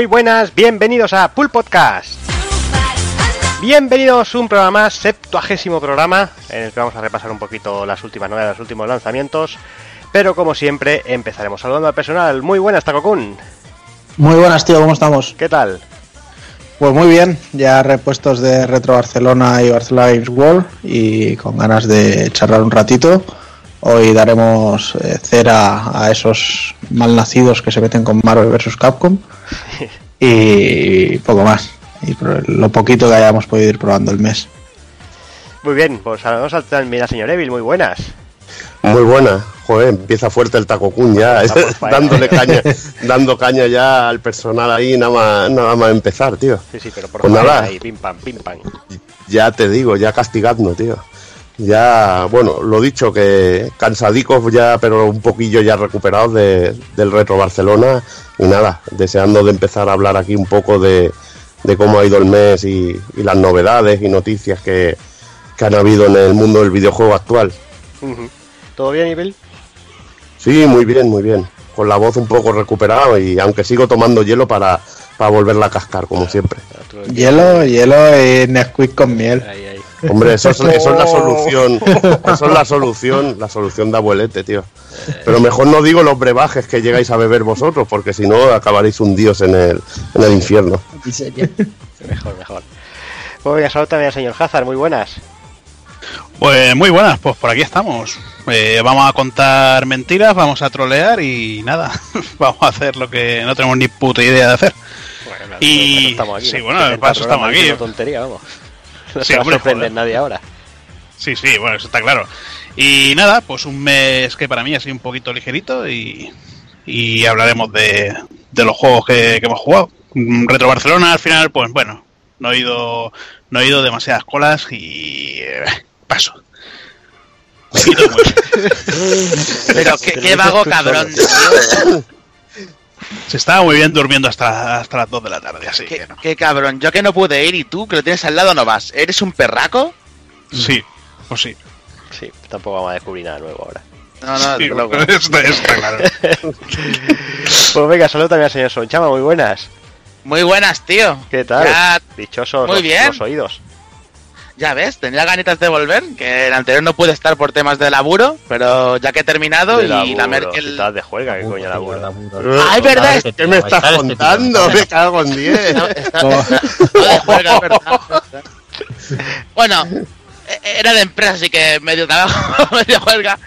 Muy buenas, bienvenidos a Pool Podcast. Bienvenidos a un programa septuagésimo programa, en el que vamos a repasar un poquito las últimas novedades, los últimos lanzamientos. Pero como siempre, empezaremos saludando al personal. Muy buenas, Takokun. Muy buenas, tío, ¿cómo estamos? ¿Qué tal? Pues muy bien, ya repuestos de Retro Barcelona y Barcelona Games World y con ganas de charlar un ratito. Hoy daremos eh, cera a esos malnacidos que se meten con Marvel vs. Capcom y poco más. Y lo poquito que hayamos podido ir probando el mes. Muy bien, pues vamos a también a señor Evil, muy buenas. Muy buena, joder, empieza fuerte el Takokun ya, dándole caña, dando caña ya al personal ahí, nada más, nada más empezar, tío. Sí, sí, pero por pues nada, ahí, pim pam, pim pam. Ya te digo, ya castigando, tío. Ya, bueno, lo dicho, que cansadicos ya, pero un poquillo ya recuperados de, del Retro Barcelona. Y nada, deseando de empezar a hablar aquí un poco de, de cómo ha ido el mes y, las novedades y noticias que, que, han habido en el mundo del videojuego actual. ¿Todo bien, Ibel? Sí, muy bien, muy bien. Con la voz un poco recuperada y aunque sigo tomando hielo para, para volverla a cascar, como siempre. Hielo, hielo y Nesquik con miel. Hombre, eso es, eso es, la solución. Eso es la solución, la solución de abuelete, tío. Pero mejor no digo los brebajes que llegáis a beber vosotros, porque si no acabaréis hundidos en el, en el infierno. mejor, mejor. Pues venga, saludos también al señor Hazard, muy buenas. Pues muy buenas, pues por aquí estamos. Eh, vamos a contar mentiras, vamos a trolear y nada, vamos a hacer lo que no tenemos ni puta idea de hacer. y estamos aquí, sí, bueno, paso estamos aquí. Tontería, vamos. No se va a sorprender nadie ahora. Sí, sí, bueno, eso está claro. Y nada, pues un mes que para mí ha sido un poquito ligerito y, y hablaremos de, de los juegos que, que, hemos jugado. Retro Barcelona al final, pues bueno, no he ido, no he ido demasiadas colas y eh, paso. Pero qué, vago cabrón. Se estaba muy bien durmiendo hasta, hasta las 2 de la tarde, así ¿Qué, qué cabrón. Yo que no pude ir y tú, que lo tienes al lado, no vas. ¿Eres un perraco? Sí, pues sí. Sí, tampoco vamos a descubrir nada nuevo ahora. No, no, sí, loco. Está, está claro. pues venga, saludos también al señor Sonchama, muy buenas. Muy buenas, tío. ¿Qué tal? Ya... Dichosos muy los, bien. los oídos. Ya ves, tenía ganitas de volver, que el anterior no pude estar por temas de laburo, pero ya que he terminado de y laburo, la Merkel... Si de juega, ¿qué coño laburo? laburo. ¡Ay, verdad! ¿Qué me estás contando? Me cago en 10. No, de juega, es verdad. Bueno, era de empresa, así que medio trabajo, medio huelga.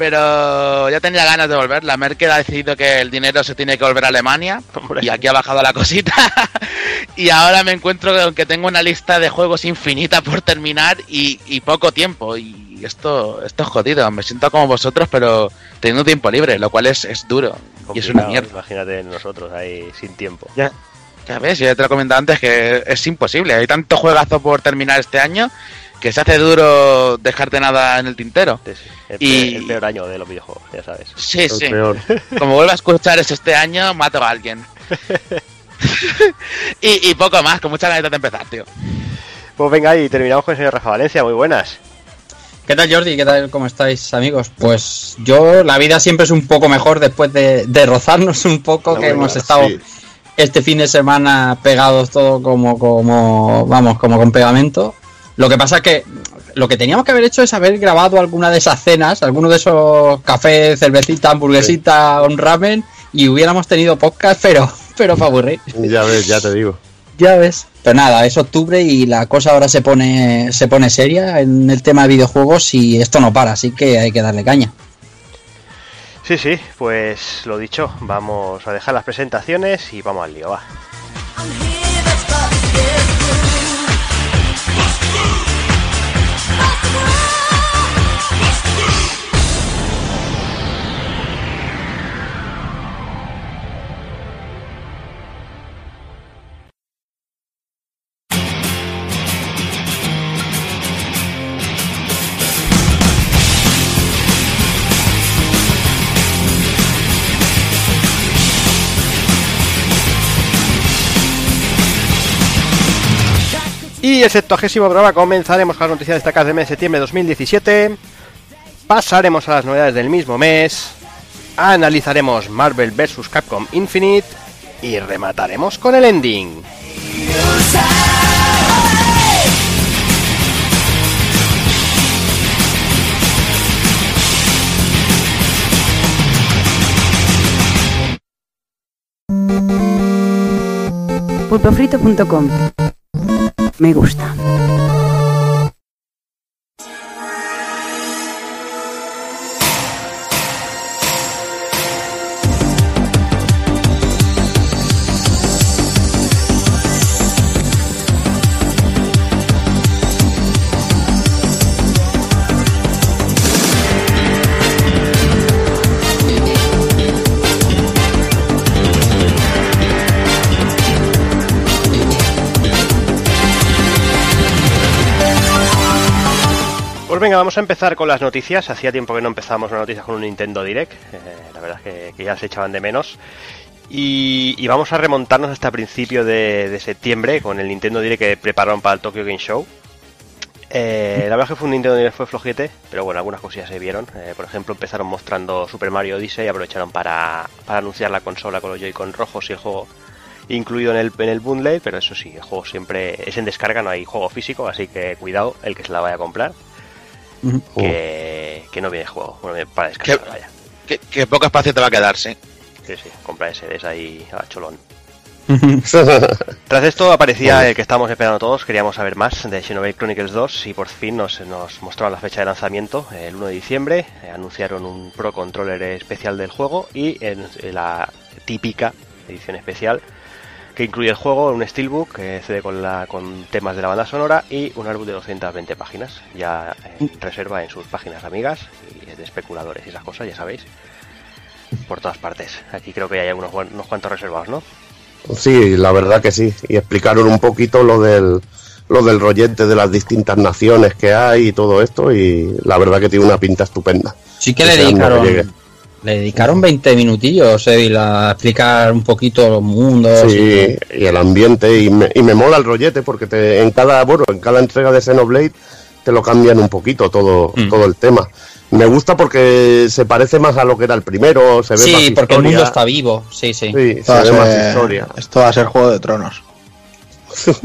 Pero ya tenía ganas de volver. La Merkel ha decidido que el dinero se tiene que volver a Alemania. Hombre. Y aquí ha bajado la cosita. y ahora me encuentro con que tengo una lista de juegos infinita por terminar y, y, poco tiempo. Y esto, esto es jodido. Me siento como vosotros, pero teniendo tiempo libre, lo cual es, es duro. Complicado, y es una mierda. Imagínate nosotros ahí sin tiempo. Ya, ya ves, ya te lo he comentado antes que es imposible. Hay tanto juegazo por terminar este año que se hace duro dejarte nada en el tintero. Sí, sí. El, y... peor, el, peor, año de los videojuegos, ya sabes. Sí, el sí. Peor. Como vuelvo a escuchar es este año, mato a alguien. y, y, poco más, con muchas ganas de empezar, tío. Pues venga, y terminamos con el señor Rafa Valencia, muy buenas. ¿Qué tal Jordi? ¿Qué tal? ¿Cómo estáis amigos? Pues yo, la vida siempre es un poco mejor después de, de rozarnos un poco, no, que hemos estado... Sí este fin de semana pegados todo como, como, vamos, como con pegamento. Lo que pasa es que lo que teníamos que haber hecho es haber grabado alguna de esas cenas, alguno de esos cafés, cervecita, hamburguesita, sí. un ramen, y hubiéramos tenido podcast, pero, pero para aburrir. Ya ves, ya te digo. Ya ves. Pero nada, es octubre y la cosa ahora se pone, se pone seria en el tema de videojuegos y esto no para, así que hay que darle caña. Sí, sí, pues lo dicho, vamos a dejar las presentaciones y vamos al lío, va. Y el septuagésimo programa comenzaremos con las noticias destacadas del mes de septiembre de 2017. Pasaremos a las novedades del mismo mes. Analizaremos Marvel vs. Capcom Infinite. y remataremos con el ending. pulpofrito.com Me gusta. Pues venga, vamos a empezar con las noticias. Hacía tiempo que no empezamos una noticia con un Nintendo Direct. Eh, la verdad es que, ya se echaban de menos. Y, vamos a remontarnos hasta principio de, septiembre con el Nintendo Direct que prepararon para el Tokyo Game Show. Eh, la verdad es que fue un Nintendo Direct fue flojete, pero bueno, algunas cosillas se vieron. Eh, por ejemplo, empezaron mostrando Super Mario Odyssey y aprovecharon para, anunciar la consola con los Joy-Con rojos y el juego incluido en el, en el bundle, pero eso sí, el juego siempre es en descarga, no hay juego físico, así que cuidado el que se la vaya a comprar que, no viene juego, para descansar, vaya. Que, poco espacio te va a quedar, sí. Sí, sí, compra ese ahí a cholón. Tras esto aparecía el que estábamos esperando todos, queríamos saber más de Xenoblade Chronicles 2 y por fin nos, nos mostraron la fecha de lanzamiento, el 1 de diciembre, eh, anunciaron un Pro Controller especial del juego y en la típica edición especial que incluye el juego, un steelbook que cede con, la, con temas de la banda sonora y un álbum de 220 páginas, ya en reserva en sus páginas amigas y de especuladores y esas cosas, ya sabéis, por todas partes. Aquí creo que hay unos, unos cuantos reservados, ¿no? Sí, la verdad que sí. Y explicaron un poquito lo del, lo del rollete de las distintas naciones que hay y todo esto y la verdad que tiene una pinta estupenda. Sí que le dedicaron le dedicaron 20 minutillos eh, a explicar un poquito los mundos. Sí, y, el ambiente. Y me, y me mola el rollete porque te, en cada bueno, en cada entrega de Xenoblade te lo cambian un poquito todo, mm. todo el tema. Me gusta porque se parece más a lo que era el primero. Se ve sí, porque el mundo está vivo. Sí, sí. sí se ve más historia. Esto va a ser Juego de Tronos.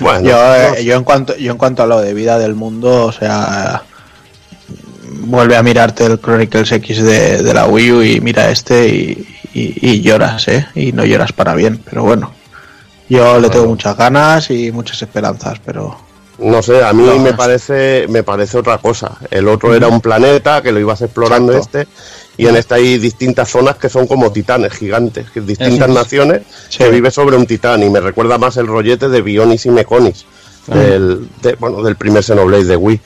bueno, yo, eh, yo, en cuanto, yo en cuanto a lo de vida del mundo, o sea vuelve a mirarte el Chronicles X de, la Wii U y mira este y, lloras, ¿eh? Y no lloras para bien, pero bueno. Yo le tengo muchas ganas y muchas esperanzas, pero... No sé, a mí me parece me parece otra cosa. El otro era un planeta que lo ibas explorando este y en este hay distintas zonas que son como titanes gigantes, que distintas naciones que vive sobre un titán y me recuerda más el rollete de Bionis y Meconis, del, bueno, del primer Xenoblade de Wii.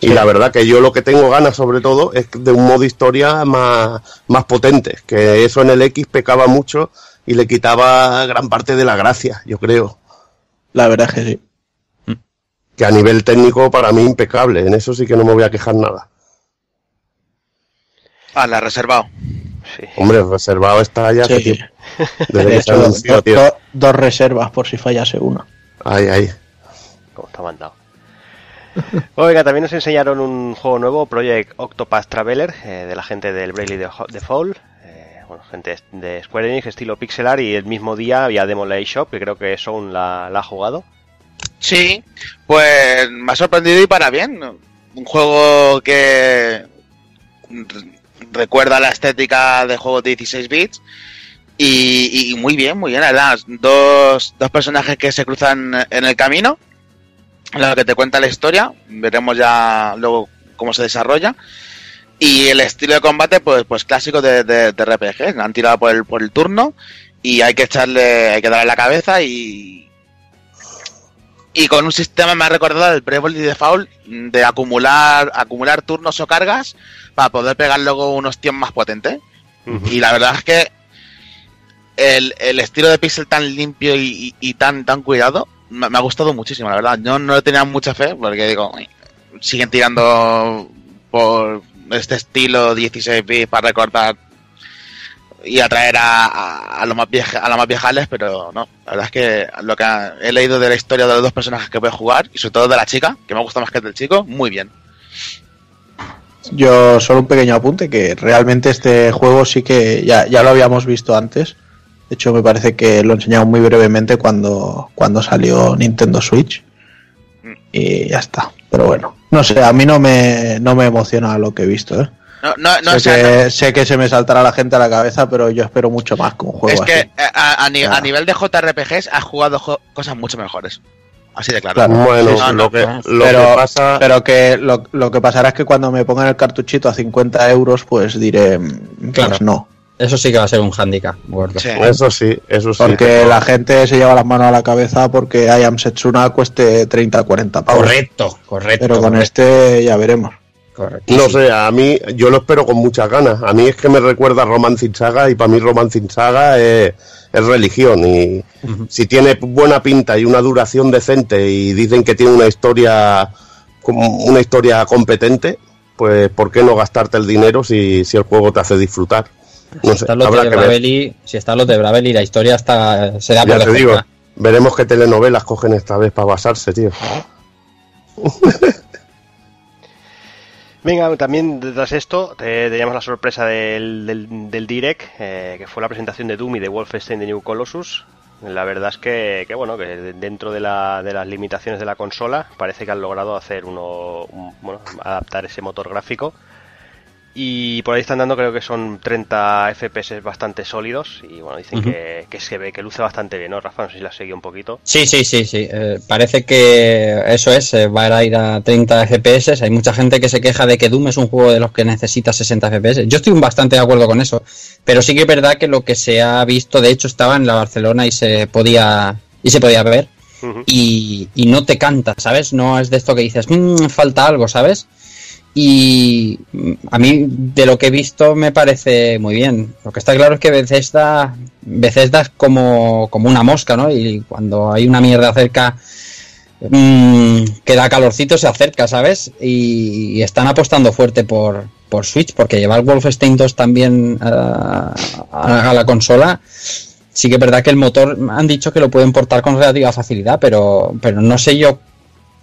Y la verdad que yo lo que tengo ganas sobre todo es de un modo historia más, más potente, que eso en el X pecaba mucho y le quitaba gran parte de la gracia, yo creo. La verdad es que sí. Que a nivel técnico para mí impecable, en eso sí que no me voy a quejar nada. Ah, la reservado. Sí. Hombre, reservado está ya sí. dos reservas por si fallase una. Ay, ay. Como está mandado. Oiga, también nos enseñaron un juego nuevo, Project Octopath Traveler, eh, de la gente del Bravely Default. Eh, bueno, gente de Square Enix, estilo pixelar, y el mismo día había Demo Lay Shop, que creo que Sound la, ha jugado. Sí, pues me ha sorprendido y para bien. Un juego que recuerda la estética de juegos de 16 bits. Y, y, muy bien, muy bien, la verdad. Dos, dos personajes que se cruzan en el camino la que te cuenta la historia, veremos ya luego cómo se desarrolla. Y el estilo de combate, pues, pues clásico de, de, RPG, han tirado por el, por el turno y hay que echarle, hay que darle la cabeza y. Y con un sistema me ha recordado el Bravely Default de acumular, acumular turnos o cargas para poder pegar luego unos tiempos más potentes. Y la verdad es que el, el estilo de pixel tan limpio y, y tan, tan cuidado me, ha gustado muchísimo, la verdad. Yo no le tenía mucha fe, porque digo, siguen tirando por este estilo 16 bits para recortar y atraer a, a, los más vieja, a los más viejales, pero no. La verdad es que lo que he leído de la historia de los dos personajes que voy a jugar, y sobre todo de la chica, que me gusta más que el del chico, muy bien. Yo solo un pequeño apunte, que realmente este juego sí que ya, ya lo habíamos visto antes, De hecho, me parece que lo enseñamos muy brevemente cuando, cuando salió Nintendo Switch. Y ya está. Pero bueno, no sé, a mí no me, no me emociona lo que he visto, ¿eh? No, no, no, sé, o sea, que, no- sé que se me saltará la gente a la cabeza, pero yo espero mucho más con un juego es que así. a, a ni- Ya. a nivel de JRPGs ha jugado jo- cosas mucho mejores. Así de claro. Claro. Bueno, No, no, lo que, lo Pero- que pasa. Pero que lo, lo que pasará es que cuando me pongan el cartuchito a 50 euros, pues diré, mm, Claro. pues no. Eso sí que va a ser un handicap, gordo. Sí. Eso sí, eso sí. Porque la gente se lleva las manos a la cabeza porque I Am Setsuna cueste 30 40 pavos. Correcto, correcto. Pero con correcto, este ya veremos. correcto. No sé, a mí yo lo espero con muchas ganas. A mí es que me recuerda a Romancing Saga y para mí Romancing Saga es, es religión. Y si tiene buena pinta y una duración decente y dicen que tiene una historia una historia competente, pues ¿por qué no gastarte el dinero si, si el juego te hace disfrutar? No si sé, están los habrá de. Bravely, si están los de Bravely, la historia está se da Ya por te digo, veremos qué telenovelas cogen esta vez para basarse, tío. Venga, también tras esto te- teníamos la sorpresa del, del, del Direct, eh, que fue la presentación de Doom y de Wolfenstein de New Colossus. La verdad es que, que bueno, que dentro de, la- de las limitaciones de la consola parece que han logrado hacer uno, un- bueno, adaptar ese motor gráfico. Y por ahí están dando, creo que son 30 FPS bastante sólidos. Y bueno, dicen que, que se ve, que luce bastante bien, ¿no, Rafa? No sé si la has seguido un poquito. Sí, sí, sí, sí. Eh, parece que eso es, eh, va a ir a 30 FPS. Hay mucha gente que se queja de que Doom es un juego de los que necesita 60 FPS. Yo estoy bastante de acuerdo con eso. Pero sí que es verdad que lo que se ha visto, de hecho, estaba en la Barcelona y se podía y se podía ver. Y, y no te canta, ¿sabes? No es de esto que dices, "Mm, falta algo, ¿sabes? Y a mí, de lo que he visto, me parece muy bien. Lo que está claro es que Bethesda, Bethesda es como, como una mosca, ¿no? Y cuando hay una mierda cerca mm, que da calorcito, se acerca, ¿sabes? Y, están apostando fuerte por, por Switch, porque llevar Wolfenstein 2 también ah, a, a la consola sí que es verdad que el motor han dicho que lo pueden portar con relativa facilidad, pero, pero no sé yo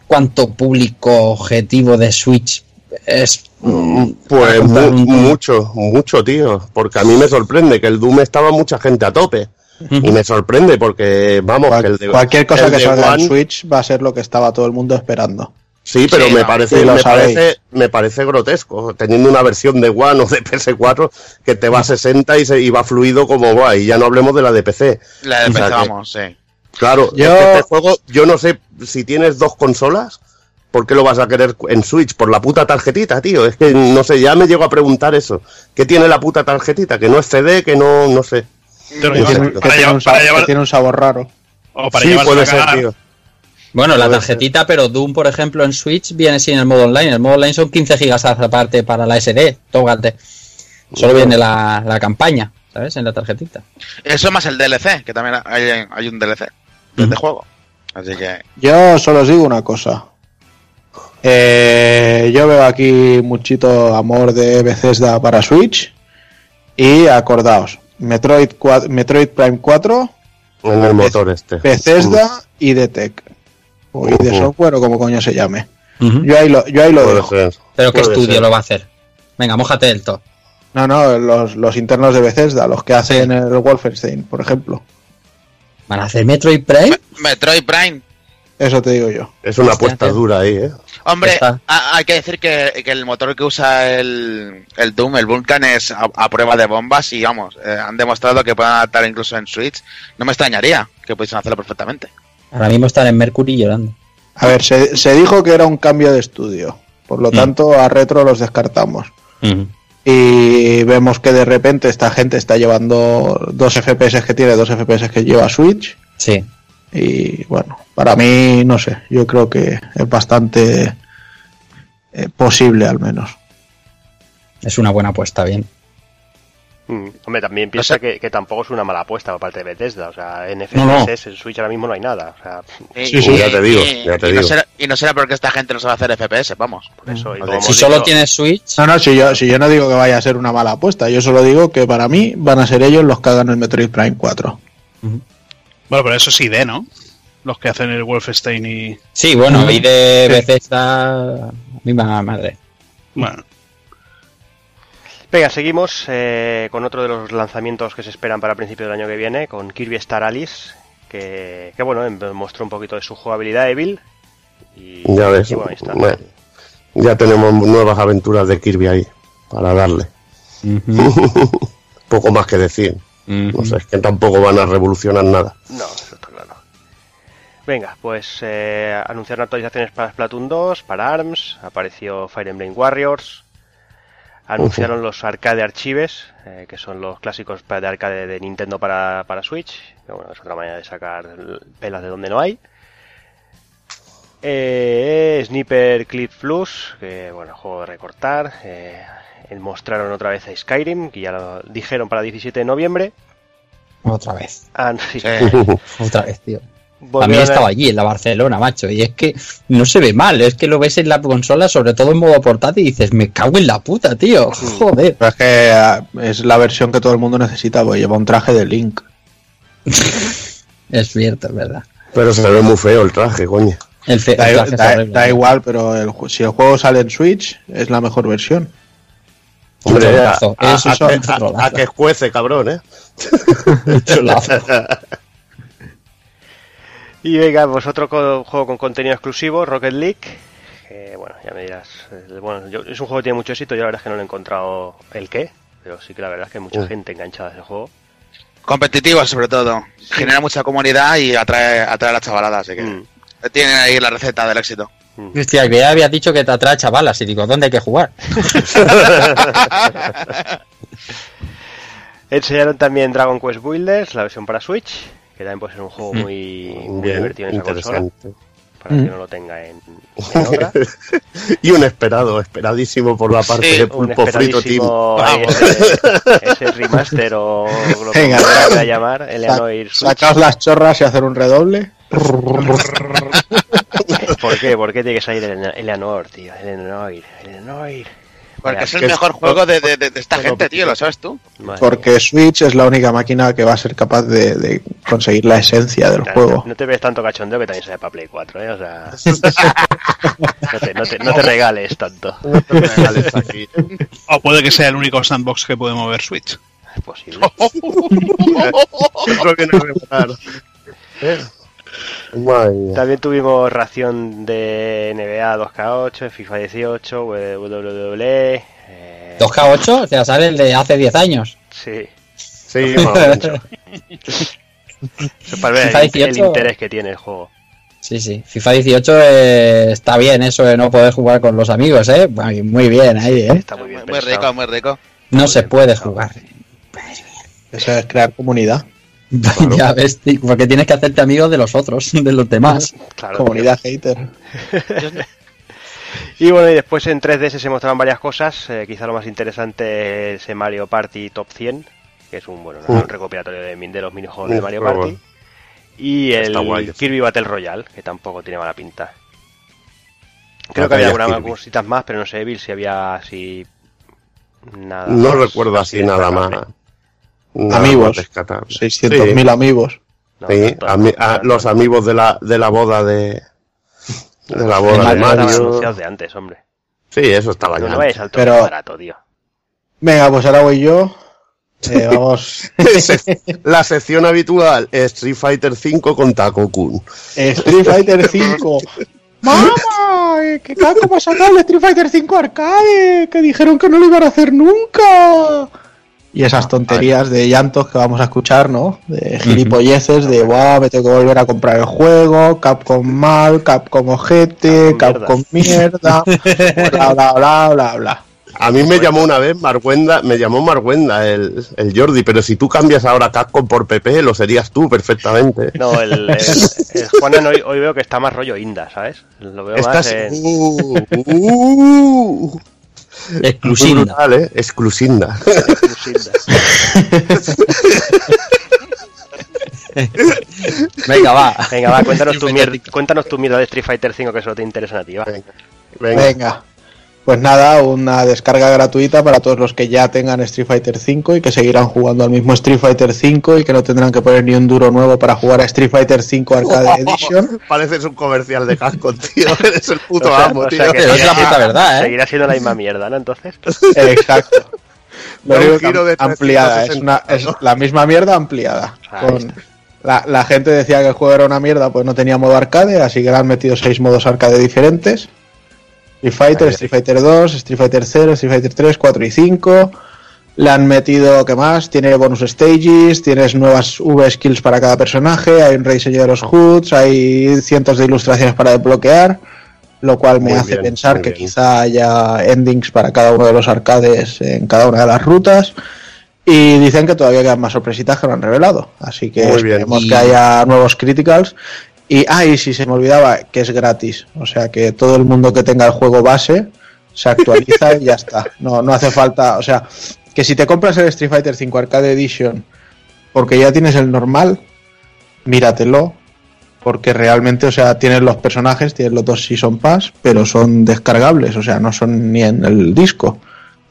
cuánto público objetivo de Switch es. mm, Pues mu- un- mucho, mucho, tío. Porque a mí me sorprende que el Doom estaba mucha gente a tope. Y me sorprende porque, vamos, Cual- que el de, cualquier cosa el que salga en One- Switch va a ser lo que estaba todo el mundo esperando. Sí, pero Sí, me no, parece, me parece, me parece grotesco, teniendo una versión de One o de PS4 que te va a 60 y, se, y va fluido como va, y ya no hablemos de la de PC. La de O sea PC, que- vamos, sí. Claro, Yo- es que este juego, yo no sé si tienes dos consolas, ¿por qué lo vas a querer en Switch? Por la puta tarjetita, tío. Es que no sé, ya me llego a preguntar eso. ¿Qué tiene la puta tarjetita? Que no es CD, que no, no sé. Que tiene, que un, que tiene sabor raro. o para sí, puede ser, cagar. tío. Bueno, la tarjetita, pero Doom, por ejemplo, en Switch viene sin el modo online. El modo online son 15 gigas aparte para la SD. Tócate. Solo viene la, la campaña, ¿sabes? En la tarjetita. Eso más el DLC, que también hay, hay un DLC de este juego. Así que. Yo solo os digo una cosa. Eh, yo veo aquí muchito amor de Bethesda para Switch. Y acordaos, Metroid, Metroid Prime 4, En el motor este. Bethesda y de Tech. O y de software o como coño se llame. Yo ahí lo, yo ahí lo dejo. ser. Pero ¿qué Puede estudio ser. lo va a hacer? Venga, mójate del todo. No, no, los, los internos de Bethesda, los que hacen el Wolfenstein, por ejemplo. ¿Van a hacer Metroid Prime? Metroid Prime. Eso te digo yo. Es una apuesta dura ahí, ¿eh? Hombre, hay que decir que, que el motor que usa el, el Doom, el Vulcan, es a, a prueba de bombas y vamos, eh, han demostrado que pueden adaptar incluso en Switch. No me extrañaría que pudiesen hacerlo perfectamente. Ahora mismo están en Mercury llorando. A ver, se, se dijo que era un cambio de estudio. Por lo Mm. tanto, a retro los descartamos. Y vemos que de repente esta gente está llevando dos FPS que tiene, dos FPS que lleva Switch. Sí. Y bueno, para mí, no sé, yo creo que es bastante eh, posible al menos. Es una buena apuesta, bien. Mm, Hombre, también piensa que, que tampoco es una mala apuesta por parte de Bethesda. O sea, en FPS No, no. en Switch ahora mismo no hay nada. O sea, Y- Sí, sí, y- ya te digo, y- ya te y digo. No será, y no será porque esta gente no sabe hacer FPS, vamos. por eso. y Mm. como Si solo dicho- tienes Switch, No, no, si yo, si yo no digo que vaya a ser una mala apuesta, yo solo digo que para mí van a ser ellos los que hagan el Metroid Prime 4. Bueno, pero eso es ID, ¿no? Los que hacen el Wolfenstein y. sí, bueno, Mm. y de Bethesda, misma madre. Bueno, Venga, seguimos eh, con otro de los lanzamientos que se esperan para principios del año que viene, con Kirby Star Alice, que, que bueno, em, mostró un poquito de su jugabilidad Evil. Y, Ya ves. y bueno, ahí está. Bueno, ya tenemos nuevas aventuras de Kirby ahí para darle. Poco más que decir. No sé, es que tampoco van a revolucionar nada. No, eso está claro. Venga, pues eh, anunciaron actualizaciones para Splatoon 2, para ARMS, apareció Fire Emblem Warriors, anunciaron los arcade archives, eh, que son los clásicos de arcade de Nintendo para, para Switch, que bueno, es otra manera de sacar pelas de donde no hay. Eh, Sniper Clip Plus, que bueno, juego de recortar. Eh, mostraron otra vez a Skyrim, que ya lo dijeron para 17 de noviembre. Otra vez. Ah, sí. Sí. Otra vez, tío. Volvieron También a- estaba allí, en la Barcelona, macho. Y es que no se ve mal, es que lo ves en la consola, sobre todo en modo portátil, y dices, me cago en la puta, tío. Joder. Pero es que ah, es la versión que todo el mundo necesita, porque lleva un traje de Link. Es cierto, es verdad. Pero se ve muy feo el traje, coño. El, fe- Da, el traje es da- horrible, da tío. igual, pero el si el juego sale en Switch, es la mejor versión. Hombre, a, a- eso a es a- a que escuece, cabrón, ¿eh? Chulazo. Y venga, pues otro juego con contenido exclusivo, Rocket League. que, bueno, ya me dirás. eh, Bueno, yo- es un juego que tiene mucho éxito. Yo la verdad es que no lo he encontrado el qué. Pero sí que la verdad es que hay mucha Mm. gente enganchada a ese juego. Competitivo, sobre todo. Genera mucha comunidad y atrae, atrae a la chavalada, así que Mm, tienen ahí la receta del éxito. Mm. Hostia, que ya había dicho que te atrae chavalas, y digo, ¿dónde hay que jugar? Enseñaron también Dragon Quest Builders, la versión para Switch. Que también puede ser un juego Mm. muy, muy Bien, divertido en esa consola. interesante. Para Mm. que no lo tenga en, en otra. Y un esperado, esperadísimo por la parte Sí, de Pulpo Frito Team. ese, ese remaster o lo que quiera llamar, Eleanor Switch. Sacaos las chorras y hacer un redoble. ¿Por qué? ¿Por qué tiene que salir Elena- Eleanor, tío? Eleanor, Eleanor. Porque Mira, es el que es- mejor juego de, de- de- de esta gente, tío. ¿lo sabes tú? madre Porque Switch es la única máquina que va a ser capaz de, de conseguir la esencia del juego. No te ves tanto cachondeo que también sale para Play 4, ¿eh? O sea... no, te, no, te, no te regales tanto. No te regales aquí. O puede que sea el único sandbox que puede mover Switch. Es posible. Creo que no También tuvimos ración de NBA 2K8, FIFA 18, WWE... Eh, 2K8, o sea, sale el de hace 10 años. Sí. Sí, más o menos. Eso es para ver FIFA el, el 18. interés que tiene el juego. Sí, sí. FIFA 18 eh, está bien eso de no poder jugar con los amigos, ¿eh? Muy muy bien ahí, ¿eh? Está muy bien Muy pensado. rico, muy rico. No se puede jugar. Eso es crear comunidad. ya ves, tío, porque tienes que hacerte amigos de los otros, de los demás. Claro, Comunidad hater. Y bueno, y después en 3DS se mostraron varias cosas. eh, quizá lo más interesante es el Mario Party Top 100, que es un bueno un recopilatorio de, de los minijuegos de Mm, Mario Party. bueno. Y el guay. Kirby Battle Royale, que tampoco tiene mala pinta. Creo que había algunas cositas más, pero no sé, Bill, si había así. Nada. No más recuerdo así nada más. Amigos. más rescatable. 600.000 amigos. No, Sí, tanto, ami- no, a- tanto. los amigos de la, de la boda de. De la boda de Mario de antes, hombre. Sí, eso estaba ya. no vayas al Pero- barato, tío. Venga, pues ahora voy yo. Eh, vamos. La sección habitual Street Fighter V con Taco Kun. Street Fighter 5. ¡Mamá! eh, ¡Que Capcom ha sacado el Street Fighter 5 Arcade! ¡Que dijeron que no lo iban a hacer nunca! Y esas tonterías de llantos que vamos a escuchar, ¿no? De gilipolleces, de ¡guau! Me tengo que volver a comprar el juego, Capcom mal, Capcom ojete, Capcom mierda, bla bla bla bla bla. A mí me llamó una vez Marguenda, me llamó Marguenda el, el Jordi, pero si tú cambias ahora Capcom por PP, lo serías tú perfectamente. No, el, el, el Juanan hoy, hoy veo que está más rollo Inda, ¿sabes? Lo veo más en. Uh, uh, Exclusiva. brutal, ¿eh? Exclusinda. Exclusiva. Venga, va. Venga, va, cuéntanos tu, mierda, cuéntanos tu mierda de Street Fighter 5 que solo te interesa a ti, va. Venga, venga. Pues nada, una descarga gratuita para todos los que ya tengan Street Fighter 5 y que seguirán jugando al mismo Street Fighter 5 y que no tendrán que poner ni un duro nuevo para jugar a Street Fighter 5 Arcade Edition. Pareces un comercial de casco, tío. Eres el puto O sea, amo, o sea que Pero es la puta verdad, ¿eh? Seguirá siendo la misma mierda, ¿no? Entonces. Exacto. Lo giro de ampliada, es, 360, una, es la misma mierda ampliada. Con- la, la gente decía que el juego era una mierda, pues no tenía modo arcade, así que le han metido seis modos arcade diferentes. Street Fighter. Street Fighter 2, Street Fighter 0, Street Fighter 3, 4 y 5. Le han metido, ¿qué más? Tiene bonus stages, tienes nuevas V skills para cada personaje, hay un rediseño de los HUDs, hay cientos de ilustraciones para desbloquear, lo cual me Muy hace bien, pensar que bien. quizá haya endings para cada uno de los arcades en cada una de las rutas. Y dicen que todavía quedan más sorpresitas que no han revelado. Así que Muy esperemos que haya nuevos criticals. Y, ah, y si se me olvidaba, que es gratis. O sea que todo el mundo que tenga el juego base se actualiza y ya está. No, no hace falta. O sea, que si te compras el Street Fighter 5 Arcade Edition porque ya tienes el normal, míratelo. Porque realmente, o sea, tienes los personajes, tienes los dos Season Pass, pero son descargables, o sea, no son ni en el disco.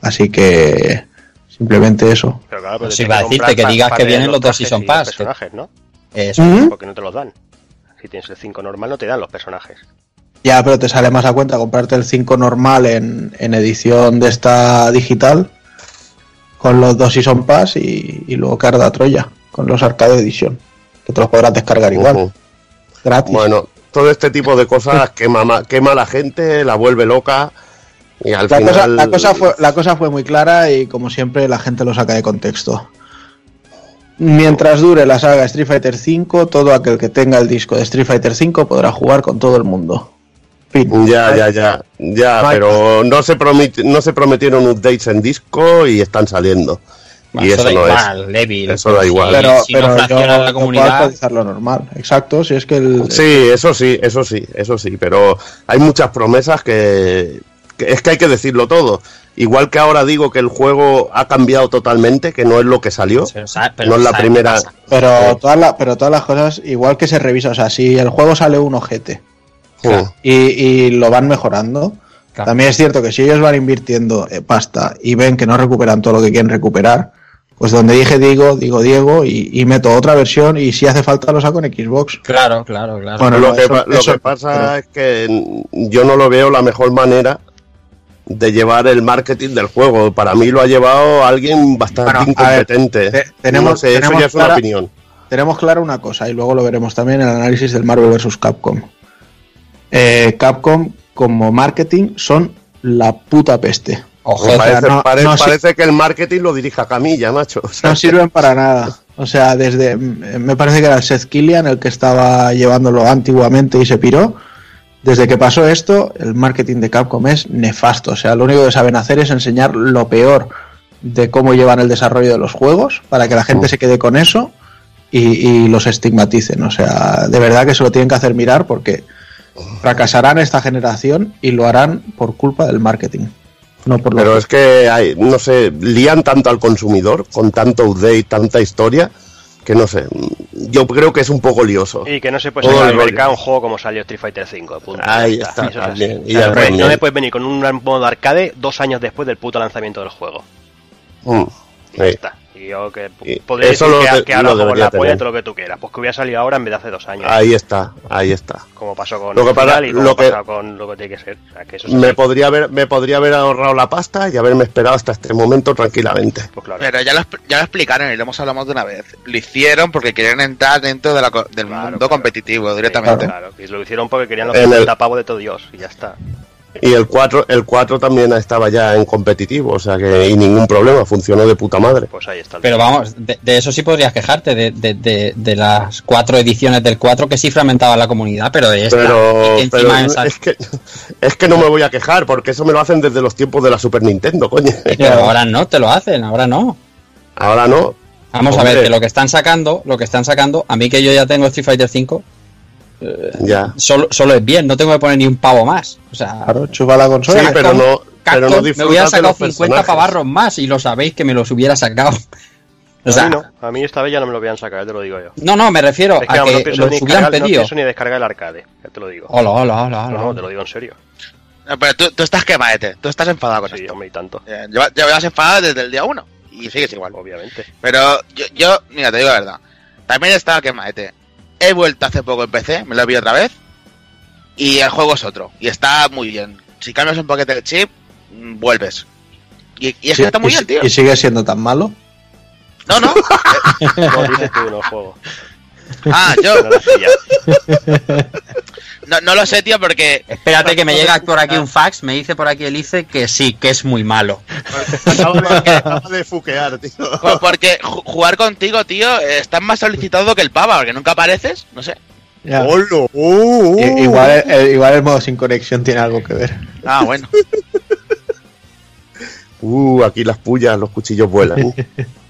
Así que simplemente eso. Pero claro, pero Pues te iba a decirte que digas que vienen los dos Season Pass, personajes, ¿no? Eso. ¿Mm? Porque no te los dan. Si tienes el 5 normal, no te dan los personajes. Ya, pero te sale más a cuenta comprarte el 5 normal en, en edición de esta digital con los dos Season Pass y, y luego Carda Troya con los Arcade Edition. Que te los podrás descargar igual, gratis. Bueno, todo este tipo de cosas quema, ma- quema a la gente, la vuelve loca y al la, final... cosa, la, cosa fue, la cosa fue muy clara y como siempre la gente lo saca de contexto. Mientras dure la saga Street Fighter V, todo aquel que tenga el disco de Street Fighter V podrá jugar con todo el mundo. Fin. Ya, ya, ya, ya, No pero no se, no se prometieron updates en disco y están saliendo. Bueno, y eso eso da no es. igual, Levi. Eso da igual. Si- Pero, si no pero yo fracciona no la comunidad, actualizarlo normal. Exacto, si es que el, Sí, eso sí, eso sí, eso sí, pero hay muchas promesas que, que es que hay que decirlo todo. Igual que ahora digo que el juego ha cambiado totalmente, que no es lo que salió. Pero no es la ¿sabes qué primera. Pero, Sí. todas la- pero todas las cosas, igual que se revisa, o sea, si el juego sale un ojete y, y lo van mejorando, Claro. también es cierto que si ellos van invirtiendo eh, pasta y ven que no recuperan todo lo que quieren recuperar, pues donde dije digo, digo Diego y, y meto otra versión y si hace falta lo saco en Xbox. Claro, claro, claro. Bueno, lo que, eso- lo que pasa es que yo no lo veo la mejor manera de llevar el marketing del juego. Para mí lo ha llevado alguien bastante Bueno, a ver, incompetente. te- tenemos- No sé, eso ya es una clara- opinión. tenemos claro una cosa y luego lo veremos también en el análisis del Marvel vs. Capcom. Eh, Capcom como marketing son la puta peste. Ojo, parece, no- pare- no, sí- parece que el marketing lo dirija Camilla, macho. O sea, No sirven para nada. O sea, desde. Me parece que era Seth Killian el que estaba llevándolo antiguamente y se piró. Desde que pasó esto, el marketing de Capcom es nefasto. O sea, lo único que saben hacer es enseñar lo peor de cómo llevan el desarrollo de los juegos para que la gente Mm. se quede con eso y, y los estigmaticen. O sea, de verdad que se lo tienen que hacer mirar porque fracasarán esta generación y lo harán por culpa del marketing. No por Pero es que, hay, no sé, lían tanto al consumidor con tanto update, tanta historia, que no sé. Yo creo que es un poco lioso. Y que no se puede sacar al mercado un juego como salió Street Fighter 5. punto. Ahí está, también, O sea, no, no me puedes venir con un modo arcade dos años después del puto lanzamiento del juego. Mm, sí. está. Y yo que Y podría eso decir lo que, de- que ahora lo la polla tener. todo lo que tú quieras. Pues que hubiera salido ahora en vez de hace dos años. Ahí está, ahí está. Como pasó con Lo que y como lo que- con lo que tiene que ser. O sea, que eso es Me así. podría, haber, me podría haber ahorrado la pasta y haberme esperado hasta este momento tranquilamente. Pues claro. Pero ya lo, ya lo explicaron y lo hemos hablado más de una vez. Lo hicieron porque querían entrar dentro de la co- del Claro, mundo claro. competitivo Sí, directamente. Claro, y lo hicieron porque querían los el- 50 pavos de todo Dios. Y ya está. Y el 4, el 4 también estaba ya en competitivo, o sea que y ningún problema, funcionó de puta madre. Pues ahí está. el Pero vamos, de, de eso sí podrías quejarte, de, de, de, de las cuatro ediciones del 4 que sí fragmentaban la comunidad, pero de esta, Pero, encima pero esa- es, que, es que no me voy a quejar, porque eso me lo hacen desde los tiempos de la Super Nintendo, coño. pero ahora no, te lo hacen, ahora no. Ahora no. Vamos a ver, que lo que están sacando, lo que están sacando, a mí que yo ya tengo Street Fighter 5, Ya. solo, solo es bien, no tengo que poner ni un pavo más. O sea, Claro, chupa la consola. Sí, pero no, pero no me hubiera sacado los 50 personajes. pavarros más y lo sabéis que me los hubiera sacado. O a sea, mí no. A mí esta vez ya no me lo voy a sacar, ya te lo digo yo. no, no, me refiero Es que a vamos, no que pienso, los ni hubieran descargar, no pedido. pienso ni descargar el arcade, ya te lo digo. Hola, hola, hola, No, hola. no, te lo digo en serio. No, pero tú, tú estás quemadete, tú estás enfadado con Sí, esto. hombre, y tanto. Eh, Lleva- Llevas enfadado desde el día uno y sigues igual. Obviamente. Pero yo, yo, mira, te digo la verdad. También está el quemadete. He vuelto hace poco en PC, me lo vi otra vez. Y el juego es otro. Y está muy bien. Si cambias un poquete de chip, mm, vuelves. Y, y es que está muy bien, tío. ¿Y sigue siendo tan malo? No, no. No dices tú, no juego. Ah, yo. No lo sé ya. No, lo sé, tío, porque. Espérate que me llega por aquí un fax, me dice por aquí Elice que sí, que es muy malo. Acabo de, fuquear, tío. Por- Porque ju- jugar contigo, tío, estás más solicitado que el pava, porque nunca apareces, no sé. ¡Holo! ¡Uh, uh! Igual, el, igual el modo sin conexión tiene algo que ver. Ah, bueno. Uh, aquí las pullas, los cuchillos vuelan.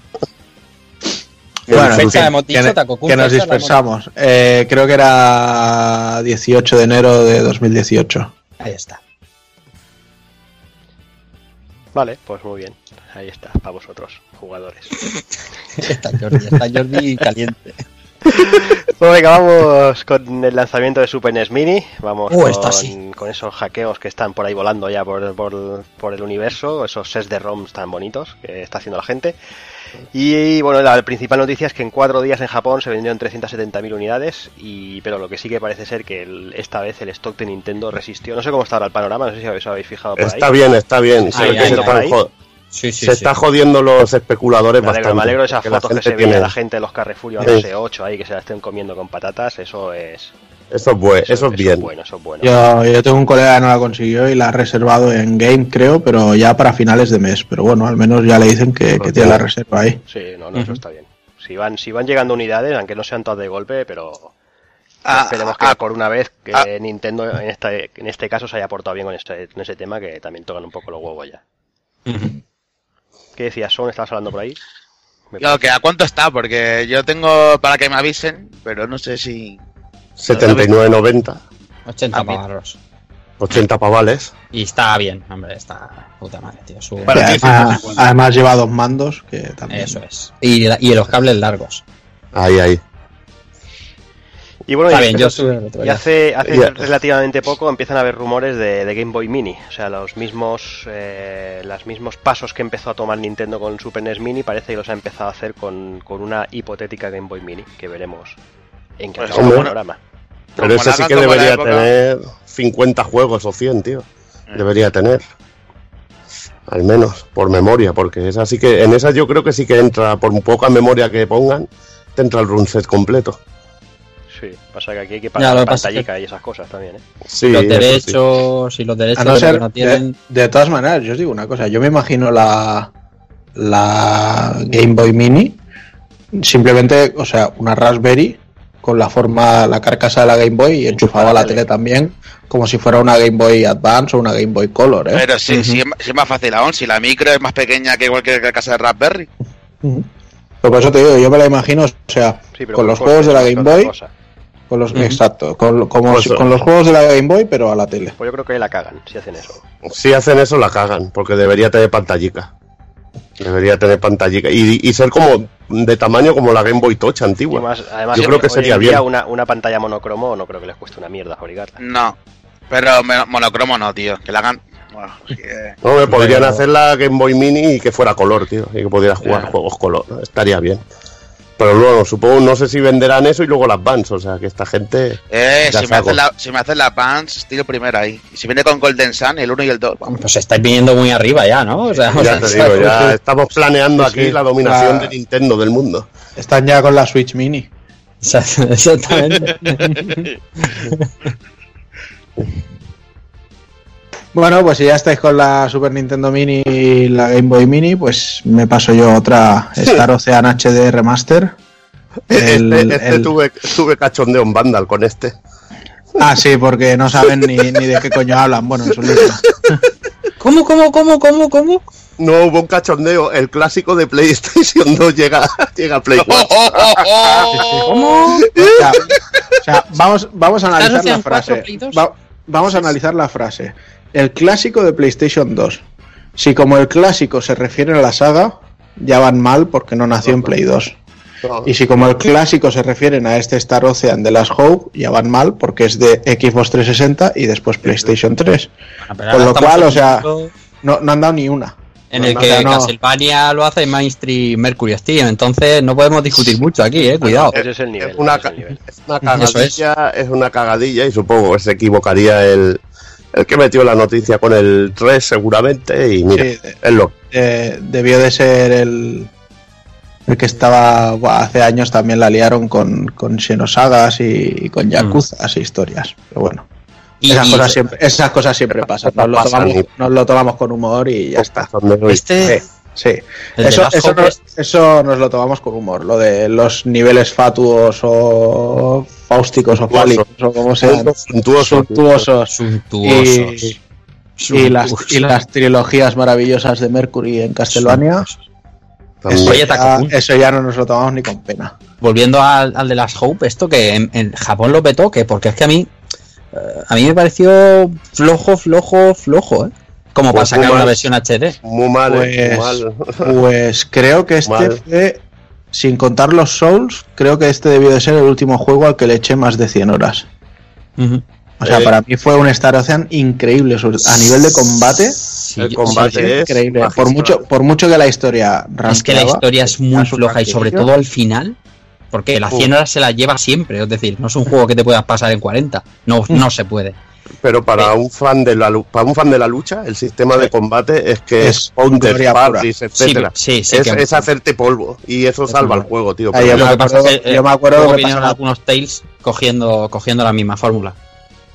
Bueno, fecha que- hemos dicho, que, Takokun, que nos dispersamos. Eh, creo que era 18 de enero de 2018. Ahí está. Vale, pues muy bien. Ahí está, para vosotros, jugadores. Está Jordi, está Jordi caliente. Bueno, venga, vamos con el lanzamiento de Super NES Mini. Vamos Uh, con, sí. con esos hackeos que están por ahí volando ya por, por- por el universo, esos sets de ROMs tan bonitos que está haciendo la gente. Y bueno, la principal noticia es que en cuatro días en Japón se vendieron 370.000 unidades, y pero lo que sí que parece ser que el- esta vez el stock de Nintendo resistió. No sé cómo está ahora el panorama, no sé si os habéis fijado por Está ahí. bien, está bien. Se, Ahí, ahí, están ahí. jo- Sí, sí, se sí. está jodiendo los especuladores Me alegro, bastante. me alegro de esas fotos que se tiene- la gente de los Carrefour Sí. llevándose 8 ahí, que se la estén comiendo con patatas, eso es... Eso es, bue- eso es bien. bueno, eso es bueno. Yo, yo tengo un colega que no la consiguió y la ha reservado en Game, creo, pero ya para finales de mes. Pero bueno, al menos ya le dicen que, que tiene la reserva ahí. Sí, no, no, eso está bien. Si van, si van llegando unidades, aunque no sean todas de golpe, pero Ah, esperemos que ah, por una vez que ah. Nintendo en este, en este caso se haya portado bien con este, con ese tema, que también tocan un poco los huevos ya. ¿Qué decías, Son? ¿Estabas hablando por ahí? Yo, que a cuánto está, porque yo tengo para que me avisen, pero no sé si. 79.90, 80 Ah, bien. pavarros. 80 pavales. Y está bien, hombre, está puta madre, tío. su- Para además, 150. además lleva dos mandos que también. Eso es. Y, y los cables largos. Ahí, ahí. Y bueno, Está y, bien, yo sube y hace, hace relativamente poco empiezan a haber rumores de, de Game Boy Mini. O sea, los mismos, eh, los mismos pasos que empezó a tomar Nintendo con el Super NES Mini parece que los ha empezado a hacer con, con una hipotética Game Boy Mini, que veremos en qué Pues, panorama. Pero ese sí que debería época- tener 50 juegos o 100, tío. Eh. Debería tener. Al menos, por memoria, porque esa sí que, en esa yo creo que sí que entra, por poca memoria que pongan, te entra el run set completo. Sí, pasa que aquí hay que pagar la que pantallica y esas cosas también, ¿eh? Sí, los sí. derechos y los derechos A no ser, que no tienen. de, de todas maneras, yo os digo una cosa, yo me imagino la, la Game Boy Mini, simplemente, o sea, una Raspberry con la forma, la carcasa de la Game Boy y enchufada a la tele también, como si fuera una Game Boy Advance o una Game Boy Color, ¿eh? Pero sí, sí, es ma- sí es más fácil aún, si la micro es más pequeña que cualquier casa de Raspberry. Pero por eso te digo, yo me la imagino, o sea, Sí, con los juegos de la Game Boy, cosa. con los, exacto, con, como Pues, si- con los juegos de la Game Boy, pero a la tele. Pues yo creo que ahí la cagan si hacen eso. Si hacen eso, la cagan, porque debería tener pantallica. Debería tener pantallica. Y, y ser como de tamaño como la Game Boy Touch antigua. más, además, Yo creo que hoy sería bien. Una, una pantalla monocromo no creo que les cueste una mierda fabricarla. No. Pero monocromo no, tío. Que la hagan. Bueno, que- No, me podrían Pero- hacer la Game Boy Mini y que fuera color, tío. Y que pudiera jugar juegos color. Estaría bien. Pero luego, supongo, no sé si venderán eso y luego las Vans. O sea, que esta gente. Eh, si me, hacen la, si me hacen la Pants, estilo primero ahí. Y si viene con Golden Sun, el 1 y el 2. Vamos, Pues estáis viniendo muy arriba ya, ¿no? O sea, o Ya sea, te digo, ya sí. estamos planeando Sí, aquí sí. la dominación La- de Nintendo del mundo. Están ya con la Switch Mini. Exactamente. Bueno, pues si ya estáis con la Super Nintendo Mini y la Game Boy Mini, pues me paso yo otra Star Ocean HD Remaster. El- este este el- tuve, tuve cachondeo en Vandal con este. Ah, sí, porque no saben ni, ni de qué coño hablan. Bueno, en su lista. ¿Cómo, cómo, cómo, cómo, cómo? No hubo un cachondeo. El clásico de PlayStation 2 llega, llega a Play 4. ¿Cómo? O sea, o sea, vamos, vamos a analizar la frase. 4 Play 2? Va- vamos a analizar la frase. El clásico de PlayStation 2. Si como el clásico se refiere a la saga, ya van mal porque no nació en Play 2. Y si como el clásico se refieren a este Star Ocean de las Hope, ya van mal porque es de Xbox 360 y después PlayStation 3. Bueno, pero Con lo cual, o sea, No, no han dado ni una. En No, el que no. Castlevania lo hace Mainstream Mercury Steam, entonces no podemos discutir mucho aquí, eh, cuidado. Ese es el nivel. Es una, ese es el nivel. es una Eso es. cagadilla, es. una cagadilla y supongo que se equivocaría el, el que metió la noticia con el 3 seguramente y mira, Sí, es lo Eh, debió de ser el, el que estaba buah, hace años también la liaron con, con Xenosagas y, y con Yakuza y historias. Pero bueno, Y- esas, y- cosas siempre, esas cosas siempre pasan. Nos lo, tomamos, y- nos lo tomamos con humor y ya está. de hoy. Este, Sí, sí. Eso, eso, nos, eso nos lo tomamos con humor. Lo de los niveles fatuos o fáusticos o fálicos o como sean. Suntuoso, Suntuosos. suntuosos. Y las, y las trilogías maravillosas de Mercury en Castlevania. Eso, eso ya no nos lo tomamos ni con pena. Volviendo al, al de las Hope, esto que en, en Japón lo petó, que porque es que a mí eh, a mí me pareció flojo, flojo, flojo, ¿eh? Como para Pues sacar muy una versión HD. Muy mal, eh, Pues, muy mal. pues creo que este Mal. fue, sin contar los Souls, creo que este debió de ser el último juego al que le eché más de 100 horas. O sea, Eh, para mí fue un Star Ocean increíble. sobre- A nivel de combate, Sí, El combate sí, es increíble. Por mucho, por mucho que la historia Es que la historia es muy floja y sobre todo al final, porque las 100 horas se las lleva siempre, es decir, no es un juego que te puedas pasar en 40, no, no se puede. Pero para un fan de la lu- para un fan de la lucha, el sistema de combate es que Es es counter, Sí, etcétera. sí, sí, es, que- es hacerte polvo y eso salva el juego, tío. Ah, yo me acuerdo- que, eh, yo me acuerdo luego que vinieron pasaba- algunos Tales cogiendo, cogiendo la misma fórmula.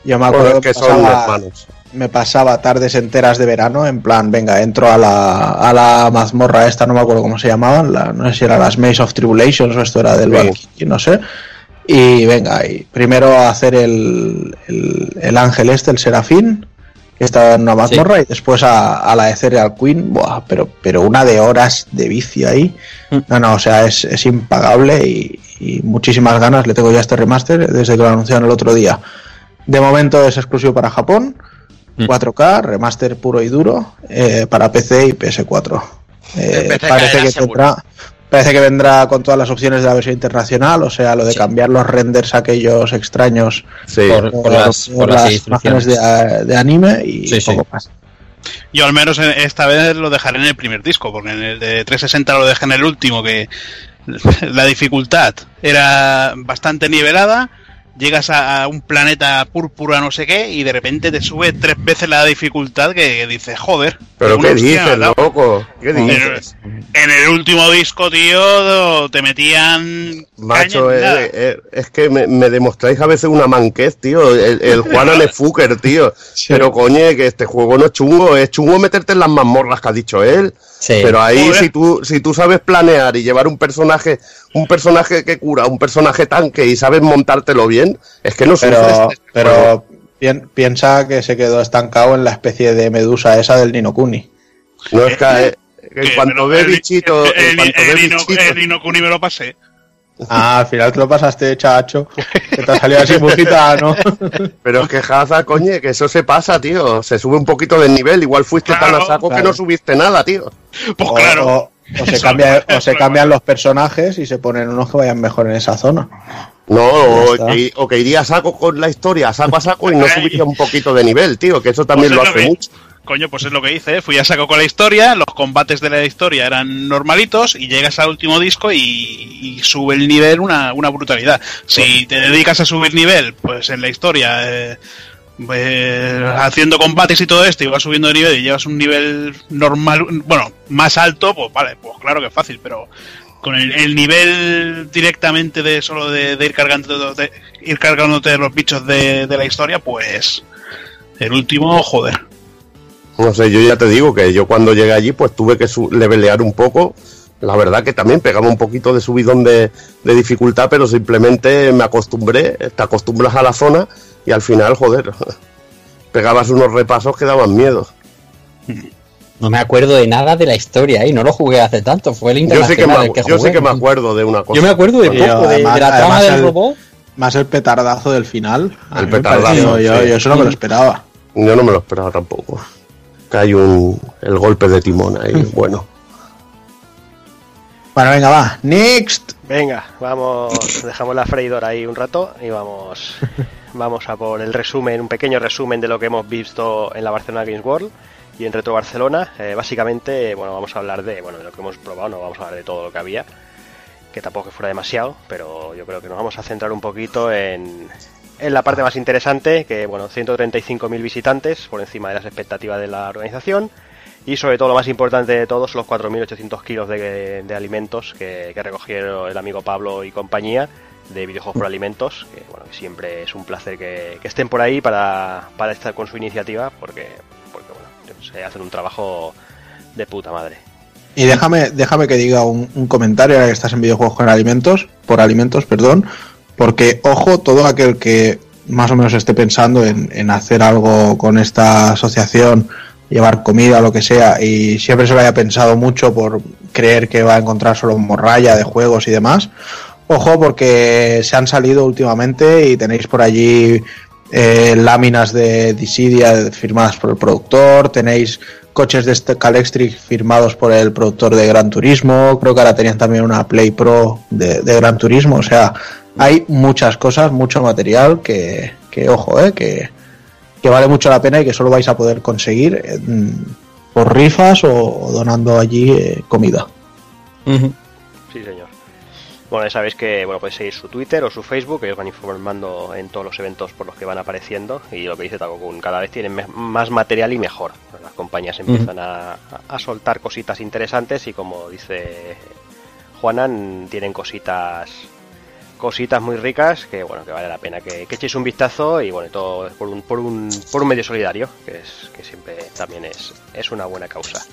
Yo me acuerdo es que que son pasaba- hermanos. me pasaba tardes enteras de verano, en plan, venga, entro a la, a la mazmorra esta, no me acuerdo cómo se llamaban, la, no sé si era las Maze of Tribulations o esto era del Sí. Valkyrie, no sé. Y venga, y primero a hacer el, el, el ángel este, el serafín, que estaba en una mazmorra, y después a, a la de Cereal Queen, buah, pero, pero una de horas de vicio ahí. Mm. No, no, o sea, es, es impagable y, y muchísimas ganas le tengo ya este remaster desde que lo anunciaron el otro día. De momento es exclusivo para Japón, Mm. 4K, remaster puro y duro, eh, para PC y PS4. Eh, parece, que seguro. tendrá, parece que vendrá con todas las opciones de la versión internacional, o sea, lo de Sí. cambiar los renders aquellos extraños Sí. Por- por, las- por por las las instrucciones. imágenes de, de anime y Sí, sí. poco más. Yo al menos en- esta vez lo dejaré en el primer disco, porque en el de 360 lo dejé en el último, que la dificultad era bastante nivelada. Llegas a, un planeta púrpura no sé qué y de repente te sube tres veces la dificultad que, dices, joder. Pero qué dices, loco, qué dices. en el último disco, tío, te metían... Macho, en nada. eh, eh, es que me, me demostráis a veces una manquez, tío. El, el Juan Anefuker, tío. Pero coño, que este juego no es chungo. Es chungo meterte en las mazmorras que ha dicho él. Sí. Pero ahí, Joder. si tú, si tú sabes planear y llevar un personaje, un personaje que cura, un personaje tanque y sabes montártelo bien, es que no Pero, este pero pien- piensa que se quedó estancado en la especie de medusa esa del Nino Kuni. No es que, eh, en cuanto me lo- ve el- bichito, el- el- ve el Ino- bichito, el Inokuni me lo pasé. Ah, al final te lo pasaste, chacho. Que te ha salido así muy gitano. pero es que Haza, coño, que eso se pasa, tío. Se sube un poquito de nivel. Igual fuiste tan a saco que no subiste nada, tío. Pues O- claro. O, o se, Eso cambia- no- o se cambian los personajes y se ponen unos que vayan mejor en esa zona. No, o que, o que iría a saco con la historia, saco a saco y no subiría un poquito de nivel, tío, que eso también Pues lo hace que- mucho. Coño, pues es lo que hice. Fui a saco con la historia, los combates de la historia eran normalitos y llegas al último disco y, y sube el nivel una, una brutalidad. Si te dedicas a subir nivel, pues en la historia, eh, pues, haciendo combates y todo esto y vas subiendo de nivel y llevas un nivel normal, bueno, más alto, pues vale, pues claro que es fácil, pero con el, el nivel directamente de solo de, de ir cargando de, ir cargándote los bichos de, de la historia, pues el último, joder. No sé, yo ya te digo que yo cuando llegué allí, pues tuve que levelear un poco. La verdad que también pegaba un poquito de subidón de, de dificultad, pero simplemente me acostumbré, te acostumbras a la zona y al final, joder, pegabas unos repasos que daban miedo. No me acuerdo de nada de la historia y no lo jugué hace tanto, fue el Yo sí que me, internacional el acu- que yo jugué. que me acuerdo de una cosa. Yo me acuerdo de poco, de, además- de la trama del el- robot. Más el petardazo del final. El petardazo, pareció- yo, sí. yo eso no me lo esperaba. Yo no me lo esperaba tampoco. Que hay un, el golpe de timón ahí, bueno. Bueno, venga, va. Next. Venga, vamos, dejamos la freidora ahí un rato y vamos, vamos a por el resumen, un pequeño resumen de lo que hemos visto en la Barcelona Games World y en Retro Barcelona. Eh, básicamente, bueno, vamos a hablar de, bueno, de lo que hemos probado, no vamos a hablar de todo lo que había, que tampoco que fuera demasiado, pero yo creo que nos vamos a centrar un poquito en, en la parte más interesante, que bueno, 135.000 visitantes por encima de las expectativas de la organización. Y sobre todo lo más importante de todos, los 4.800 kilos de, alimentos que, recogieron el amigo Pablo y compañía de videojuegos por alimentos, que bueno, siempre es un placer que, estén por ahí para, para, estar con su iniciativa, porque, porque bueno, se hacen un trabajo de puta madre. Y déjame, déjame que diga un, comentario ahora que estás en videojuegos con alimentos, por alimentos, perdón, porque ojo, todo aquel que más o menos esté pensando en, hacer algo con esta asociación, llevar comida lo que sea, y siempre se lo haya pensado mucho por creer que va a encontrar solo morralla de juegos y demás, ojo porque se han salido últimamente y tenéis por allí eh, láminas de Dissidia firmadas por el productor, tenéis coches de este Calextric firmados por el productor de Gran Turismo, creo que ahora tenían también una Play Pro de, Gran Turismo, o sea, hay muchas cosas, mucho material que, ojo, eh, que, vale mucho la pena y que solo vais a poder conseguir por rifas o, donando allí eh, comida. Sí, señor. Bueno, ya sabéis que bueno, podéis seguir su Twitter o su Facebook, ellos van informando en todos los eventos por los que van apareciendo y lo que dice Takokun, cada vez tienen más material y mejor. Las compañías empiezan a, soltar cositas interesantes y como dice Juanan, tienen cositas cositas muy ricas que bueno que vale la pena que, echéis un vistazo y bueno todo por un, por un, por un medio solidario que es que siempre también es, es una buena causa.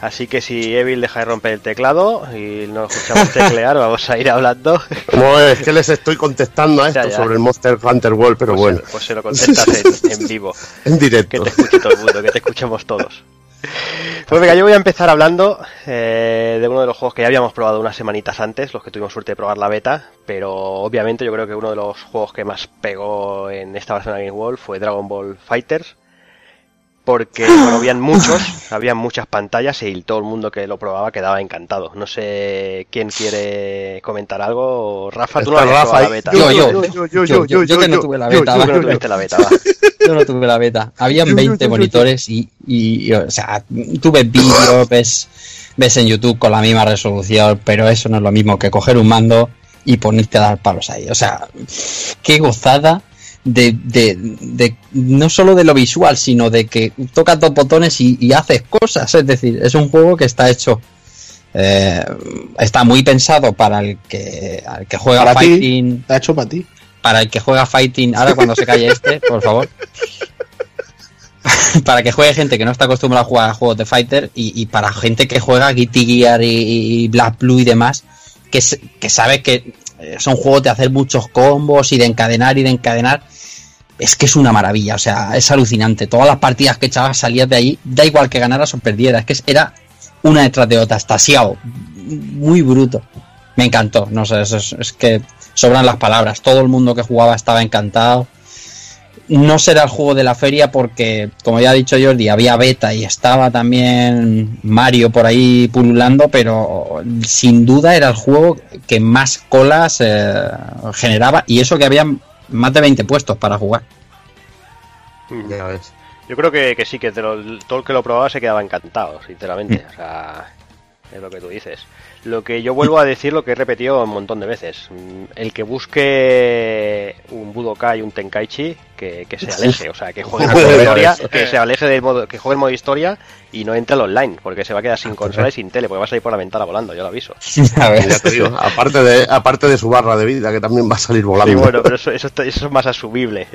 Así que si Evil deja de romper el teclado y nos escuchamos teclear, vamos a ir hablando. No, es que les estoy contestando a esto sobre el Monster Hunter World, pero pues bueno. pues se lo contestas en, vivo. en directo. Que te escuche todo el mundo, que te escuchemos todos. Pues venga, yo voy a empezar hablando eh, de uno de los juegos que ya habíamos probado unas semanitas antes, los que tuvimos suerte de probar la beta, pero obviamente yo creo que uno de los juegos que más pegó en esta versión de Game World fue Dragon Ball Fighters porque bueno, habían muchos, habían muchas pantallas y todo el mundo que lo probaba quedaba encantado. No sé quién quiere comentar algo. Rafa, tú no habías la beta. Yo, yo, yo, yo, yo, yo, que no tuve la beta. Yo, no tuviste la beta, va. Yo no tuve la beta. Habían 20 monitores y, y, o sea, tuve vídeos, ves, ves en YouTube con la misma resolución, pero eso no es lo mismo que coger un mando y ponerte a dar palos ahí. O sea, qué gozada de, de, no solo de lo visual, sino de que tocas dos botones y, haces cosas. Es decir, es un juego que está hecho. Eh, está muy pensado para el que, que juega fighting. está hecho para ti. Para el que juega fighting. Ahora cuando se calle este, por favor. para que juegue gente que no está acostumbrada a jugar a juegos de fighter y, para gente que juega Guilty Gear y, Black Blue y demás, que, que sabe que eh, son juegos de hacer muchos combos y de encadenar y de encadenar es que es una maravilla, o sea, es alucinante. Todas las partidas que echabas salías de ahí, da igual que ganaras o perdieras, es que era una detrás de otra, estasiado, muy bruto. Me encantó, no sé, es, que sobran las palabras. Todo el mundo que jugaba estaba encantado. No será el juego de la feria porque, como ya ha dicho Jordi, había beta y estaba también Mario por ahí pululando, pero sin duda era el juego que más colas eh, generaba y eso que había más de 20 puestos para jugar. Ya ves. Yo creo que, sí, que todo el que lo probaba se quedaba encantado, sinceramente. Mm. O sea, es lo que tú dices. Lo que yo vuelvo a decir, lo que he repetido un montón de veces. Mm, el que busque un Budokai y un Tenkaichi, que, se aleje. O sea, que juegue modo historia, que se aleje del modo, que juegue el modo historia y no entre al online, porque se va a quedar sin consola y sin tele, porque va a salir por la ventana volando, yo lo aviso. aparte de, aparte de su barra de vida, que también va a salir volando. Sí, bueno, pero eso, eso, es más asumible.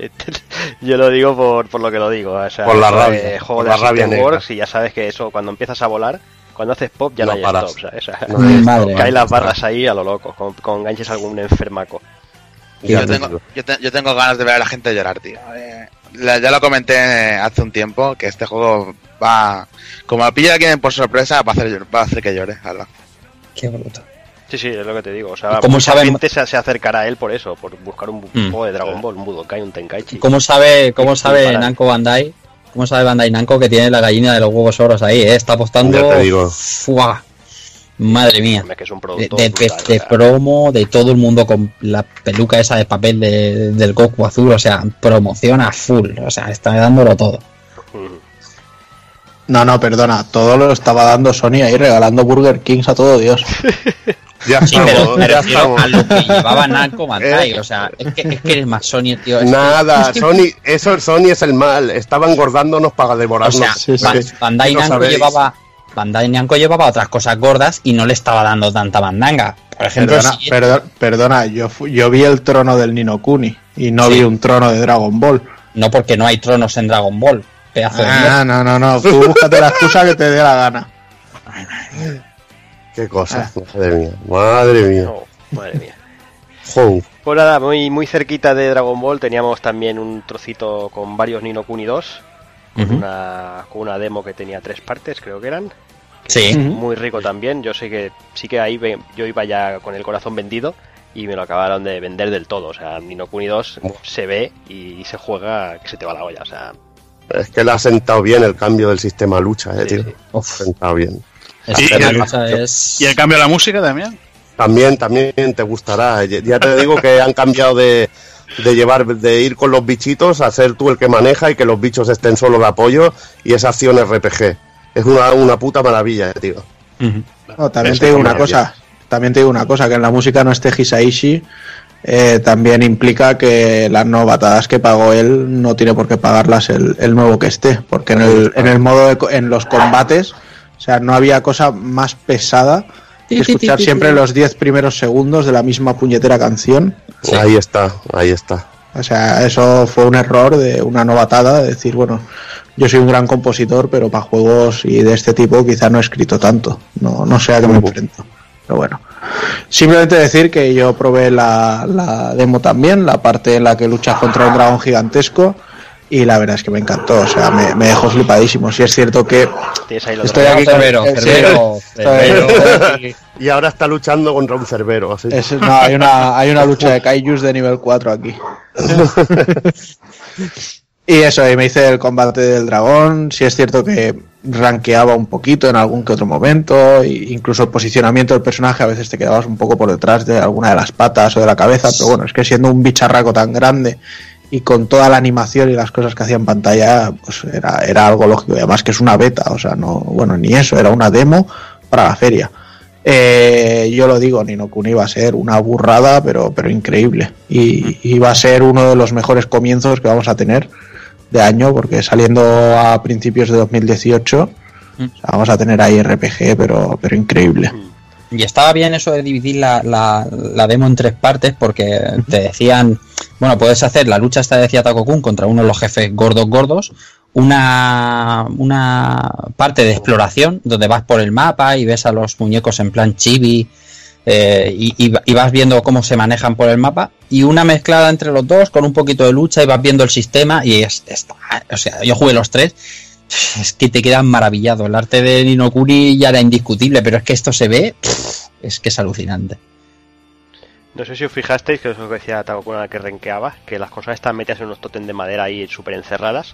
yo lo digo por, por lo que lo digo. O sea, por la rabia. Juego de la rabia y ya sabes que eso, cuando empiezas a volar, cuando haces pop ya no, hay stop, ¿sabes? caen las barras ahí a lo loco, con, con ganches algún enfermaco. Yo tengo, yo, tengo ganas de ver a la gente llorar, tío. Eh, ya lo comenté hace un tiempo que este juego va. Como pilla alguien por sorpresa, va a hacer, va a hacer que llore. Qué bruto. Sí, sí, es lo que te digo. O sea, ¿Cómo mucha gente se, se, acercará a él por eso, por buscar un mm. juego de Dragon Ball, un Budokai, un Tenkaichi. ¿Cómo sabe, cómo sabe Namco Bandai ¿Cómo sabe Bandai Namco que tiene la gallina de los huevos oros ahí? Eh? Está apostando. te digo. ¡Fua! Madre mía. Que es un de, promo, de todo el mundo con la peluca esa de papel del Goku azul. O sea, promociona full. O sea, está dándolo todo. No, no, perdona, todo lo estaba dando Sony ahí regalando Burger Kings a todo Dios. Ya Sí, pero estamos, me ya refiero a estamos. lo que llevaba Namco Bandai. O sea, es que, es que eres más Sony, tío. es que- Nada, que- Sony, eso Sony es el mal. Estaba engordándonos para O devorarnos. sea, Sí, sí. Ba- Bandai Namco llevaba. Bandai Namco llevaba otras cosas gordas y no le estaba dando tanta bandanga. Por ejemplo, Perdona, si- perdo- perdona yo, fu- yo vi el trono del Nino Kuni y no Sí. vi un trono de Dragon Ball. no porque no hay tronos en Dragon Ball. Pedazo de Ah, no, no, no, tú búscate la excusa que te dé la gana. Qué cosas, madre mía, madre mía. No, madre mía. Pues nada, muy, muy cerquita de Dragon Ball teníamos también un trocito con varios Nino Kuni 2, con, una, con una demo que tenía tres partes, creo que eran. Sí. Muy rico también, yo sé que sí que ahí yo iba ya con el corazón vendido y me lo acabaron de vender del todo. O sea, Nino Kuni 2 se ve y se juega que se te va la olla. O sea, Es que le ha sentado bien el cambio del sistema lucha, eh, Sí, tío. Ha sentado bien. Y- el- cosa es. Y el cambio de la música también. También, también te gustará. Ya te digo que han cambiado de, de llevar, de ir con los bichitos a ser tú el que maneja y que los bichos estén solo de apoyo y esa acción RPG. Es una, una puta maravilla, eh, tío. No, también Eso te digo una maravilla. cosa, también te digo una cosa, que en la música no esté Hisaishi, eh, también implica que las novatadas que pagó él no tiene por qué pagarlas el, el nuevo que esté, porque en el, en el modo de co- en los combates, o sea, no había cosa más pesada que escuchar siempre los 10 primeros segundos de la misma puñetera canción. Sí. Ahí está, ahí está. O sea, eso fue un error de una novatada, de decir, bueno, yo soy un gran compositor, pero para juegos y de este tipo quizá no he escrito tanto. No, no sé a qué me enfrento. Pero bueno. Simplemente decir que yo probé la, la demo también, la parte en la que luchas contra un dragón gigantesco, y la verdad es que me encantó. O sea, me, me dejó flipadísimo. Si es cierto que Estoy aquí con- Cerbero, sí. Cerbero, Cerbero. Estoy- Y ahora está luchando contra un cerbero. Así. es- no, hay, una, hay una lucha de kaijus de nivel 4 aquí. Y eso, y me hice el combate del dragón. Sí es cierto que ranqueaba un poquito en algún que otro momento. e incluso el posicionamiento del personaje a veces te quedabas un poco por detrás de alguna de las patas o de la cabeza. Pero bueno, es que siendo un bicharraco tan grande y con toda la animación y las cosas que hacía en pantalla, pues era, era algo lógico. Además que es una beta, o sea, no, bueno, ni eso, era una demo para la feria. Eh, yo lo digo, Nino Kuni va a ser una burrada, pero, pero increíble. Y, y a ser uno de los mejores comienzos que vamos a tener de año, porque saliendo a principios de 2018, Mm. o sea, vamos a tener ahí RPG, pero, pero increíble. Y estaba bien eso de dividir la, la, la demo en tres partes porque te decían, bueno, puedes hacer la lucha esta decía Takokun contra uno de los jefes gordos gordos, una, una parte de exploración donde vas por el mapa y ves a los muñecos en plan chibi eh, y, vas viendo cómo se manejan por el mapa y una mezclada entre los dos con un poquito de lucha y vas viendo el sistema y es, está- o sea, yo jugué los tres es que te quedan maravillado. El arte de Nino Kuni ya era indiscutible, pero es que esto se ve, es que es alucinante. No sé si os fijasteis que que decía Takokuna que renqueaba, que las cosas están metidas en unos totem de madera ahí súper encerradas.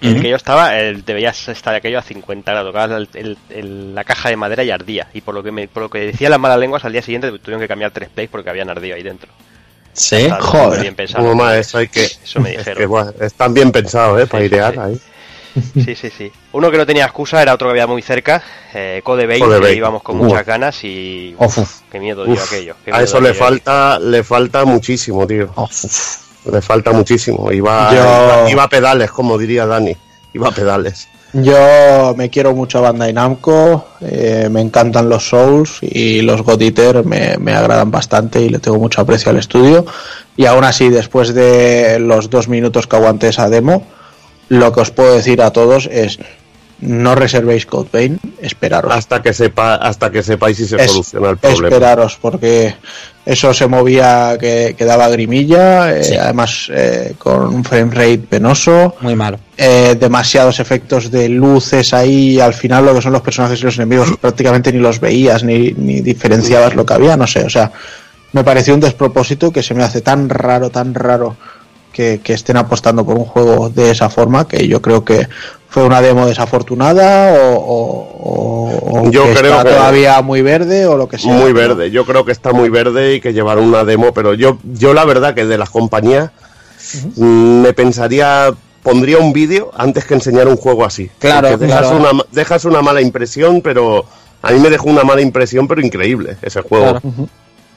El que yo estaba, el, te veías estar aquello a 50 grados, tocabas el- el- el- la caja de madera y ardía. Y por lo que me, por lo que decían las malas lenguas, al día siguiente tuvieron que cambiar tres plays porque habían ardido ahí dentro. Sí, joder. bien pensado. Como más, eso hay que. Eso me es dijeron. que, bueno, están bien pensados, ¿eh? Para Sí, sí, ahí. Sí, sí, sí. Uno que no tenía excusa era otro que había muy cerca, eh, Code Vein, Code que íbamos con Uf. muchas ganas y... Uf, uf. Qué miedo dio aquello. qué a miedo eso le falta, le falta muchísimo, tío. Uf. Le falta muchísimo. Iba, Yo- iba, iba a pedales, como diría Dani. Iba a pedales. Yo me quiero mucho a Bandai Namco, eh, me encantan los Souls y los God Eater me, me agradan bastante y le tengo mucho aprecio al estudio. Y aún así, después de los dos minutos que aguanté esa demo, lo que os puedo decir a todos es no reservéis Code Vein, esperaros. Hasta que sepa, hasta que sepáis si se Es- soluciona el problema. esperaros, porque eso se movía que, que daba grimilla, eh, además eh, con un frame rate penoso Muy malo. eh, demasiados efectos de luces ahí, al final lo que son los personajes y los enemigos prácticamente ni los veías ni, ni diferenciabas lo que había, no sé, o sea, me pareció un despropósito que se me hace tan raro, tan raro que, que estén apostando por un juego de esa forma, que yo creo que fue una demo desafortunada o, o- o- o Yo que creo está que- todavía muy verde o lo que sea. Muy verde, yo creo que está muy verde y que llevaron una demo, pero yo, yo la verdad que de las compañías me pensaría pondría un vídeo antes que enseñar un juego así. Claro, dejas, claro. Una, dejas una mala impresión, pero a mí me dejó una mala impresión, pero increíble ese juego. Claro.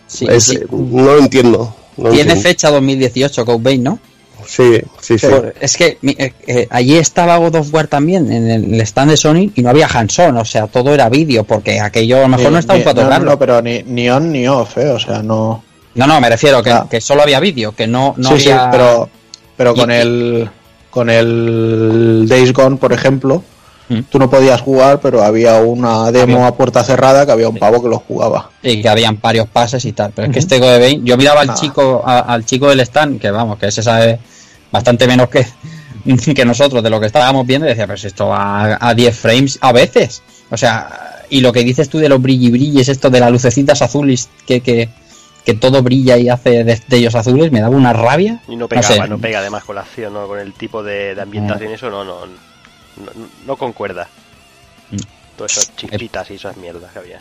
Sí, Es- sí. No lo entiendo. no Tiene entiendo. fecha 2018 Code Vein, ¿no? Sí, sí, sí. Por- es que eh, eh, allí estaba God of War también, en el stand de Sony, y no había Hanson, o sea, todo era vídeo, porque aquello a lo mejor Ni- no estaba ni- para no, no, pero ni, ni on ni off, ¿eh? O sea, no. No, no, me refiero que, Ah. que solo había vídeo, que no, no sí, sí, había... pero, pero Y- con y- el con el Days Gone, por ejemplo, Mm. tú no podías jugar, pero había una demo Había- a puerta cerrada que había un pavo que lo jugaba. Y que habían varios pases y tal. Pero es que este of Vein, yo miraba al Nada. chico, a- al chico del stand, que vamos, que ese sabe bastante menos que, que nosotros de lo que estábamos viendo, y decía, pues esto va a 10 frames a veces. O sea, y lo que dices tú de los brilli brilles, esto de las lucecitas azules, que, que, que todo brilla y hace destellos azules, me daba una rabia. Y no pegaba, sé. no, pega además con la acción, ¿no? con el tipo de, de ambientación y eso, no, no, no, no concuerda. Mm. Todas esas chispitas y esas mierdas que había.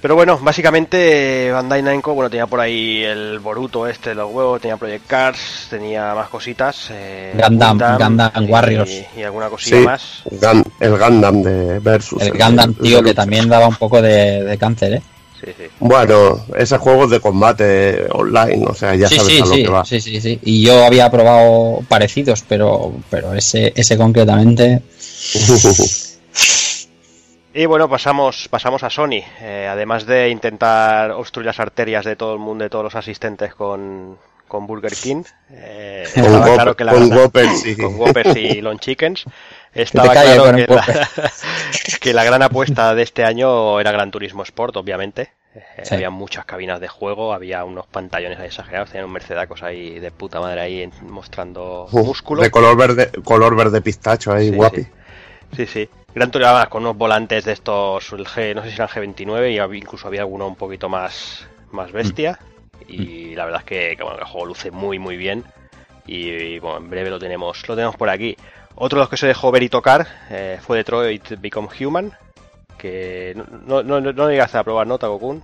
Pero bueno, básicamente Bandai Namco, bueno, tenía por ahí el Boruto este de los huevos, tenía Project Cars, tenía más cositas. Eh, Gundam, Gundam y- Warriors. Y, alguna cosilla Sí, más. Gan- el Gundam de Versus. El Gundam, de tío, que también daba un poco de, de cáncer, ¿eh? Sí, sí. Bueno, ese juego es de combate online, o sea, ya sí, sabes sí, a lo sí, que va. sí, sí, sí. Y yo había probado parecidos, pero, pero ese, ese concretamente. Y bueno, pasamos, pasamos a Sony. Eh, además de intentar obstruir las arterias de todo el mundo, de todos los asistentes con, con Burger King, eh, con estaba Whopper- claro que la sí. con Whoppers y Long Chickens, estaba calles claro que la, que la gran apuesta de este año era Gran Turismo Sport, obviamente. Eh, Sí. Había muchas cabinas de juego, había unos pantallones ahí exagerados, tenían un Mercedacos ahí de puta madre ahí mostrando Uf, músculo. De color verde, color verde pistacho ahí, Sí, guapi. sí. Sí, sí. Gran Turismo además, con unos volantes de estos, el G, no sé si eran G29 y incluso había alguno un poquito más, más bestia. Y la verdad es que, que, bueno, el juego luce muy muy bien. Y, y, bueno, en breve lo tenemos, lo tenemos por aquí. Otro de los que se dejó ver y tocar eh, fue Detroit Become Human. Que no, no, no, no llegaste a probar, ¿no, Takokun?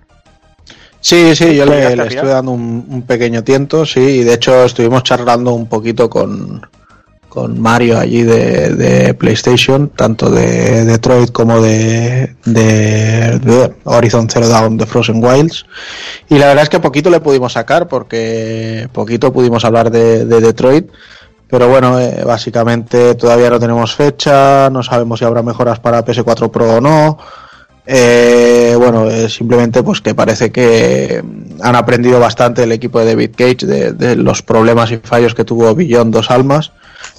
Sí, sí, yo ¿Llegaste le, le estuve dando un, un pequeño tiento, sí, y de hecho estuvimos charlando un poquito con, con Mario allí de, de PlayStation, tanto de Detroit como de, de, de Horizon Zero Dawn de Frozen Wilds. Y la verdad es que poquito le pudimos sacar, porque poquito pudimos hablar de, de Detroit. Pero bueno, eh, básicamente todavía no tenemos fecha, no sabemos si habrá mejoras para PS4 Pro o no. Eh, bueno, eh, simplemente pues que parece que han aprendido bastante el equipo de David Cage de, de los problemas y fallos que tuvo Beyond Dos Almas,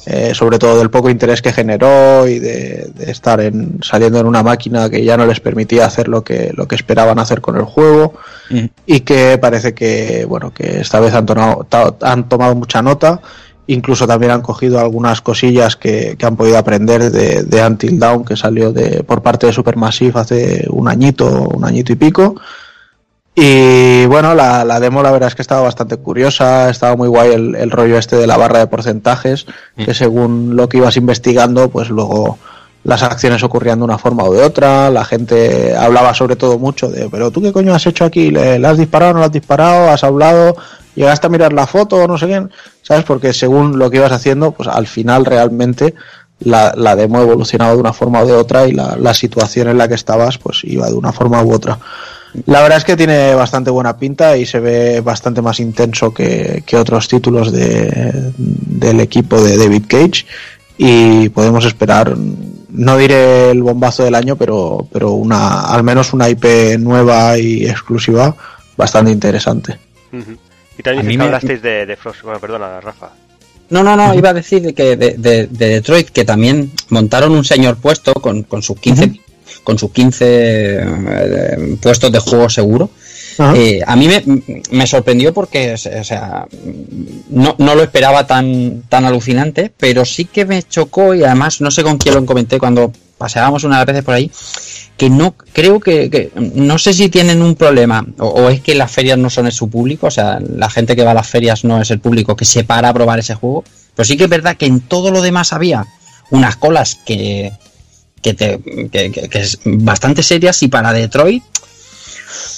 eh, sobre todo del poco interés que generó y de, de estar en, saliendo en una máquina que ya no les permitía hacer lo que, lo que esperaban hacer con el juego Mm. y que parece que bueno que esta vez han tomado, ta- han tomado mucha nota incluso también han cogido algunas cosillas que, que han podido aprender de, de Until Dawn que salió de por parte de Supermassive hace un añito un añito y pico. Y bueno la, la demo la verdad es que estaba bastante curiosa estaba muy guay el, el rollo este de la barra de porcentajes que según lo que ibas investigando pues luego las acciones ocurrían de una forma o de otra, la gente hablaba sobre todo mucho de, pero tú qué coño has hecho aquí, ¿le, le has disparado, no le has disparado, has hablado, llegaste a mirar la foto o no sé quién, ¿sabes? Porque según lo que ibas haciendo, pues al final realmente la, la demo evolucionaba de una forma o de otra y la, la situación en la que estabas pues iba de una forma u otra. La verdad es que tiene bastante buena pinta y se ve bastante más intenso que, que otros títulos de, del equipo de David Cage y podemos esperar no diré el bombazo del año pero pero una al menos una IP nueva y exclusiva bastante interesante Ujú. Y también dices que me- hablasteis de, de Frost. Bueno, perdona, Rafa. No, no, no, iba a decir que de, de- de Detroit que también montaron un señor puesto con, con sus 15 con sus 15 eh, puestos de juego seguro. Eh, a mí me, me sorprendió porque, o sea, no, no lo esperaba tan, tan alucinante, pero sí que me chocó y además no sé con quién lo comenté cuando paseábamos unas veces por ahí, que no creo que, no sé si tienen un problema o, es que las ferias no son su público, o sea, la gente que va a las ferias no es el público que se para a probar ese juego, pero sí que es verdad que en todo lo demás había unas colas que que, te, que- que es bastante serias y para Detroit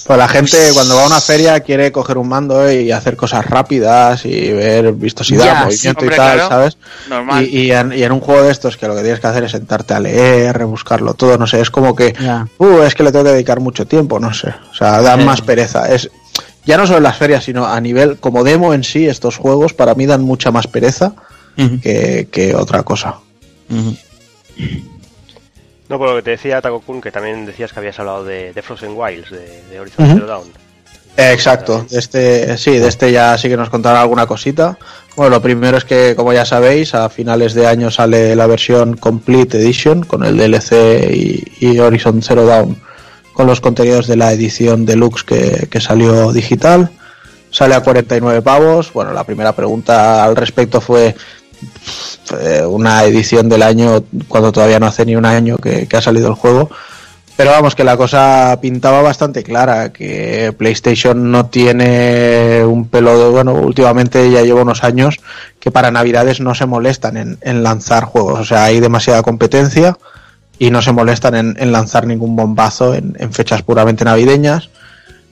Pues la gente cuando va a una feria quiere coger un mando y hacer cosas rápidas y ver vistosidad, movimiento sí, y tal, claro. ¿sabes? Normal. Y, y en, y en un juego de estos que lo que tienes que hacer es sentarte a leer, rebuscarlo todo, no sé, es como que, Ya. uh, es que le tengo que dedicar mucho tiempo, no sé. O sea, dan Sí. más pereza. Es ya no solo en las ferias, sino a nivel como demo en sí, estos juegos para mí dan mucha más pereza que, que otra cosa. ujú. No, por lo que te decía Taco Kun, que también decías que habías hablado de, de Frozen Wilds, de, de Horizon. Zero Dawn. Exacto, de este, sí, de este ya sí que nos contaron alguna cosita. Bueno, lo primero es que, como ya sabéis, a finales de año sale la versión Complete Edition con el DLC y, y Horizon Zero Dawn con los contenidos de la edición deluxe que, que salió digital. Sale a 49 pavos. Bueno, la primera pregunta al respecto fue una edición del año cuando todavía no hace ni un año que, ha salido el juego. Pero vamos, que la cosa pintaba bastante clara, que PlayStation no tiene un pelo de... Bueno, últimamente ya lleva unos años que para Navidades no se molestan en, en lanzar juegos. O sea, hay demasiada competencia y no se molestan en, en lanzar ningún bombazo en, en fechas puramente navideñas.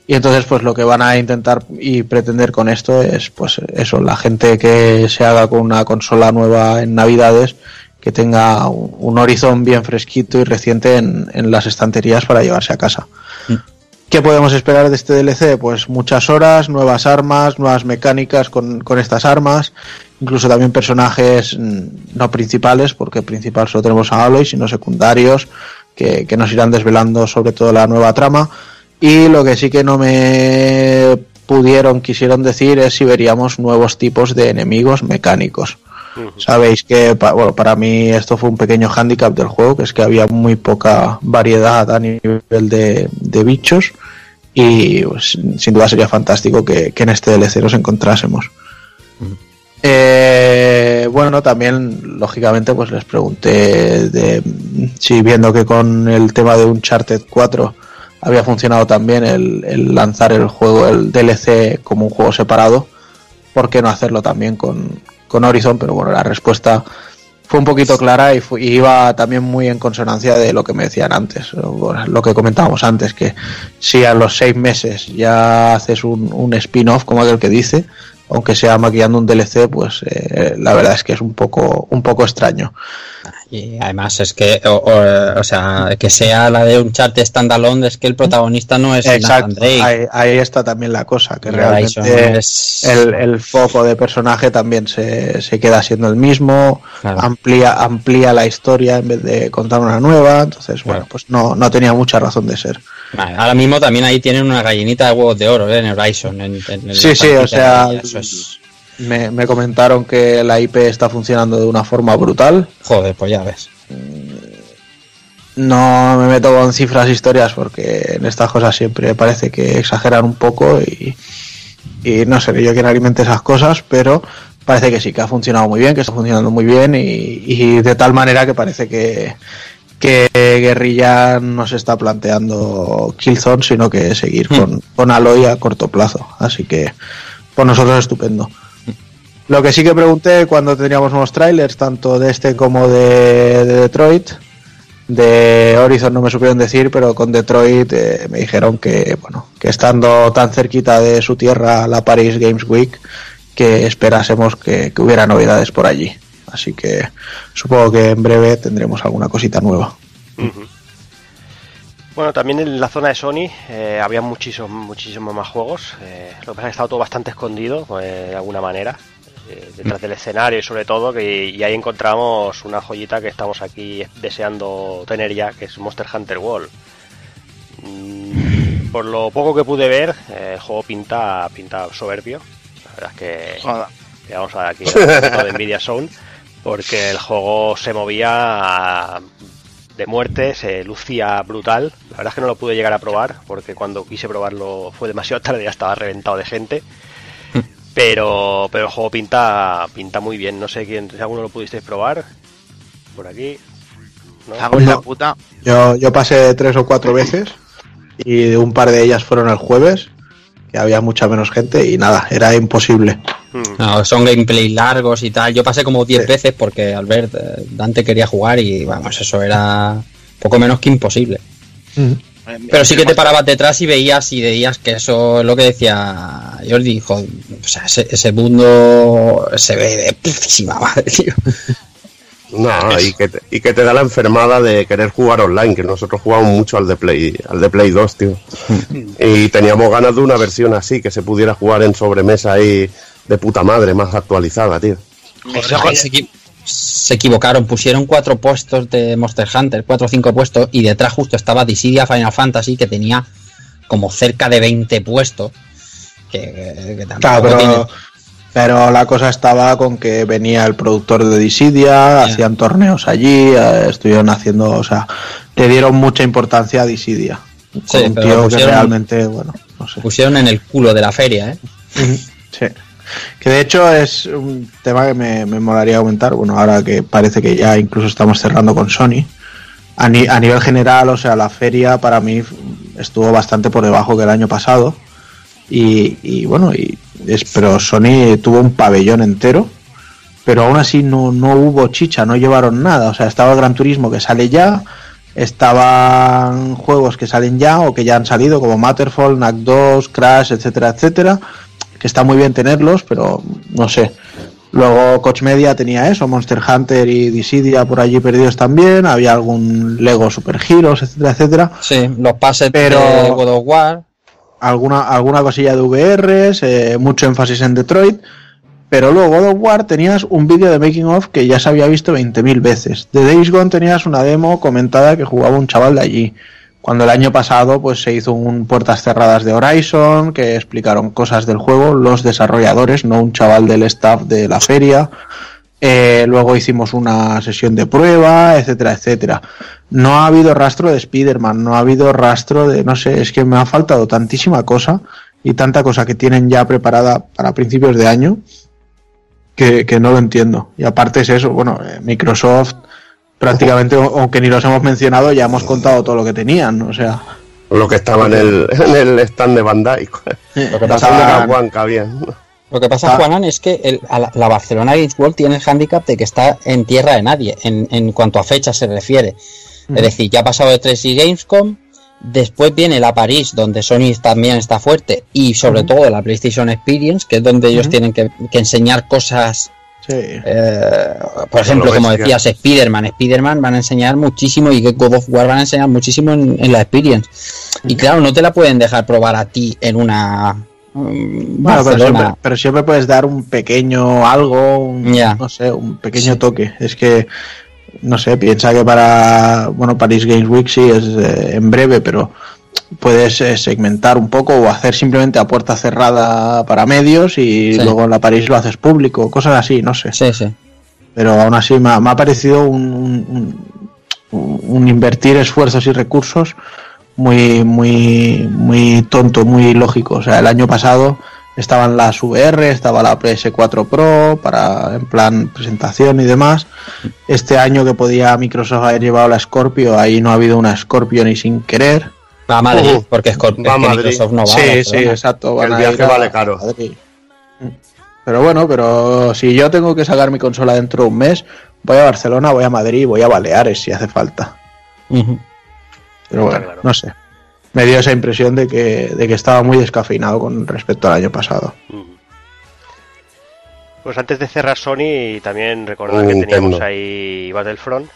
Y entonces, pues lo que van a intentar y pretender con esto es, pues eso, la gente que se haga con una consola nueva en Navidades, que tenga un, un Horizon bien fresquito y reciente en, en las estanterías para llevarse a casa. ¿Qué podemos esperar de este DLC? Pues muchas horas, nuevas armas, nuevas mecánicas con, con estas armas, incluso también personajes mm, no principales, porque principal solo tenemos a Aloy, sino secundarios, que, que nos irán desvelando sobre todo la nueva trama. Y lo que sí que no me pudieron, quisieron decir es si veríamos nuevos tipos de enemigos mecánicos. Sabéis que pa- bueno, para mí esto fue un pequeño hándicap del juego, que es que había muy poca variedad a nivel de, de bichos y pues, sin duda sería fantástico que, que en este DLC nos encontrásemos. Eh, bueno, también lógicamente pues les pregunté de si viendo que con el tema de Uncharted 4 había funcionado también el, lanzar el juego, el DLC como un juego separado, ¿por qué no hacerlo también con, con Horizon? Pero bueno, la respuesta fue un poquito clara y, fu- y iba también muy en consonancia de lo que me decían antes, lo que comentábamos antes, que si a los seis meses ya haces un, un spin-off, como aquel que dice, aunque sea maquillando un DLC, pues eh, la verdad es que es un poco, un poco extraño. Y además es que, o, o- o sea, que sea la de un chart standalone, es que el protagonista no es Nathan Exacto, Drake. ahí, ahí está también la cosa, que realmente es- el, el foco de personaje también se, se queda siendo el mismo, Claro. amplía, amplía la historia en vez de contar una nueva, entonces bueno, Claro. pues no, no tenía mucha razón de ser. Vale, ahora mismo también ahí tienen una gallinita de huevos de oro ¿eh? en Horizon. En, en- Sí, sí, o sea, eso es- me, me comentaron que la IP está funcionando de una forma brutal. Joder, pues ya ves. No me meto con cifras e historias porque en estas cosas siempre parece que exageran un poco y, y no sé yo quién alimente esas cosas, pero parece que sí, que ha funcionado muy bien, que está funcionando muy bien y, y de tal manera que parece que, que Guerrilla no se está planteando Killzone, sino que seguir con, con Aloy a corto plazo. Así que por nosotros estupendo. Lo que sí que pregunté cuando teníamos nuevos trailers, tanto de este como de, de Detroit, de Horizon no me supieron decir, pero con Detroit eh, me dijeron que, bueno, que estando tan cerquita de su tierra, la Paris Games Week, que esperásemos que, hubiera novedades por allí. Así que supongo que en breve tendremos alguna cosita nueva. Bueno, también en la zona de Sony eh, había muchísimos, muchísimos más juegos. eh, lo que pasa es todo bastante escondido, pues, de alguna manera, eh, detrás del escenario y sobre todo, que, y ahí encontramos una joyita que estamos aquí deseando tener ya, que es Monster Hunter World. Mm, por lo poco que pude ver, eh, el juego pinta, pinta soberbio. La verdad es que vamos a dar aquí un poquito de Nvidia Zone, porque el juego se movía de muerte, se lucía brutal. La verdad es que no lo pude llegar a probar, porque cuando quise probarlo fue demasiado tarde, ya estaba reventado de gente. Pero, pero el juego pinta, pinta muy bien. No sé quién, si alguno lo pudisteis probar. Por aquí. ¿no? Cago en la No. puta. Yo, yo pasé tres o cuatro veces y un par de ellas fueron el jueves, que había mucha menos gente y nada, era imposible. Mm. No, son gameplay largos y tal. Yo pasé como 10 Sí. veces porque Albert, eh, Dante quería jugar y vamos, eso era poco menos que imposible. Pero sí que te parabas detrás y veías y veías que eso es lo que decía Jordi, dijo, o sea, ese, ese mundo se ve de putísima madre, tío. No, y que, te, y que te da la enfermada de querer jugar online, que nosotros jugamos mucho al de Play, al de Play 2, tío. Y teníamos ganas de una versión así, que se pudiera jugar en sobremesa ahí de puta madre, más actualizada, tío. Se equivocaron, pusieron cuatro puestos de Monster Hunter, cuatro o cinco puestos, y detrás justo estaba Dissidia Final Fantasy, que tenía como cerca de 20 puestos. Que, que- Claro, pero, tiene- pero la cosa estaba con que venía el productor de Dissidia, hacían torneos allí, eh, estuvieron haciendo, o sea, le dieron mucha importancia a Dissidia. Sí, un tío que pusieron- realmente, bueno, no sé. pusieron en el culo de la feria, ¿eh? Sí. Que de hecho es un tema que me, me molaría aumentar, bueno, ahora que parece que ya incluso estamos cerrando con Sony. A, ni- a nivel general, o sea, la feria para mí estuvo bastante por debajo que el año pasado. Y, y bueno, y es, pero Sony tuvo un pabellón entero, pero aún así no, no hubo chicha, no llevaron nada. O sea, estaba el Gran Turismo que sale ya, estaban juegos que salen ya o que ya han salido, como Matterfall, Knack 2, Crash, etcétera, etcétera, que está muy bien tenerlos, pero no sé. Luego Coach Media tenía eso, Monster Hunter y Dissidia por allí perdidos también, había algún Lego Super Heroes, etcétera, etcétera. Sí, los pases Pero- de God of War. alguna, alguna cosilla de VRs, eh, mucho énfasis en Detroit, pero luego God of War tenías un vídeo de making of que ya se había visto 20.000 veces. De Days Gone tenías una demo comentada que jugaba un chaval de allí. Cuando el año pasado pues se hizo un puertas cerradas de Horizon, que explicaron cosas del juego, los desarrolladores, no un chaval del staff de la feria. Eh, luego hicimos una sesión de prueba, etcétera, etcétera. No ha habido rastro de Spider-Man, no ha habido rastro de, no sé, es que me ha faltado tantísima cosa y tanta cosa que tienen ya preparada para principios de año que, que no lo entiendo. Y aparte es eso, bueno, eh, Microsoft prácticamente, aunque ni los hemos mencionado, ya hemos contado todo lo que tenían, o sea, Lo que estaba en el, en el stand de Bandai. Lo que pasa, Juanca, bien. lo que pasa Ah. Juanan, es que el- a la, la Barcelona Games World tiene el handicap de que está en tierra de nadie, en, en cuanto a fecha se refiere. Es decir, ya ha pasado de 3 y Gamescom, después viene la París, donde Sony también está fuerte, y sobre todo la PlayStation Experience, que es donde ellos tienen que, que enseñar cosas sí. Eh, por ejemplo, lo como decías, Spider-Man. Spider-Man van a enseñar muchísimo y God of War van a enseñar muchísimo en, en la Experience. Y claro, no te la pueden dejar probar a ti en una mm, Bueno, pero Barcelona. siempre, pero siempre puedes dar un pequeño algo, un- no sé, un pequeño Sí. toque. Es que, no sé, piensa que para, bueno, Paris Games Week sí es eh, en breve, pero puedes eh, segmentar un poco o hacer simplemente a puerta cerrada para medios y Sí. luego en la París lo haces público, cosas así, no sé. Sí, sí. Pero aún así me ha, me ha parecido un, un- un- un invertir esfuerzos y recursos muy, muy, muy tonto, muy lógico. O sea, el año pasado estaban las VR, estaba la PS4 Pro para en plan presentación y demás. Este año que podía Microsoft haber llevado la Scorpio, ahí no ha habido una Scorpio ni sin querer. Va a Madrid, porque es, Va a Madrid. Microsoft no va. a sí, sí, exacto. El a viaje a vale caro. Madrid. Pero bueno, pero si yo tengo que sacar mi consola dentro de un mes, voy a Barcelona, voy a Madrid, voy a Baleares si hace falta. Pero bueno, claro. no sé. Me dio esa impresión de que, de que estaba muy descafeinado con respecto al año pasado. Pues antes de cerrar Sony, también recordar Un que teníamos ahí Battlefront,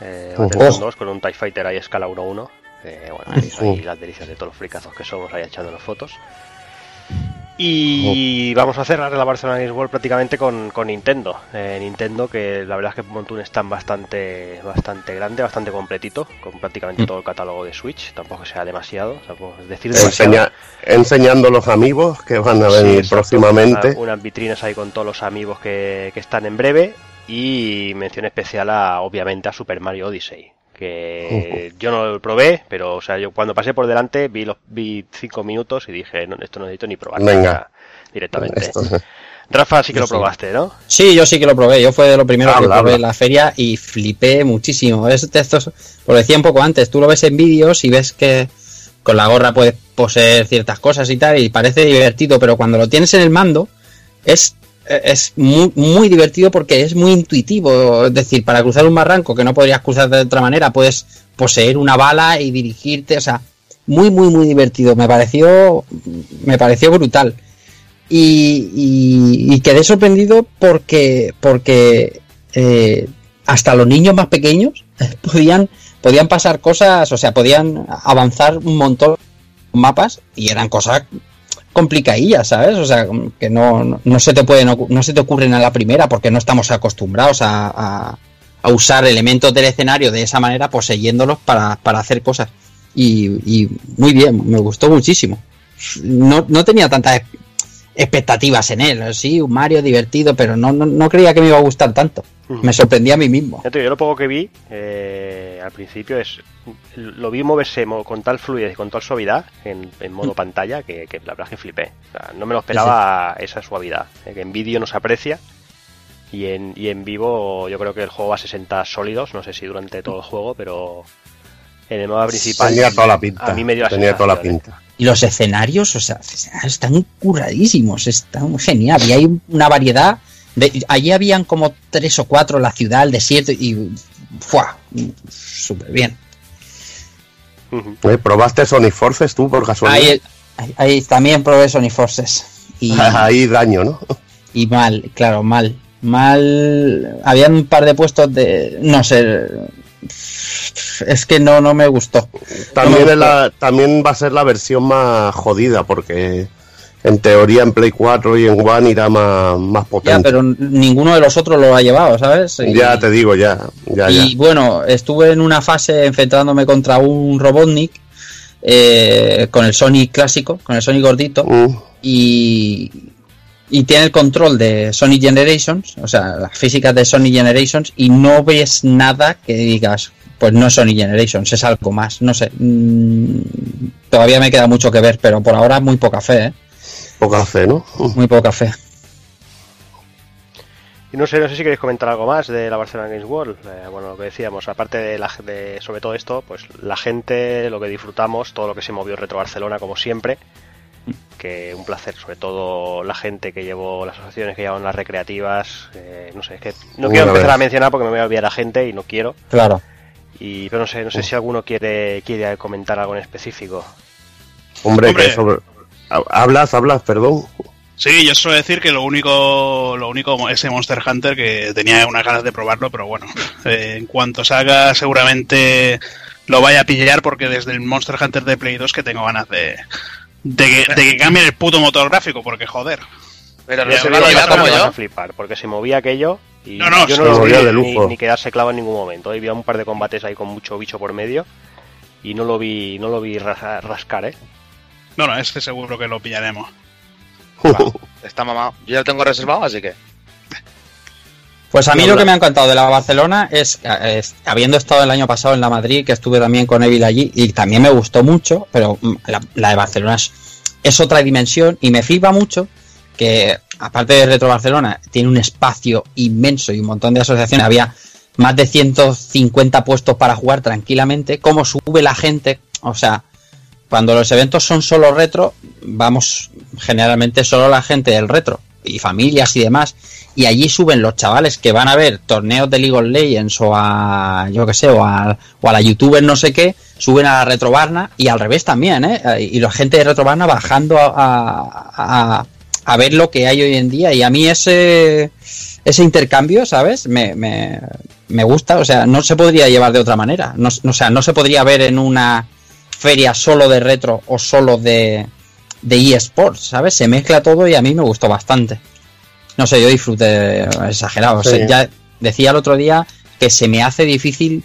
eh. Battlefront Oh. 2 con un TIE Fighter ahí a escala 1-1. Eh, bueno, ahí las delicias de todos los fricazos que somos ahí echando las fotos. Y vamos a cerrar la Barcelona Games World prácticamente con, con Nintendo. Eh, Nintendo, que la verdad es que montó un stand bastante, bastante grande, bastante completito, con prácticamente Mm. todo el catálogo de Switch. Tampoco sea demasiado, tampoco es decir demasiado. Enseña- enseñando los amigos que van a venir próximamente. Una- unas vitrinas ahí con todos los amigos que, que están en breve. Y mención especial a, obviamente, a Super Mario Odyssey. Que yo no lo probé, pero o sea, yo cuando pasé por delante vi los vi cinco minutos y dije, no, esto no necesito ni probar Venga. directamente. Esto- Rafa sí que Yo lo sí. probaste, ¿no? Sí, yo sí que lo probé. Yo fue de lo primero que Habla, probé habla. en la feria y flipé muchísimo. Es de estos, lo decía un poco antes, tú lo ves en vídeos y ves que con la gorra puedes poseer ciertas cosas y tal y parece divertido, pero cuando lo tienes en el mando es es muy, muy divertido porque es muy intuitivo. Es decir, para cruzar un barranco que no podrías cruzar de otra manera, puedes poseer una bala y dirigirte. O sea, muy, muy, muy divertido. Me pareció, me pareció brutal. Y, quedé sorprendido porque, porque eh, hasta los niños más pequeños podían, podían pasar cosas, o sea, podían avanzar un montón mapas y eran cosas complicadillas, ¿sabes? O sea, que no, no, se te pueden no se te ocurren a la primera porque no estamos acostumbrados a, a, usar elementos del escenario de esa manera, poseyéndolos para, para hacer cosas. Y, muy bien, me gustó muchísimo. No, no tenía tantas expectativas en él, sí, un Mario divertido, pero no, no, creía que me iba a gustar tanto. Me sorprendía a mí mismo. Yo lo poco que vi eh, al principio es lo vi moverse con tal fluidez y con tal suavidad en, modo mm. pantalla que, la verdad es que flipé. no me lo esperaba esa suavidad, eh, que en vídeo no se aprecia y en, y en vivo yo creo que el juego va a 60 sólidos, no sé si durante todo el juego, pero en el mapa principal. Tenía toda la pinta. A mí me dio Tenía toda la pinta. Y los escenarios, o sea, están curadísimos, están genial. Y hay una variedad. De, allí habían como tres o cuatro, la ciudad, el desierto, y. ¡Fua! Súper bien. ¿Probaste Sonic Forces tú por casualidad? Ahí, ahí, también probé Sonic Forces. Y, ahí daño, ¿no? Y mal, claro, mal. Mal. Habían un par de puestos de. No sé es que no, no me gustó. También, La, también va a ser la versión más jodida porque en teoría en Play 4 y en One irá más, más potente. Ya, pero ninguno de los otros lo ha llevado, ¿sabes? ya te digo, ya. y bueno, estuve en una fase enfrentándome contra un Robotnik eh, con el Sonic clásico, con el Sonic gordito. Mm. Y, y tiene el control de Sonic Generations, o sea, las físicas de Sonic Generations, y no ves nada que digas, pues no es Sonic Generations, es algo más, no sé. Mm, todavía me queda mucho que ver, pero por ahora muy poca fe, ¿eh? Poca fe, ¿no? Muy poca fe. Y no sé, no sé si queréis comentar algo más de la Barcelona Games World. Eh, bueno, lo que decíamos, aparte de, la, de sobre todo esto, pues la gente, lo que disfrutamos, todo lo que se movió Retro Barcelona como siempre que un placer, sobre todo la gente que llevó, las asociaciones que llevan las recreativas, eh, no sé, es que no quiero empezar a mencionar porque me voy a olvidar a gente y no quiero. Claro. Y, pero no sé, no sé si alguno quiere, quiere comentar algo en específico. Hombre, Que sobre... hablas, hablas, perdón. Sí, yo suelo decir que lo único, lo único ese Monster Hunter que tenía unas ganas de probarlo, pero bueno, eh, en cuanto salga seguramente lo vaya a pillar porque desde el Monster Hunter de Play 2 que tengo ganas de, de que, de que cambien el puto motor gráfico, porque joder. Pero no se como yo. A flipar, porque se movía aquello y no, no, yo no lo vi de ni, ni, quedarse clavo en ningún momento. Había un par de combates ahí con mucho bicho por medio y no lo vi, no lo vi rascar, ¿eh? No, no, este seguro que lo pillaremos. está mamado. Yo ya lo tengo reservado, así que. Pues a mí lo que me ha encantado de la Barcelona es, habiendo estado el año pasado en la Madrid, que estuve también con Evil allí, y también me gustó mucho, pero mm, la, de Barcelona es, otra dimensión y me flipa mucho que, aparte de Retro Barcelona, tiene un espacio inmenso y un montón de asociaciones. Había más de 150 puestos para jugar tranquilamente. Cómo sube la gente, o sea, cuando los eventos son solo retro, vamos generalmente solo la gente del retro y familias y demás y allí suben los chavales que van a ver torneos de League of Legends o a, yo que sé, o a, o a la youtuber no sé qué, suben a la Retrobarna y al revés también, ¿eh? Y la gente de Retrobarna bajando a, a, ver lo que hay hoy en día y a mí ese, ese intercambio, ¿sabes? Me, me, me gusta, o sea, no se podría llevar de otra manera, no, o sea, no se podría ver en una feria solo de retro o solo de, de eSports, ¿sabes? Se mezcla todo y a mí me gustó bastante no sé, yo disfruté exagerado. ya decía el otro día que se me hace difícil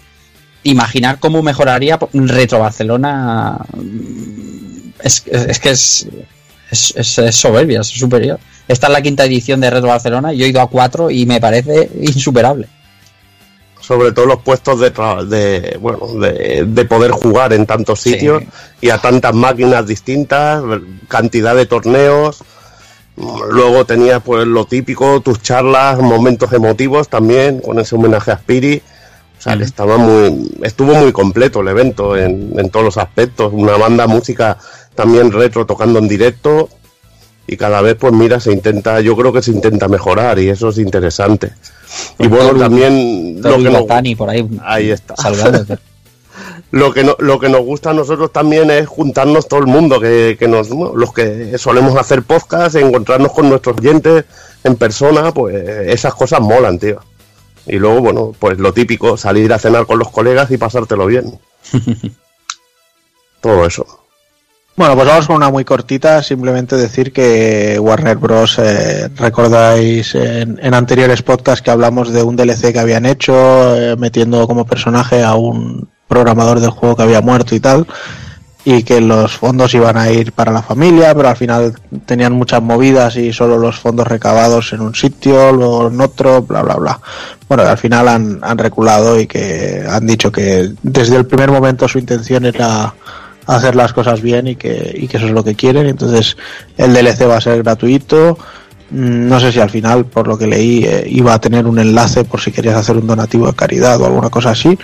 imaginar cómo mejoraría Retro Barcelona. Es, que es, es, soberbia, es superior. Esta es la quinta edición de Retro Barcelona. Yo he ido a cuatro y me parece insuperable. Sobre todo los puestos de, de bueno de, poder jugar en tantos sitios y a tantas máquinas distintas, cantidad de torneos Luego tenía pues lo típico, tus charlas, momentos emotivos también, con ese homenaje a Spiri. O sea, estaba muy, estuvo muy completo el evento en, en, todos los aspectos. Una banda música también retro tocando en directo. Y cada vez, pues mira, se intenta, yo creo que se intenta mejorar y eso es interesante. Y bueno, también lo que por ahí, ahí está. lo que, no, lo que nos gusta a nosotros también es juntarnos todo el mundo, que, que nos, los que solemos hacer podcast, encontrarnos con nuestros oyentes en persona, pues esas cosas molan, tío. Y luego, bueno, pues lo típico, salir a cenar con los colegas y pasártelo bien. todo eso. Bueno, pues vamos con una muy cortita, simplemente decir que Warner Bros. Eh, recordáis en, en, anteriores podcasts que hablamos de un DLC que habían hecho, eh, metiendo como personaje a un programador del juego que había muerto y tal, y que los fondos iban a ir para la familia, pero al final tenían muchas movidas y solo los fondos recabados en un sitio, luego en otro, bla, bla, bla. Bueno, al final han, han reculado y que han dicho que desde el primer momento su intención era hacer las cosas bien y que, y que eso es lo que quieren. Entonces el DLC va a ser gratuito. Mm, No sé si al final, por lo que leí, eh, iba a tener un enlace por si querías hacer un donativo de caridad o alguna cosa así.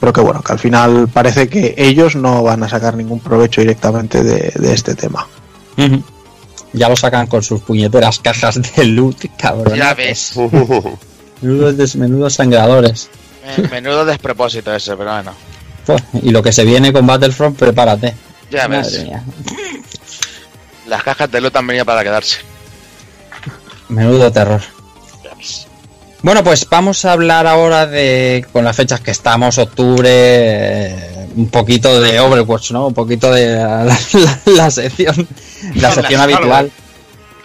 Pero que bueno, que al final parece que ellos no van a sacar ningún provecho directamente de, de este tema. Ya lo sacan con sus puñeteras cajas de loot, cabrón. Ya ves. Menudos, des- menudos sangradores. Menudo despropósito ese, pero bueno. Pues, y lo que se viene con Battlefront, prepárate. Ya Madre ves. mía. Las cajas de loot han venido para quedarse. Menudo terror. Bueno, pues vamos a hablar ahora de, con las fechas que estamos, octubre, eh, un poquito de Overwatch, ¿no? Un poquito de la, la- la sección, la sección habitual.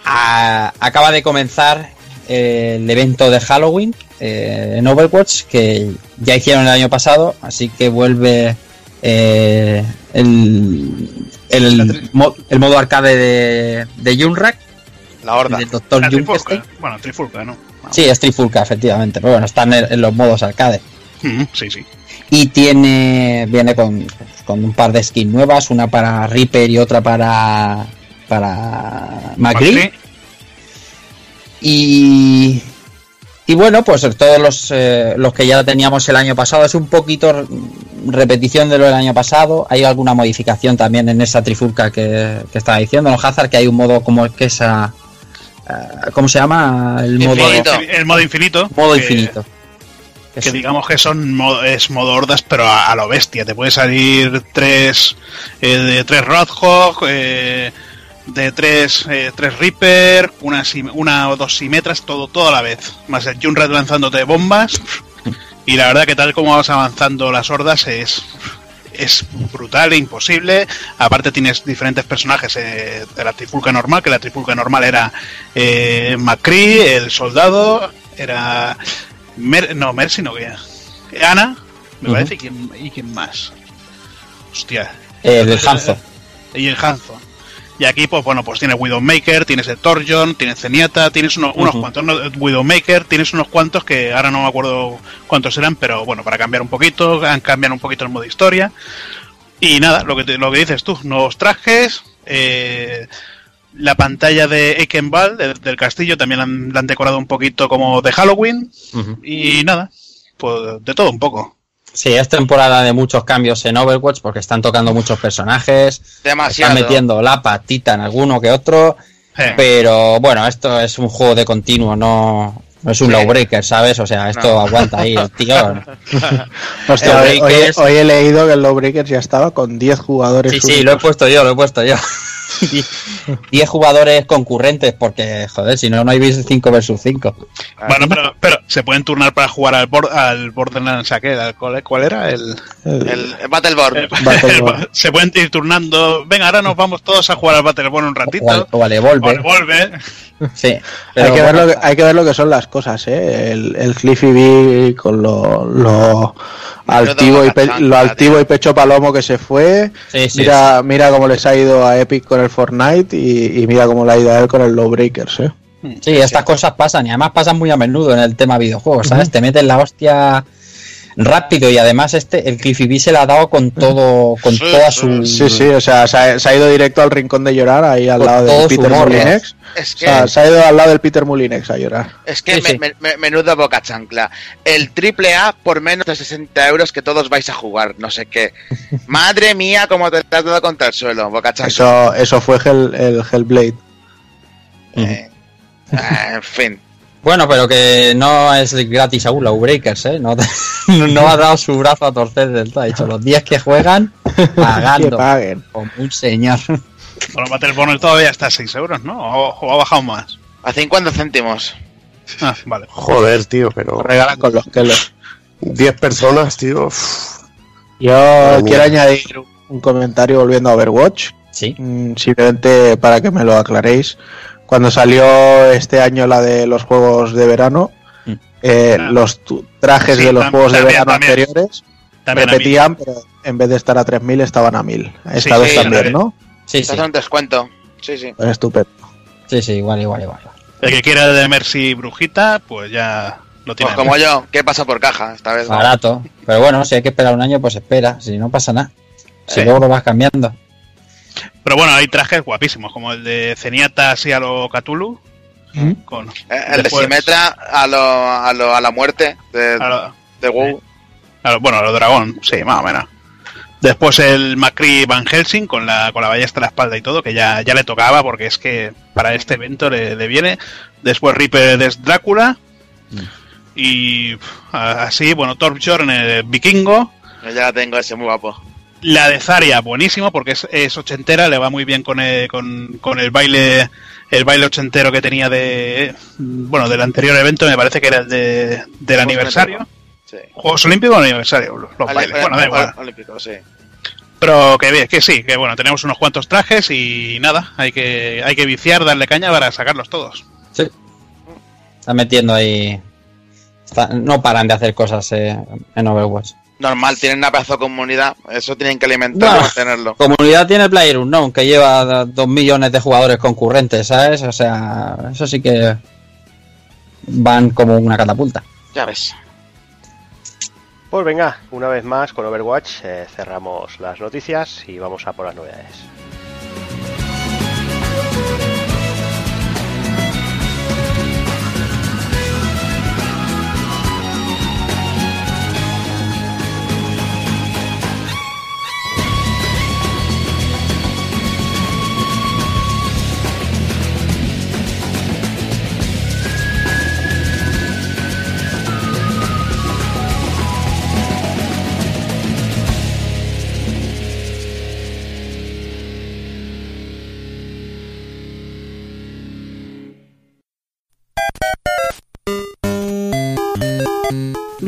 Acaba de comenzar eh, el evento de Halloween eh, en Overwatch que ya hicieron el año pasado, así que vuelve eh, el, el, mo- el modo arcade de, de Junrak, La horda. del Junkenstein. trifulca. Bueno, trifulca, ¿no? Sí, es Trifulca, efectivamente. Pero bueno, están en, en los modos arcade. Mm, Sí, sí. Y tiene. Viene con, con un par de skins nuevas, una para Reaper y otra para. para. Macri, Y. Y bueno, pues todos los, eh, los que ya teníamos el año pasado, es un poquito repetición de lo del año pasado. Hay alguna modificación también en esa trifulca que, que estaba diciendo, ¿no, Hazard? Que hay un modo como que esa. Eh, ¿Cómo se llama? El modo, Infinito. El modo infinito. modo que- infinito. Que digamos que son mo- es modo hordas, pero a, a lo bestia. Te puede salir tres eh, de tres Roadhog, eh, de tres, eh, tres Reaper, una, una o dos Simetras, todo, todo a la vez. Más el Junred lanzándote bombas. Y la verdad que tal como vas avanzando las hordas es es brutal e imposible. Aparte tienes diferentes personajes eh, de la trifulca normal, que la trifulca normal era eh, McCree, el soldado, era Mer no, Mercy no, que Ana, me parece, y quién, y quién más. Hostia. Eh, del Hanzo. Y el Hanzo. Y aquí, pues bueno, pues tienes Widowmaker, tienes el Torjon, tienes Zenyatta, tienes unos, unos cuantos, ¿no? Widowmaker, tienes unos cuantos que ahora no me acuerdo cuántos eran, pero bueno, para cambiar un poquito, han cambiado un poquito el modo historia. Y nada, lo que, te- lo que dices tú, nuevos trajes, eh, la pantalla de Ekenbal, de- del castillo, también la han, la han decorado un poquito como de Halloween. Y nada, pues de todo un poco. Sí, es temporada de muchos cambios en Overwatch porque están tocando muchos personajes, Demasiado. están metiendo la patita en alguno que otro, pero bueno, esto es un juego de continuo, no, no es un Sí. lowbreaker, ¿sabes? O sea, esto No. aguanta ahí el tío. Hostia, hoy, hoy- Lowbreakers. hoy he leído que el Lowbreakers ya estaba con 10 jugadores. Sí, sí, lo he puesto yo, lo he puesto yo. Y 10 jugadores concurrentes porque, joder, si no, no hay 5 versus 5. bueno, pero, pero se pueden turnar para jugar al, Bor- al Borderlands aquel, al- ¿cuál, cuál era? El, El- El, el Battleborn. se pueden ir turnando. Venga, ahora nos vamos todos a jugar al Battleborn un ratito. O al, o al O al. Sí. hay, que ver lo que, hay que ver lo que son las cosas, ¿eh? El, el Cliffy B con lo, lo altivo, y pe- lo altivo y pecho palomo que se fue. Sí, sí, mira, mira cómo les ha ido a Epic con el Fortnite y, y mira cómo le ha ido a él con el Lowbreakers, ¿eh? Sí, estas cosas pasan y además pasan muy a menudo en el tema videojuegos, ¿sabes? Te meten la hostia rápido y además este, el Cliffy B se la ha dado con todo, con Sí, toda sí, su... Sí, sí, o sea, se ha, se ha ido directo al rincón de llorar, ahí al lado su Peter humor, Mulinex. Es O que, sea, se ha ido al lado del Peter Mulinex a llorar. es que Sí, me- sí. me- me- menuda boca chancla. El triple A por menos de 60 euros que todos vais a jugar, no sé qué. Madre mía, cómo te has dado contra el suelo, boca chancla. Eso, eso fue Hell- el Hellblade. Eh, ah, en fin. Bueno, pero que no es gratis aún la Breakers, ¿eh? No, no ha dado su brazo a torcer del todo. Ha dicho los días que juegan, pagando. Que paguen. Como un señor. Bueno, Battle Bonus todavía está a 6 euros, ¿no? O, o ha bajado más. A 50 céntimos. Ah, vale. Joder, tío, pero Regalan con los que los. 10 personas, tío. uf. Yo Madre quiero mía. añadir un comentario volviendo a Overwatch. Sí. Mm, Simplemente para que me lo aclaréis. Cuando salió este año la de los juegos de verano, Mm. eh, Ah. los tu- trajes Sí, de los juegos de verano también. anteriores También repetían, pero en vez de estar a 3.000 estaban a 1.000. Esta Sí, vez sí, también. ¿no? Sí, sí. un descuento. Sí, sí. Pues estupendo. Sí, sí, igual, igual, igual. El que quiera de Mercy Brujita, pues ya lo tiene. Pues como yo, ¿qué pasa por caja? Esta vez no. Barato. Pero bueno, si hay que esperar un año, pues espera. Si no pasa nada. Si Sí. luego lo vas cambiando. Pero bueno, hay trajes guapísimos, como el de Zenyatta así a lo Cthulhu. ¿Mm? Con, Eh, El de Después- Simetra a, lo, a, lo, a la muerte de, a lo- de WoW. a lo- bueno, a lo dragón, sí, más o menos. Después el Macri Van Helsing con la, con la ballesta a la espalda y todo, que ya, ya le tocaba porque es que para este evento le, le viene. Después Reaper es Drácula. Y pf, a- así, bueno, Torbjorn el vikingo. Yo ya la tengo ese muy guapo. La de Zarya, buenísimo, porque es, es ochentera, le va muy bien con el, con, con el baile el baile ochentero que tenía de bueno del anterior evento, me parece que era el de, del aniversario. Sí. Juegos Olímpicos o aniversario, los, bailes. Bueno, da igual. Olímpico, sí. Pero que, bien, que sí, que bueno, tenemos unos cuantos trajes y nada, hay que, hay que viciar, darle caña para sacarlos todos. Sí. Está metiendo ahí. está- no paran de hacer cosas eh, en Overwatch. Normal, tienen una pedazo de comunidad. Eso tienen que alimentarlo, Bueno. mantenerlo. Comunidad tiene PlayerUnknown, que lleva dos millones de jugadores concurrentes, ¿sabes? O sea, eso sí que van como una catapulta. Ya ves. Pues venga, una vez más con Overwatch eh, cerramos las noticias y vamos a por las novedades.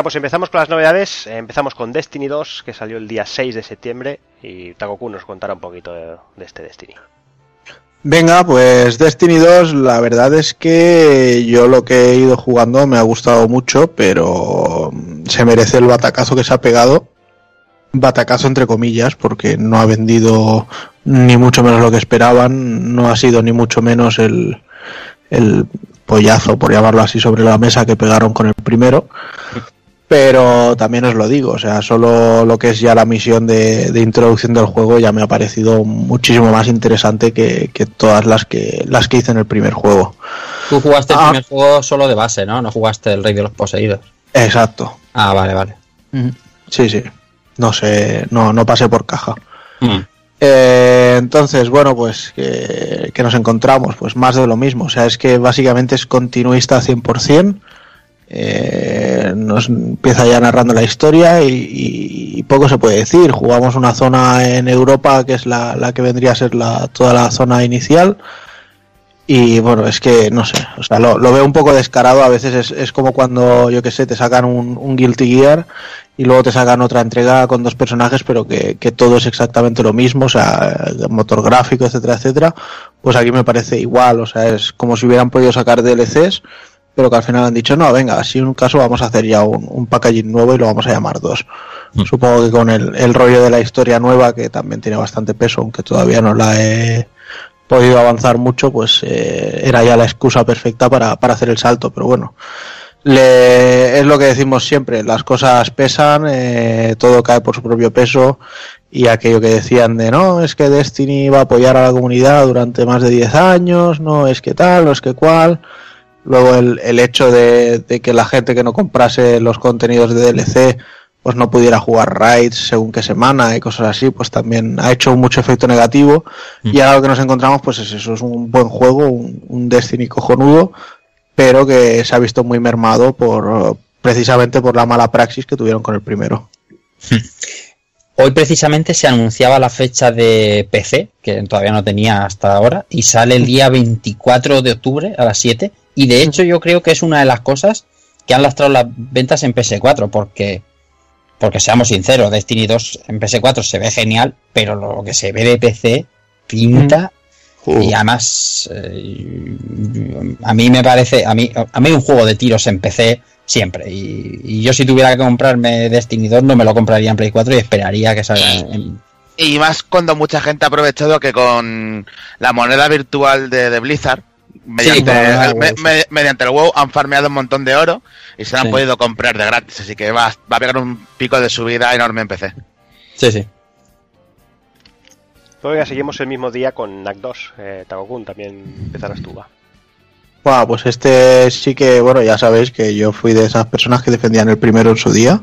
Venga, pues empezamos con las novedades. Eh, Empezamos con Destiny 2, que salió el día 6 de septiembre. Y Takoku nos contará un poquito de, de este Destiny. Venga, pues Destiny 2, la verdad es que yo lo que he ido jugando me ha gustado mucho, pero mm, se merece el batacazo que se ha pegado. Batacazo entre comillas, porque no ha vendido ni mucho menos lo que esperaban, no ha sido ni mucho menos el, el pollazo, por llamarlo así, sobre la mesa que pegaron con el primero. Pero también os lo digo, o sea, solo lo que es ya la misión de, de introducción del juego ya me ha parecido muchísimo más interesante que, que todas las que las que hice en el primer juego. Tú jugaste el Ah. primer juego solo de base, ¿no? No jugaste el Rey de los Poseídos. Exacto. Ah, vale, vale. Sí, sí. No sé, no, no pasé por caja. Mm. Eh, entonces, bueno, pues que, que nos encontramos, pues más de lo mismo. O sea, es que básicamente es continuista 100%. Eh, nos empieza ya narrando la historia y, poco se puede decir. Jugamos una zona en Europa que es la, la que vendría a ser la, toda la zona inicial. Y bueno, es que no sé, o sea, lo, lo veo un poco descarado. A veces es, es como cuando, yo que sé, te sacan un, un Guilty Gear y luego te sacan otra entrega con dos personajes, pero que, que todo es exactamente lo mismo, o sea, motor gráfico, etcétera, etcétera. Pues aquí me parece igual, o sea, es como si hubieran podido sacar DLCs, pero que al final han dicho, no, venga, si en un caso vamos a hacer ya un, un packaging nuevo y lo vamos a llamar dos. Mm. Supongo que con el, el rollo de la historia nueva, que también tiene bastante peso, aunque todavía no la he podido avanzar mucho, pues eh, era ya la excusa perfecta para, para hacer el salto, pero bueno. Le, es lo que decimos siempre, las cosas pesan, eh, todo cae por su propio peso y aquello que decían de no, es que Destiny va a apoyar a la comunidad durante más de 10 años, no es que tal, no es que cual. Luego el, el hecho de, de, que la gente que no comprase los contenidos de DLC pues no pudiera jugar raids según qué semana y cosas así, pues también ha hecho mucho efecto negativo. Mm. Y ahora lo que nos encontramos, pues es eso, es un buen juego, un, un Destiny cojonudo, pero que se ha visto muy mermado por precisamente por la mala praxis que tuvieron con el primero. Hoy precisamente se anunciaba la fecha de PC, que todavía no tenía hasta ahora, y sale el día 24 de octubre a las 7. Y de hecho yo creo que es una de las cosas que han lastrado las ventas en PS4, porque, porque seamos sinceros, Destiny 2 en PS4 se ve genial, pero lo que se ve de PC pinta... Y además, eh, a mí me parece, a mí, a mí un juego de tiros en PC siempre. Y, yo si tuviera que comprarme Destiny 2 no me lo compraría en Play 4 y esperaría que salga en... Y más cuando mucha gente ha aprovechado que con la moneda virtual de, Blizzard, mediante, el, me, mediante el WoW han farmeado un montón de oro y se han podido comprar de gratis. Así que va, va a pegar un pico de subida enorme en PC. Sí, sí. Ya seguimos el mismo día con NAC 2. Eh, Tagokun, también empezarás tú, va. Bueno, pues este sí que, bueno, ya sabéis que yo fui de esas personas que defendían el primero en su día.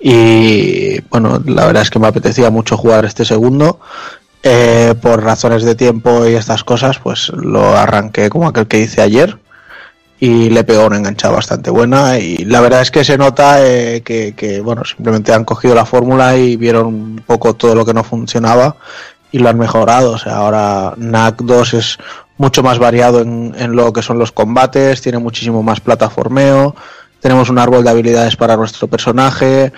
Y bueno, la verdad es que me apetecía mucho jugar este segundo. Eh, por razones de tiempo y estas cosas, pues lo arranqué como aquel que hice ayer. Y le pegó una enganchada bastante buena. Y la verdad es que se nota eh, que, que, bueno, simplemente han cogido la fórmula y vieron un poco todo lo que no funcionaba y lo han mejorado. O sea, ahora NAC 2 es mucho más variado en, en, lo que son los combates, tiene muchísimo más plataformeo, tenemos un árbol de habilidades para nuestro personaje,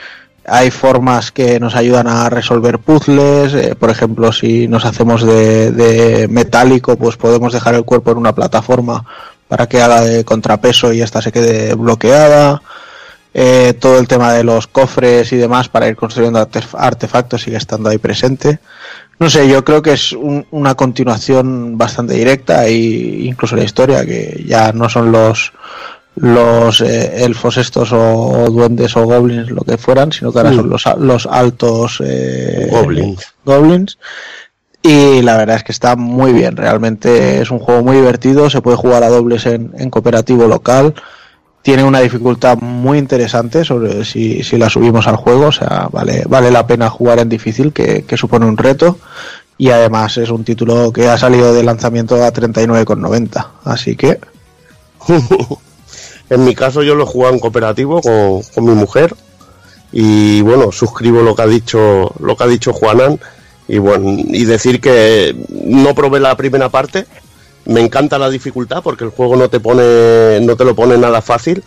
hay formas que nos ayudan a resolver puzzles, eh, por ejemplo, si nos hacemos de, de, metálico, pues podemos dejar el cuerpo en una plataforma para que haga de contrapeso y esta se quede bloqueada. Eh, todo el tema de los cofres y demás para ir construyendo artefactos sigue estando ahí presente. No sé, yo creo que es un, una continuación bastante directa e incluso la historia, que ya no son los los eh, elfos estos o, duendes o goblins lo que fueran, sino que ahora son los, los altos eh, goblins. goblins. Y la verdad es que está muy bien, realmente es un juego muy divertido, se puede jugar a dobles en, en cooperativo local tiene una dificultad muy interesante sobre si, si, la subimos al juego, o sea, vale, vale la pena jugar en difícil, que, que supone un reto, y además es un título que ha salido de lanzamiento a 39,90, así que... en mi caso yo lo he jugado en cooperativo con, con, mi mujer, y bueno, suscribo lo que ha dicho, lo que ha dicho Juanan, y bueno, y decir que no probé la primera parte, me encanta la dificultad porque el juego no te pone, no te lo pone nada fácil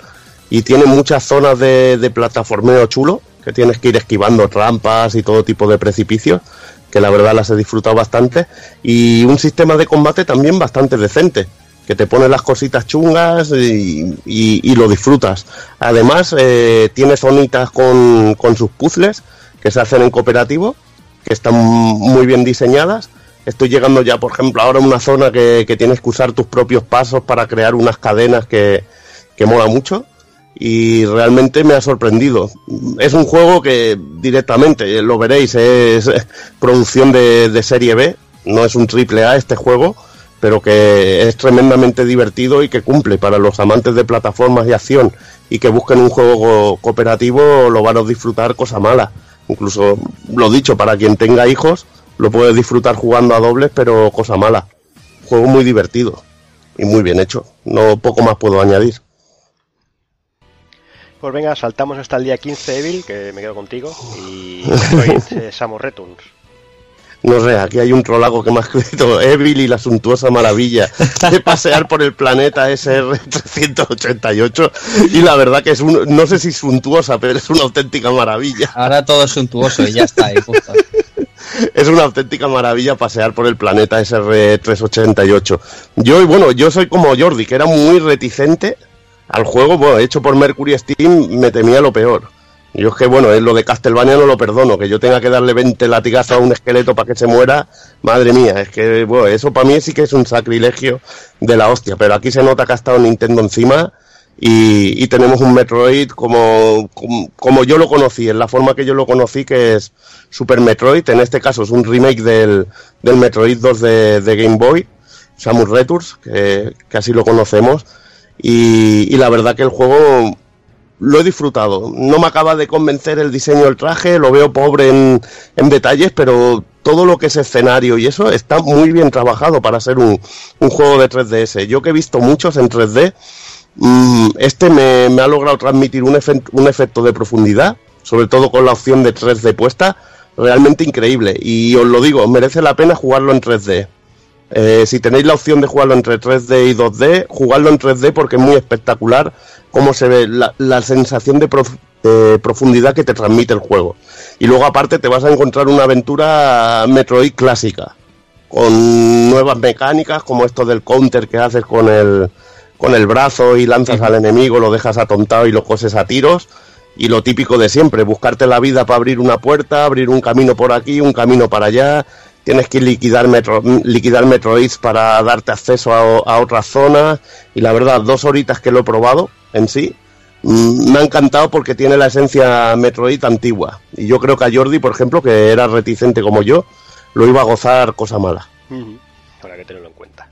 y tiene muchas zonas de, de plataformeo chulo que tienes que ir esquivando trampas y todo tipo de precipicios que la verdad las he disfrutado bastante y un sistema de combate también bastante decente que te pone las cositas chungas y, y, y lo disfrutas. Además, eh, tiene zonitas con, con sus puzzles que se hacen en cooperativo, que están muy bien diseñadas estoy llegando ya, por ejemplo, ahora a una zona que, tienes que usar tus propios pasos para crear unas cadenas que, que mola mucho y realmente me ha sorprendido. Es un juego que directamente, lo veréis, es producción de, de serie B, no es un triple A este juego, pero que es tremendamente divertido y que cumple para los amantes de plataformas y acción y que busquen un juego cooperativo lo van a disfrutar cosa mala. Incluso, lo dicho, para quien tenga hijos, lo puedes disfrutar jugando a dobles, pero cosa mala. Juego muy divertido y muy bien hecho. No poco más puedo añadir. Pues venga, saltamos hasta el día 15 Evil, que me quedo contigo, y Samus Returns. No sé, aquí hay un trolago que me ha escrito Evil y la suntuosa maravilla de pasear por el planeta SR388 y la verdad que es un, no sé si suntuosa, pero es una auténtica maravilla. Ahora todo es suntuoso y ya está ahí, justo. es una auténtica maravilla pasear por el planeta SR388. Yo, bueno, yo soy como Jordi, que era muy reticente al juego, bueno, hecho por Mercury Steam, me temía lo peor. Yo es que, bueno, es lo de Castlevania no lo perdono, que yo tenga que darle 20 latigazos a un esqueleto para que se muera, madre mía, es que, bueno, eso para mí sí que es un sacrilegio de la hostia, pero aquí se nota que ha estado Nintendo encima y, tenemos un Metroid como, como, yo lo conocí, en la forma que yo lo conocí, que es Super Metroid, en este caso es un remake del, del Metroid 2 de, Game Boy, Samus Returns, que, así lo conocemos, y la verdad que el juego lo he disfrutado. No me acaba de convencer el diseño del traje, lo veo pobre en, detalles, pero todo lo que es escenario y eso está muy bien trabajado para ser un, un juego de 3DS. Yo que he visto muchos en 3D, mmm, este me, ha logrado transmitir un, un efecto de profundidad, sobre todo con la opción de 3D puesta, realmente increíble. Y os lo digo, merece la pena jugarlo en 3D. Eh, si tenéis la opción de jugarlo entre 3D y 2D, jugarlo en 3D porque es muy espectacular cómo se ve la, la sensación de, prof, de, profundidad que te transmite el juego. Y luego aparte te vas a encontrar una aventura Metroid clásica, con nuevas mecánicas como esto del counter que haces con el, con el brazo y lanzas al enemigo, lo dejas atontado y lo coses a tiros. Y lo típico de siempre, buscarte la vida para abrir una puerta, abrir un camino por aquí, un camino para allá, tienes que liquidar, metro, liquidar Metroids para darte acceso a, a, otras zonas. Y la verdad, dos horitas que lo he probado en sí, mmm, me ha encantado porque tiene la esencia Metroid antigua. Y yo creo que a Jordi, por ejemplo, que era reticente como yo, lo iba a gozar cosa mala. Habrá que tenerlo en cuenta.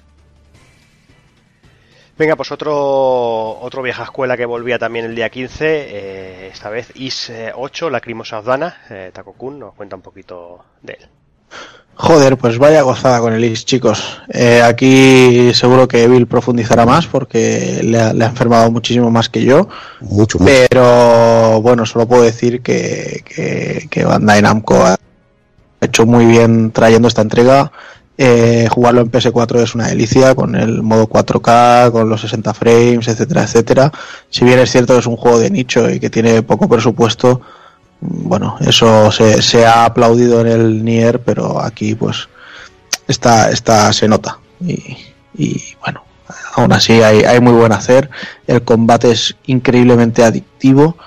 Venga, pues otro, otro vieja escuela que volvía también el día 15, eh, esta vez IS 8, la Crimosa Afdana, eh, nos cuenta un poquito de él. Joder, pues vaya gozada con el chicos. Eh, aquí seguro que Bill profundizará más porque le ha, le ha, enfermado muchísimo más que yo. Mucho, mucho. Pero bueno, solo puedo decir que, que, que Bandai Namco ha hecho muy bien trayendo esta entrega. Eh, jugarlo en PS4 es una delicia con el modo 4K, con los 60 frames, etcétera, etcétera. Si bien es cierto que es un juego de nicho y que tiene poco presupuesto, bueno, eso se, se, ha aplaudido en el Nier, pero aquí pues está, está se nota. Y, y bueno, aún así hay, hay, muy buen hacer. El combate es increíblemente adictivo.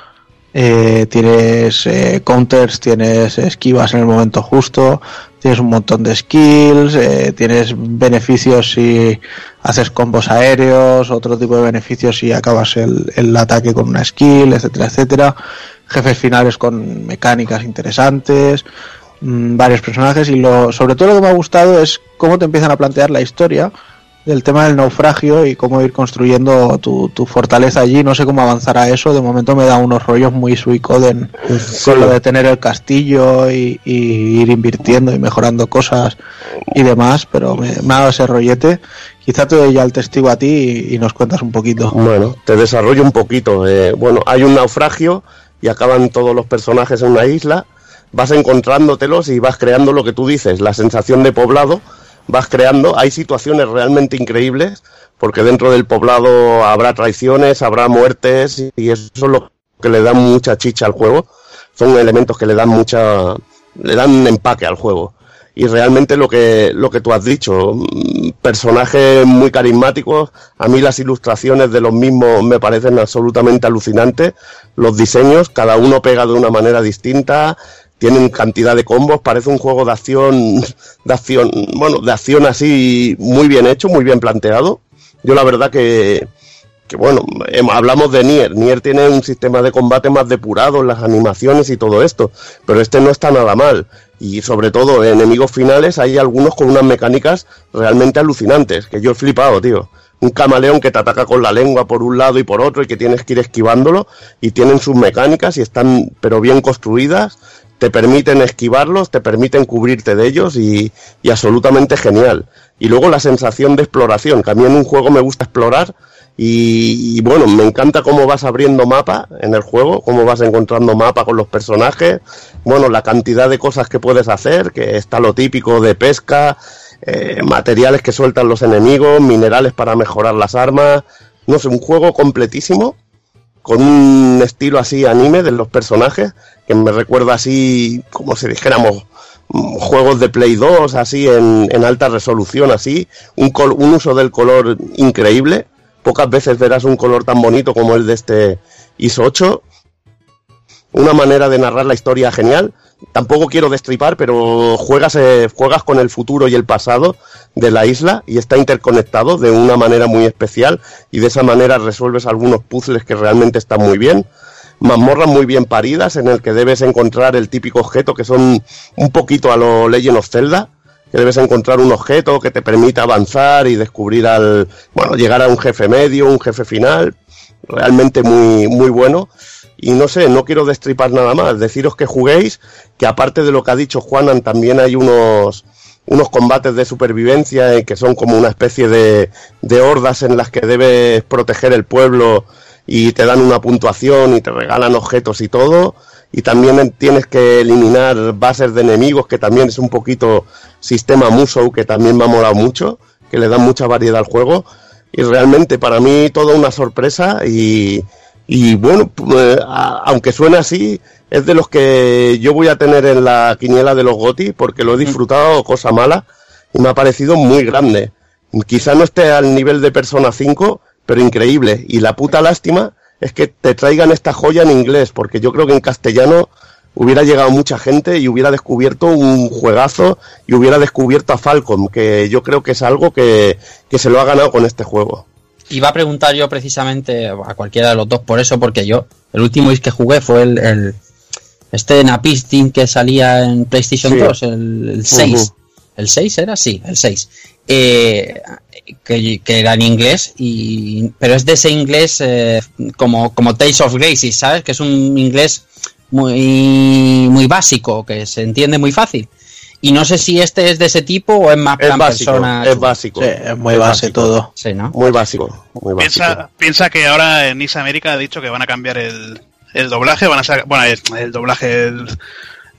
Eh, tienes eh, counters, tienes esquivas en el momento justo, tienes un montón de skills, eh, tienes beneficios si haces combos aéreos, otro tipo de beneficios si acabas el, el ataque con una skill, etcétera, etcétera jefes finales con mecánicas interesantes, mmm, varios personajes y lo, sobre todo lo que me ha gustado es cómo te empiezan a plantear la historia del tema del naufragio y cómo ir construyendo tu, tu fortaleza allí. No sé cómo avanzará eso. De momento me da unos rollos muy Suicoden sí. con lo de tener el castillo y, y, ir invirtiendo y mejorando cosas y demás, pero me, me ha dado ese rollete. Quizá te doy ya el testigo a ti y, y nos cuentas un poquito. Bueno, te desarrollo un poquito. Eh, bueno, hay un naufragio y acaban todos los personajes en una isla, vas encontrándotelos y vas creando lo que tú dices, la sensación de poblado, vas creando, hay situaciones realmente increíbles, porque dentro del poblado habrá traiciones, habrá muertes, y eso es lo que le da mucha chicha al juego, son elementos que le dan mucha, le dan empaque al juego. Y realmente lo que, lo que tú has dicho, personajes muy carismáticos, a mí las ilustraciones de los mismos me parecen absolutamente alucinantes, los diseños, cada uno pega de una manera distinta, tienen cantidad de combos, parece un juego de acción, de acción, bueno, de acción así muy bien hecho, muy bien planteado. Yo la verdad que, que bueno, hablamos de Nier, Nier tiene un sistema de combate más depurado, las animaciones y todo esto, pero este no está nada mal. Y sobre todo, enemigos finales, hay algunos con unas mecánicas realmente alucinantes, que yo he flipado, tío un camaleón que te ataca con la lengua por un lado y por otro y que tienes que ir esquivándolo y tienen sus mecánicas y están pero bien construidas, te permiten esquivarlos, te permiten cubrirte de ellos y, y absolutamente genial. Y luego la sensación de exploración, que a mí en un juego me gusta explorar y, bueno, me encanta cómo vas abriendo mapa en el juego, cómo vas encontrando mapa con los personajes, bueno, la cantidad de cosas que puedes hacer, que está lo típico de pesca, eh, materiales que sueltan los enemigos, minerales para mejorar las armas, no sé, un juego completísimo, con un estilo así anime de los personajes, que me recuerda así, como si dijéramos, juegos de Play 2, así en, en alta resolución, así, un, un, uso del color increíble. Pocas veces verás un color tan bonito como el de este ISO 8. Una manera de narrar la historia genial. tampoco quiero destripar, pero juegas, eh, juegas con el futuro y el pasado de la isla y está interconectado de una manera muy especial y de esa manera resuelves algunos puzzles que realmente están muy bien. Mazmorras muy bien paridas en el que debes encontrar el típico objeto que son un poquito a lo Legend of Zelda, que debes encontrar un objeto que te permita avanzar y descubrir al, bueno, llegar a un jefe medio, un jefe final, realmente muy, muy bueno. Y no sé, no quiero destripar nada más, deciros que juguéis, que aparte de lo que ha dicho Juanan, también hay unos, unos combates de supervivencia que son como una especie de, de hordas en las que debes proteger el pueblo y te dan una puntuación y te regalan objetos y todo. Y también tienes que eliminar bases de enemigos, que también es un poquito sistema Musou, que también me ha molado mucho, que le dan mucha variedad al juego. Y realmente para mí toda una sorpresa y, y bueno, pues, aunque suene así, es de los que yo voy a tener en la quiniela de los GOTI porque lo he disfrutado cosa mala y me ha parecido muy grande. Quizá no esté al nivel de Persona 5, pero increíble. Y la puta lástima es que te traigan esta joya en inglés, porque yo creo que en castellano hubiera llegado mucha gente y hubiera descubierto un juegazo y hubiera descubierto a Falcon, que yo creo que es algo que, que se lo ha ganado con este juego. Iba a preguntar yo precisamente a cualquiera de los dos por eso, porque yo, el último que jugué fue el, el este Napistin que salía en PlayStation 2, el, 6. ¿El 6 era? Sí, el 6. Eh, que, era en inglés, y, pero es de ese inglés eh, como, como Tales of Graces, ¿sabes? Que es un inglés muy, muy básico, que se entiende muy fácil. Y no sé si este es de ese tipo o es más es básico, Es básico. es muy básico todo. Sí, ¿no? Muy básico. Muy piensa, piensa que ahora en Nice América ha dicho que van a cambiar el, el doblaje, van a sacar, bueno, el, doblaje,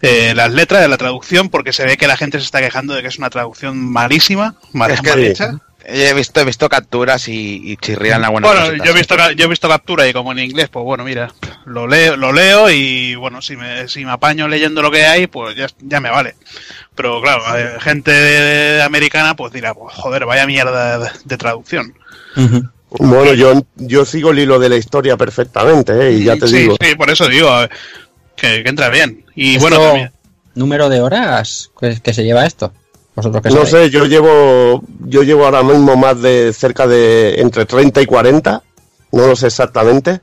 eh, las letras de la traducción, porque se ve que la gente se está quejando de que es una traducción malísima, mal, hecha. He visto, he visto capturas y, y chirrían algunas Bueno, yo he visto yo he visto captura y como en inglés, pues bueno, mira, lo leo, lo leo y bueno, si me, si me apaño leyendo lo que hay, pues ya, ya me vale. Pero claro, gente americana pues dirá, pues joder, vaya mierda de, traducción. Bueno, yo, yo sigo el hilo de la historia perfectamente, ¿eh? y ya te digo. Sí, por eso digo que, entra bien. Y bueno, también. ¿Número de horas que, se lleva esto? ¿Vosotros no sé, yo llevo, yo llevo ahora mismo más de cerca de entre 30 y 40, no lo sé exactamente,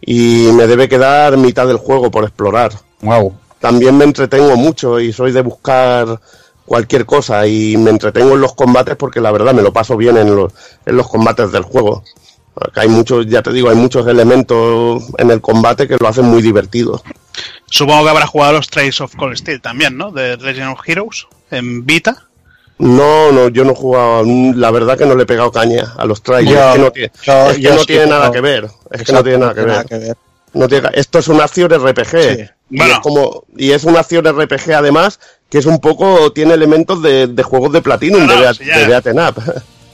y me debe quedar mitad del juego por explorar. Wow. También me entretengo mucho y soy de buscar cualquier cosa y me entretengo en los combates porque la verdad me lo paso bien en los, en los combates del juego. hay muchos, ya te digo, hay muchos elementos en el combate que lo hacen muy divertido. Supongo que habrá jugado los Trails of Cold Steel también, ¿no? De Legend of Heroes en Vita. No, no, yo no he jugado, la verdad que no le he pegado caña a los Trails. es que no tiene, no tiene nada que ver. Es que no tiene nada que ver. No tiene, esto es una acción RPG. Y, es como, y es una acción RPG además que es un poco, tiene elementos de, juegos de Platinum, de, de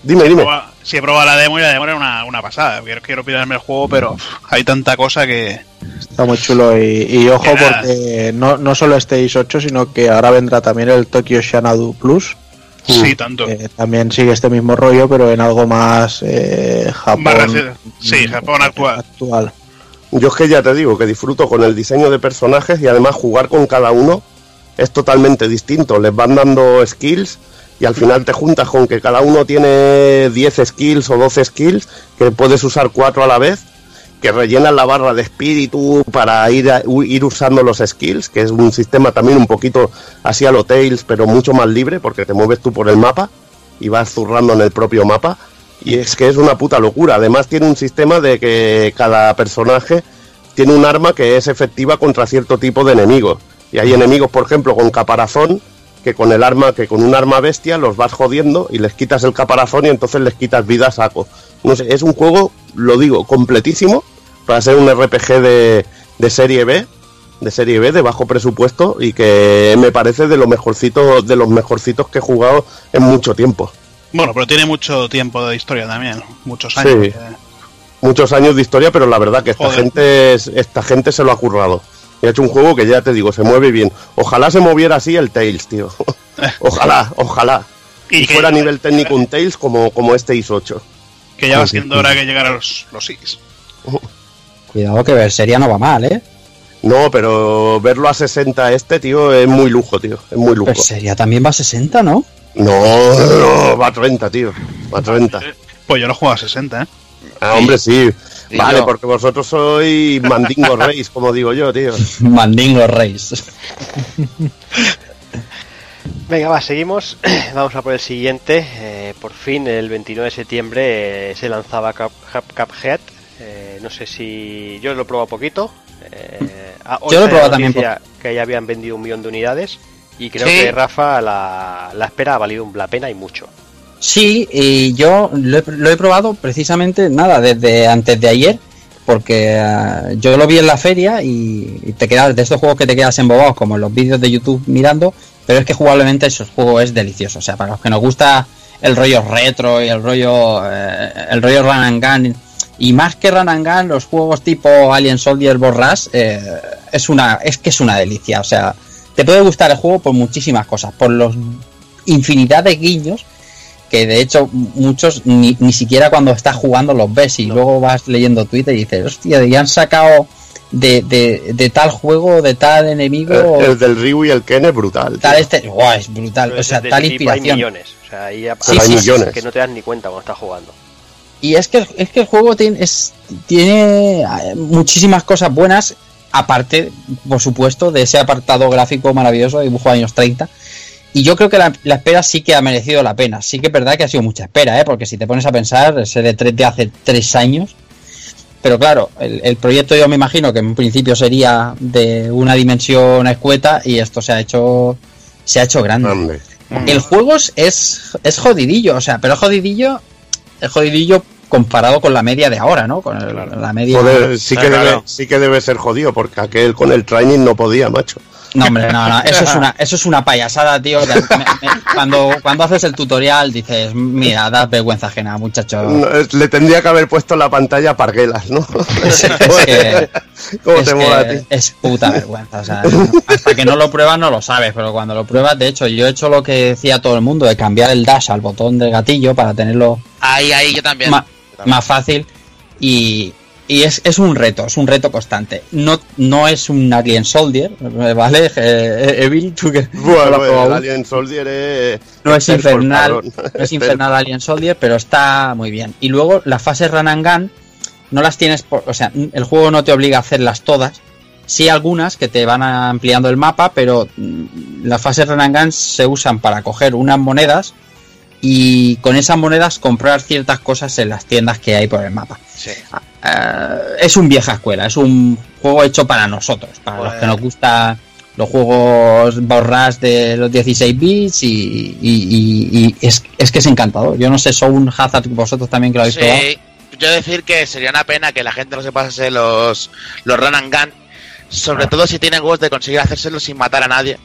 dime, dime. Si he probado la demo y la demo era una, una pasada. Quiero, quiero pillarme el juego, pero hay tanta cosa que... Está muy chulo y, ojo porque no, no solo este is 8, sino que ahora vendrá también el Tokyo Shanadu Plus. Sí, tanto. también sigue este mismo rollo, pero en algo más eh, Japón. sí, Japón actual. actual. Yo es que ya te digo que disfruto con el diseño de personajes y además jugar con cada uno es totalmente distinto. Les van dando skills y al final te juntas con que cada uno tiene 10 skills o 12 skills, que puedes usar 4 a la vez, que rellenan la barra de espíritu para ir, ir usando los skills, que es un sistema también un poquito así a lo Tails, pero mucho más libre, porque te mueves tú por el mapa y vas zurrando en el propio mapa. Y es que es una puta locura. Además tiene un sistema de que cada personaje tiene un arma que es efectiva contra cierto tipo de enemigos. Y hay enemigos, por ejemplo, con caparazón, que con el arma, que con un arma bestia los vas jodiendo y les quitas el caparazón y entonces les quitas vida a saco. No sé, es un juego, lo digo, completísimo para ser un RPG de, de serie B, de serie B, de bajo presupuesto y que me parece de los mejorcitos, de los mejorcitos que he jugado en mucho tiempo. Bueno, pero tiene mucho tiempo de historia también, muchos años. Sí, muchos años de historia, pero la verdad que esta gente, esta gente se lo ha currado. Y ha hecho un juego que ya te digo, se mueve bien. Ojalá se moviera así el Tails, tío. ojalá, ojalá. Y, fuera a nivel técnico un Tails como, como este Is 8. Que ya va siendo hora que llegara los, los Is. Cuidado que ver sería no va mal, ¿eh? No, pero verlo a 60 este, tío, es muy lujo, tío. Es muy lujo. Sería también va a 60, ¿no? No, no, va a 30, tío. Va a 30. Pues yo lo juego a 60, ¿eh? Ah, hombre, sí. Vale, yo. porque vosotros sois mandingo reis, como digo yo, tío. Mandingo Reis. Venga, va, seguimos. Vamos a por el siguiente. Eh, por fin, el 29 de septiembre eh, se lanzaba Cup, Cup- Cuphead. Eh, no sé si. Yo lo he probado poquito. Eh, ah, hoy Yo lo he probado también Que ya habían vendido un millón de unidades. Y creo Sí. que Rafa la, la espera ha valido la pena y mucho. Sí, y yo lo he, lo he probado precisamente, nada, desde antes de ayer, porque eh, yo lo vi en la feria y, y te quedas de estos juegos que te quedas embobados, como en los vídeos de YouTube mirando, pero es que jugablemente ese juego es delicioso. O sea, para los que nos gusta el rollo retro y el rollo, eh, el rollo run and gun, y más que run and gun, los juegos tipo Alien Soldier Borras, eh, es una, es que es una delicia. O sea, te puede gustar el juego por muchísimas cosas, por los infinidad de guiños que de hecho muchos ni, ni siquiera cuando estás jugando los ves y luego vas leyendo Twitter y dices, hostia, ya han sacado de, de, de tal juego, de tal enemigo, El, el del Ryu y el Ken es brutal. tal tío. este, Guau, es brutal, Pero o sea, de tal tipo hay inspiración. millones. O sea, ahí Sí, hay sí, millones. que no te das ni cuenta cuando estás jugando. Y es que, es que el juego tiene, es, tiene eh, muchísimas cosas buenas, aparte, por supuesto, de ese apartado gráfico maravilloso de dibujo de años 30. Y yo creo que la, la espera sí que ha merecido la pena. Sí que es verdad que ha sido mucha espera, ¿eh? porque si te pones a pensar, ese de, tres- de hace tres años. Pero claro, el, el proyecto yo me imagino que en principio sería de una dimensión escueta y esto se ha hecho se ha hecho grande. Grande. El juego es, es, es jodidillo, o sea, pero es jodidillo, es jodidillo comparado con la media de ahora, ¿no? Con el- la media. Joder, sí que, Claro. debe, sí que debe ser jodido, porque aquel con el training no podía, macho. No, hombre, no, no, eso es una, eso es una payasada, tío. que me- me- cuando, cuando haces el tutorial dices, mira, das vergüenza ajena, muchacho. No, Le tendría que haber puesto la pantalla parguelas, ¿no? Es, es que, ¿Cómo es te mola a ti? es puta vergüenza. O sea, hasta que no lo pruebas no lo sabes, pero cuando lo pruebas, de hecho, yo he hecho lo que decía todo el mundo, de cambiar el dash al botón del gatillo para tenerlo Ahí, ahí, yo también. ma- Yo también. más fácil y, y es, es un reto, es un reto constante. No, no es un Alien Soldier, ¿vale? Eh, eh, Evil, tú que Bueno, el. Alien Soldier es... no es infernal, no es infernal Alien Soldier, pero está muy bien. Y luego las fases Run and Gun no las tienes, por, o sea, el juego no te obliga a hacerlas todas. Sí algunas que te van ampliando el mapa, pero mm, las fases Run and Gun se usan para coger unas monedas y con esas monedas comprar ciertas cosas en las tiendas que hay por el mapa. Sí. Eh, es un vieja escuela, es un juego hecho para nosotros, para los que nos gusta los juegos borras de los 16 bits y, y- y- y es, es que es encantador. Yo no sé, son Hazard vosotros también que lo habéis probado. Sí, yo decir que sería una pena que la gente no se pasase los, los run and gun, sobre todo si tienen huevos de conseguir hacérselo sin matar a nadie,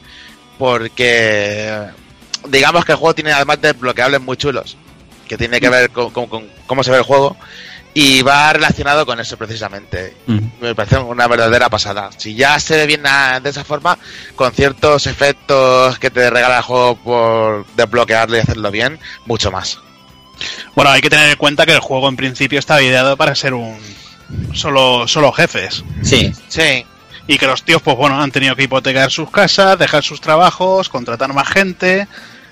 porque digamos que el juego tiene además de bloqueables muy chulos, que tiene que ver con, con- con cómo se ve el juego, y va relacionado con eso precisamente. Mm. Me parece una verdadera pasada. Si ya se ve bien a- de esa forma, con ciertos efectos que te regala el juego por desbloquearlo y hacerlo bien, mucho más. Bueno, hay que tener en cuenta que el juego en principio está ideado para ser un solo solo jefes Sí, Sí, y que los tíos pues bueno han tenido que hipotecar sus casas, dejar sus trabajos, contratar más gente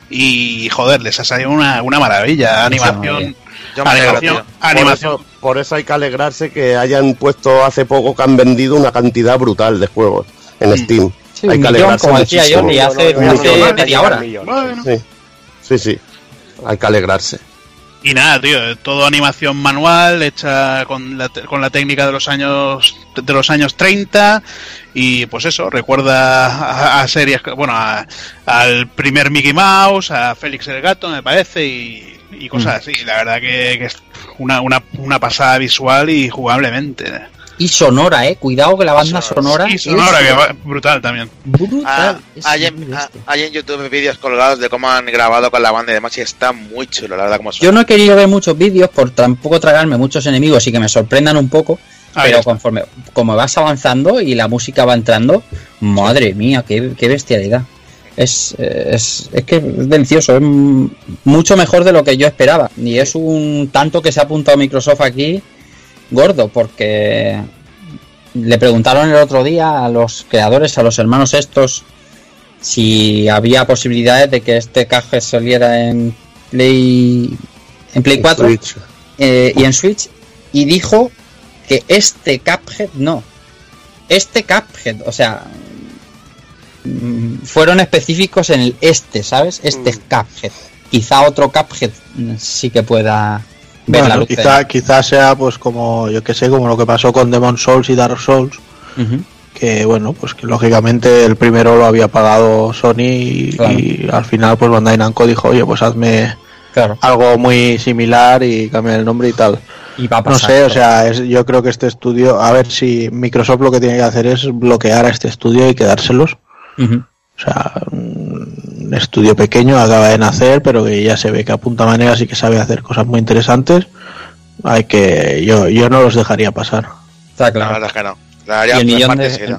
y joder, les ha salido una, una maravilla, animación, yo me alegro, animación, tío. Animación. Por eso hay que alegrarse que hayan puesto hace poco que han vendido una cantidad brutal de juegos en Steam. Sí, hay que millón, alegrarse como decía muchísimo. Jordi, hace, No, no, no, hace no, no, no, media hora. Bueno. Sí, sí, sí. Hay que alegrarse. Y nada, tío, todo animación manual hecha con la, te- con la técnica de los años de los años 30 y pues eso, recuerda a, a series, bueno, a- al primer Mickey Mouse, a Félix el Gato, me parece, y, y cosas así. La verdad que, que es una, una, una pasada visual y jugablemente. Y sonora, eh. Cuidado que la banda sonora. Y sonora, es que va- brutal también. brutal. Ah, hay, en, ah, hay en YouTube vídeos colgados de cómo han grabado con la banda y demás y está muy chulo, la verdad, como Yo no he querido ver muchos vídeos por tampoco tragarme muchos enemigos y que me sorprendan un poco. Ah, pero está. conforme como vas avanzando y la música va entrando, madre mía, qué, qué bestialidad. Es, es, es que es delicioso, es mucho mejor de lo que yo esperaba. Y es un tanto que se ha apuntado Microsoft aquí gordo, porque le preguntaron el otro día a los creadores, a los hermanos estos, si había posibilidades de que este caje saliera en Play en Play 4 eh, y en Switch y dijo que este Cuphead no. Este Cuphead, o sea, fueron específicos en el este, ¿sabes? Este mm. Cuphead. Quizá otro Cuphead sí que pueda ver la luz. Quizá, quizá sea pues como, yo que sé, como lo que pasó con Demon Souls y Dark Souls. Que bueno, pues que lógicamente el primero lo había pagado Sony y, al final pues Bandai Namco dijo, oye, pues hazme algo muy similar y cambia el nombre y tal. no sé, o sea, yo creo que este estudio, a ver si Microsoft lo que tiene que hacer es bloquear a este estudio y quedárselos. O sea, un estudio pequeño acaba de nacer, pero que ya se ve que apunta maneras y que sabe hacer cosas muy interesantes. Hay que, yo, yo no los dejaría pasar. Está claro. el, millón de,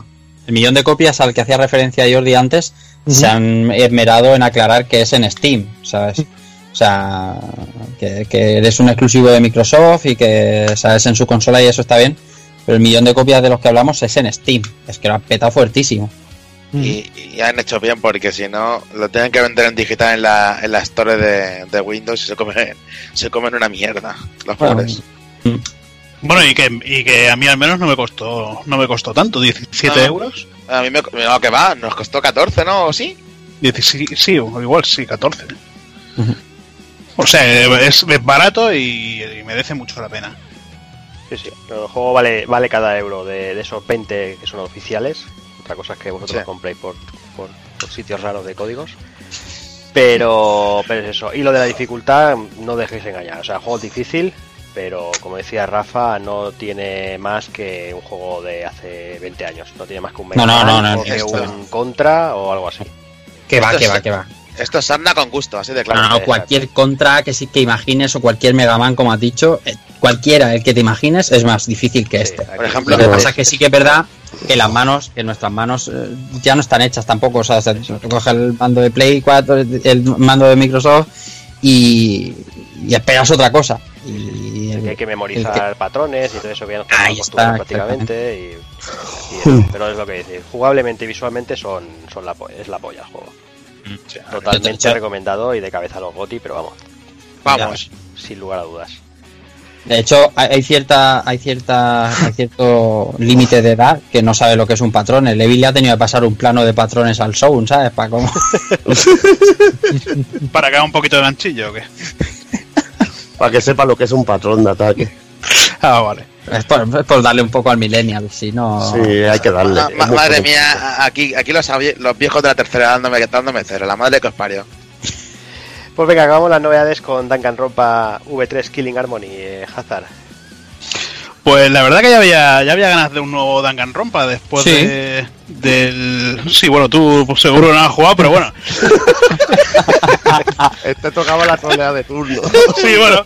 el, millón de copias al que hacía referencia Jordi antes se han esmerado en aclarar que es en Steam, ¿sabes? O sea, que, eres un exclusivo de Microsoft y que sabes en su consola y eso está bien. Pero el millón de copias de los que hablamos es en Steam. Es que lo han petado fuertísimo. Y, han hecho bien porque si no, lo tienen que vender en digital en la, en la store de, Windows y se comen, se comen una mierda. Los pobres. Bueno, y que, y que a mí al menos no me costó no me costó tanto, 17 euros. A mí me, no, que va, nos costó 14, ¿no? ¿O sí? sí, igual sí, 14. O sea, es, barato y, merece mucho la pena. Sí, sí. El juego vale, vale cada euro de, esos 20 que son oficiales. Otra cosa es que vosotros lo compréis por, por, sitios raros de códigos. Pero, pero es eso. Y lo de la dificultad, no dejéis engañar. O sea, el juego es difícil, pero como decía Rafa, no tiene más que un juego de hace 20 años. No tiene más que un no, no, no, no, un contra o algo así. Que va, que va, que va. Esto es anda con gusto, así de claro. No, cualquier contra que sí que imagines o cualquier Mega Man, como has dicho, eh, cualquiera el que te imagines es más difícil que este. por ejemplo, lo que pasa es que sí que es verdad que las manos, que nuestras manos eh, ya no están hechas tampoco. O sea, se coge el mando de Play 4, el mando de Microsoft y, y esperas otra cosa. Y, hay que memorizar patrones y todo eso ya nos está, prácticamente. pero es lo que dice, jugablemente y visualmente son, son la, es la polla el juego. Totalmente recomendado y de cabeza a los GOTI, pero vamos. Vamos. Sin lugar a dudas. De hecho, hay cierta, hay cierta, hay cierto límite de edad que no sabe lo que es un patrón. El Evil le ha tenido que pasar un plano de patrones al Sound, ¿sabes? Para cómo. Para que haga un poquito de ganchillo o qué. Para que sepa lo que es un patrón de ataque. Ah, vale. Es por, darle un poco al millennial, si no... Sí, hay que darle. madre mía, aquí, aquí los, los, viejos de la tercera dándome, dándome cero, la madre que os parió. Pues venga, acabamos las novedades con Duncan Ropa V3 Killing Harmony, eh, Hazard. Pues la verdad que ya había, ya había ganas de un nuevo Danganronpa después de, del... Sí, bueno, tú pues, seguro no has jugado, pero bueno. este tocaba la trolea de turno. sí, bueno.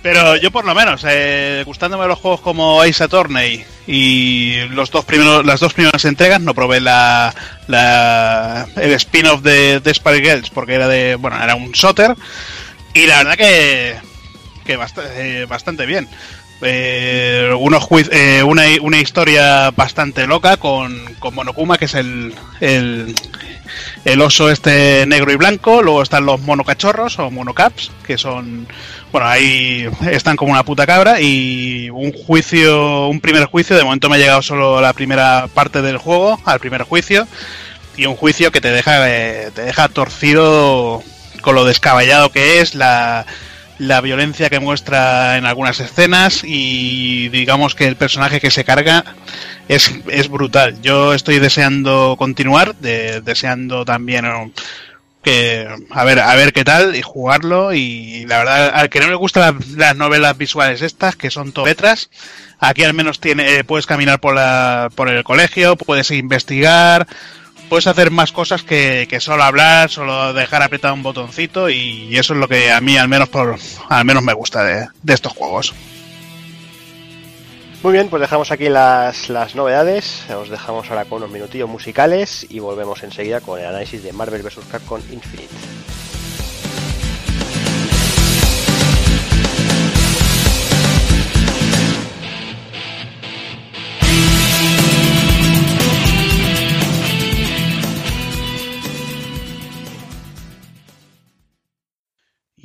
Pero yo por lo menos, eh, gustándome los juegos como Ace Attorney y los dos primeros, las dos primeras entregas, no probé la, la el spin-off de Desperate Girls porque era de, bueno, era un soter y la verdad que que bastante, eh, bastante bien eh, unos eh, una, una, historia bastante loca con, con Monokuma, que es el, el, oso este negro y blanco. Luego están los monocachorros o monocaps, que son, bueno, ahí están como una puta cabra. Y un juicio, un primer juicio. De momento me ha llegado solo la primera parte del juego, al primer juicio. Y un juicio que te deja, eh, te deja torcido con lo descabellado que es, la, la violencia que muestra en algunas escenas y digamos que el personaje que se carga es, es brutal. Yo estoy deseando continuar, de, deseando también que a ver a ver qué tal y jugarlo y la verdad al que no le gustan las, novelas visuales estas que son letras aquí al menos tiene puedes caminar por la por el colegio puedes investigar puedes hacer más cosas que, solo hablar, solo dejar apretado un botoncito y eso es lo que a mí al menos por al menos me gusta de, estos juegos. Muy bien, pues dejamos aquí las, las novedades, os dejamos ahora con unos minutillos musicales y volvemos enseguida con el análisis de Marvel vs. Capcom Infinite.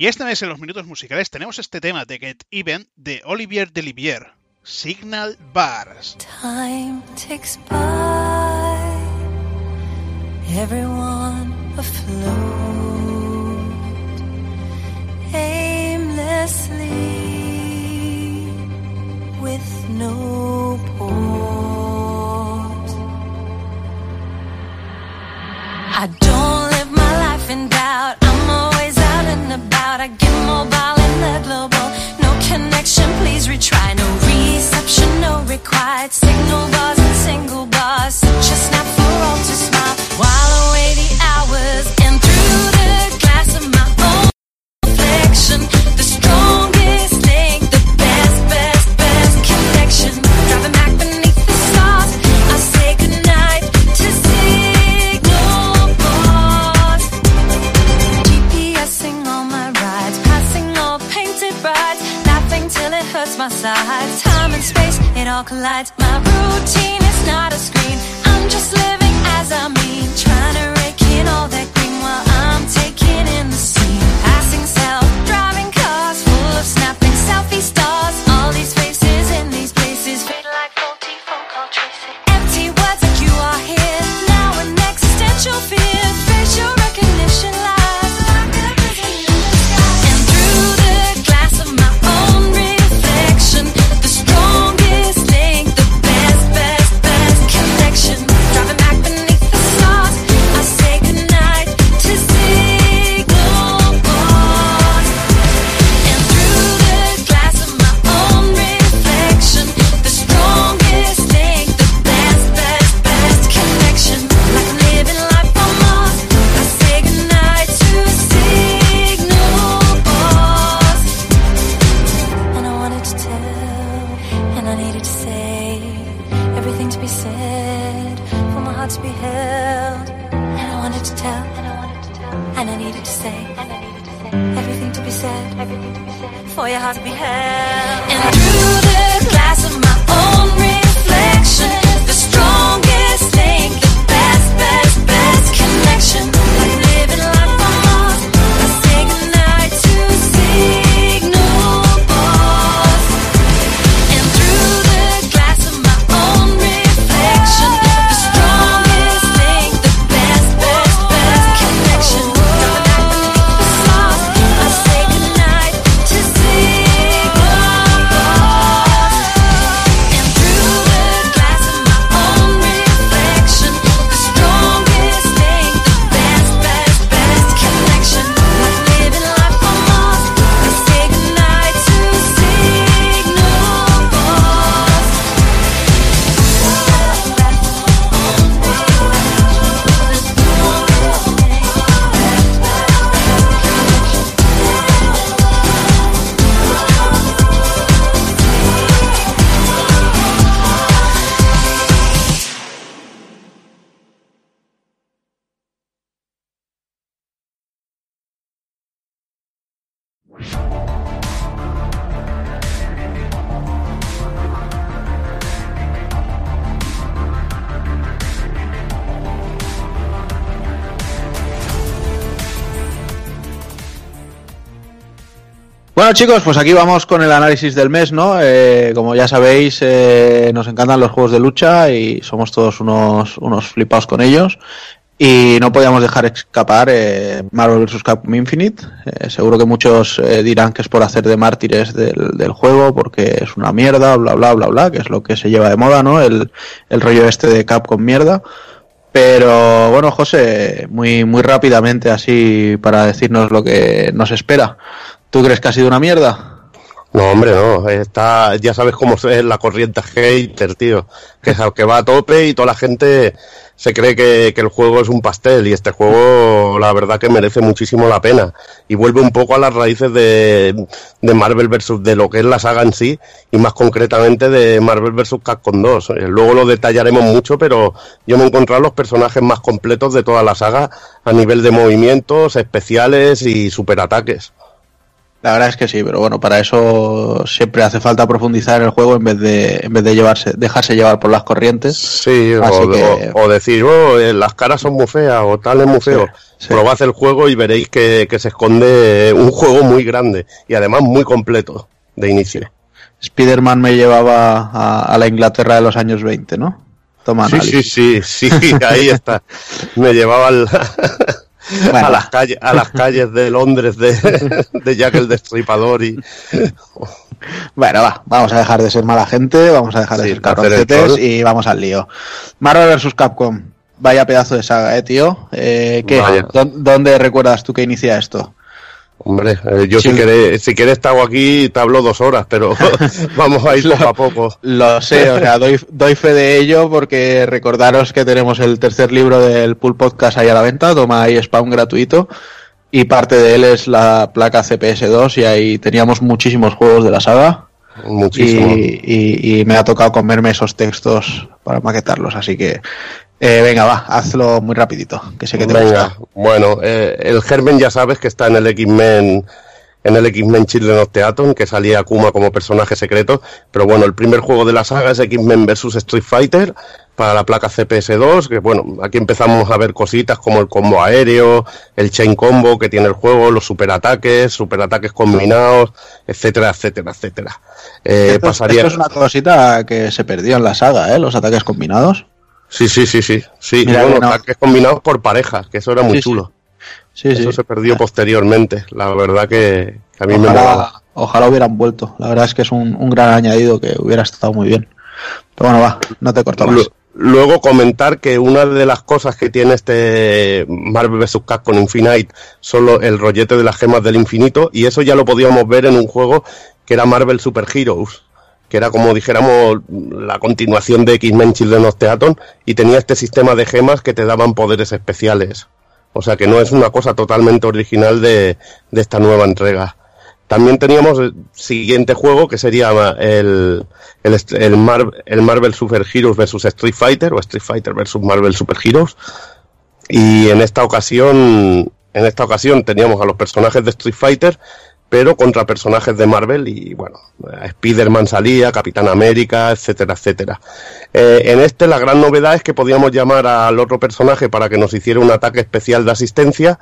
Y este mes en los minutos musicales tenemos este tema de Get Even de Olivier Delivier, Signal Bars. Time ticks by, everyone afloat, aimlessly, with no port. I don't live my life in doubt. About. I get mobile in the global. No connection, please retry. No reception, no required. Signal bars and single bars. Such a snap for all to smile. While away the hours all collides. My routine is not a screen. I'm just living as I mean, trying to rake in all that green while I'm taking in the scene. Passing self-driving cars, full of snapping selfie stars. to be had Bueno chicos, pues aquí vamos con el análisis del mes, ¿no? Eh, como ya sabéis, eh, nos encantan los juegos de lucha y somos todos unos, unos flipados con ellos. Y no podíamos dejar escapar eh, Marvel vs. Capcom Infinite. Eh, seguro que muchos eh, dirán que es por hacer de mártires del, del juego, porque es una mierda, bla, bla, bla, bla, que es lo que se lleva de moda, ¿no? El, el rollo este de Capcom mierda. Pero bueno, José, muy, muy rápidamente así para decirnos lo que nos espera. ¿Tú crees que ha sido una mierda? No, hombre, no. Está, ya sabes cómo es la corriente hater, tío. Que es que va a tope y toda la gente se cree que, que, el juego es un pastel y este juego la verdad que merece muchísimo la pena y vuelve un poco a las raíces de, de Marvel vs. de lo que es la saga en sí y más concretamente de Marvel vs. Capcom 2. Eh, Luego lo detallaremos mucho, pero yo me he encontrado los personajes más completos de toda la saga a nivel de movimientos, especiales y superataques. La verdad es que sí, pero bueno, para eso siempre hace falta profundizar en el juego en vez de, en vez de llevarse, dejarse llevar por las corrientes. Sí, o, que- o- o decir, oh, eh, las caras son muy feas o tal es muy feo. sí. Probad el juego y veréis que, que se esconde un juego muy grande y además muy completo de inicio. Spider-Man me llevaba a, a la Inglaterra de los años 20, ¿no? Toma Sí, sí, sí, sí, ahí está. Me llevaba al- Bueno, a, las calles, a las calles de Londres de, de Jack el Destripador y Bueno, va, vamos a dejar de ser mala gente, vamos a dejar de Sí, ser cabroncetes y vamos al lío. Marvel vs. Capcom. Vaya pedazo de saga, eh, tío. Eh, ¿qué? Vaya. ¿Dó- ¿Dónde recuerdas tú que inicia esto? Hombre, eh, yo Sí. si quieres, si quieres te hago aquí, te hablo dos horas, pero vamos a ir poco a poco. Lo sé, o sea, doy, doy fe de ello porque recordaros que tenemos el tercer libro del Pool Podcast ahí a la venta, toma ahí spam gratuito y parte de él es la placa CPS2 y ahí teníamos muchísimos juegos de la saga Muchísimo. y, y- y me ha tocado comerme esos textos para maquetarlos, así que eh, venga, va, hazlo muy rapidito, que sé que te Venga, gusta. bueno, eh, el Germen ya sabes que está en el X-Men en el X-Men Children of the Atom, que salía Akuma como personaje secreto, pero bueno, el primer juego de la saga es X-Men vs Street Fighter para la placa CPS2, que bueno, aquí empezamos a ver cositas como el combo aéreo, el chain combo que tiene el juego, los superataques, superataques combinados, etcétera, etcétera, etcétera. Eh, esto, es- pasaría... esto es una cosita que se perdió en la saga, ¿eh? los ataques combinados. Sí, sí, sí, sí, sí, Mira bueno, no. ataques combinados por parejas, que eso era muy Sí, sí. chulo. Sí, Eso sí. se perdió posteriormente. La verdad que, que a mí me Ojalá, molaba. ojalá hubieran vuelto. La verdad es que es un, un gran añadido que hubiera estado muy bien. Pero bueno, va, no te corto más. Lu- Luego comentar que una de las cosas que tiene este Marvel vs. Capcom Infinite son lo- el rollete de las gemas del infinito y eso ya lo podíamos ver en un juego que era Marvel Super Heroes que era como dijéramos la continuación de X-Men Children of the Atom y tenía este sistema de gemas que te daban poderes especiales. O sea que no es una cosa totalmente original de, de esta nueva entrega. También teníamos el siguiente juego que sería el, el, el, el Marvel Super Heroes vs Street Fighter o Street Fighter vs Marvel Super Heroes. Y en esta ocasión, en esta ocasión teníamos a los personajes de Street Fighter, pero contra personajes de Marvel y bueno, Spider-Man salía, Capitán América, etcétera, etcétera. Eh, en este la gran novedad es que podíamos llamar al otro personaje para que nos hiciera un ataque especial de asistencia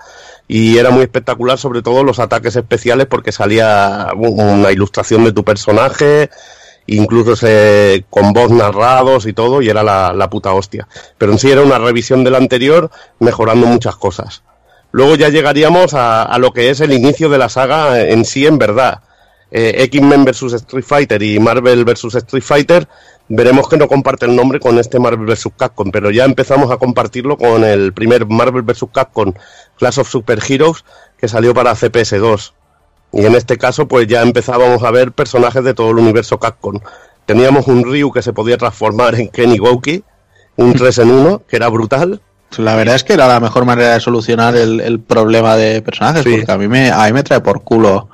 y era muy espectacular sobre todo los ataques especiales porque salía un- una ilustración de tu personaje, incluso se, con voz narrados y todo, y era la, la puta hostia. Pero en sí era una revisión del anterior, mejorando muchas cosas. Luego ya llegaríamos a, lo que es el inicio de la saga en sí, en verdad. Eh, X-Men vs Street Fighter y Marvel vs Street Fighter, veremos que no comparte el nombre con este Marvel vs Capcom, pero ya empezamos a compartirlo con el primer Marvel vs Capcom Clash of Super Heroes que salió para CPS2. Y en este caso, pues ya empezábamos a ver personajes de todo el universo Capcom. Teníamos un Ryu que se podía transformar en Kenny Gouki, un 3 en 1, que era brutal. La verdad es que era la mejor manera de solucionar el, el problema de personajes, Sí. porque a mí me, a mí me trae por culo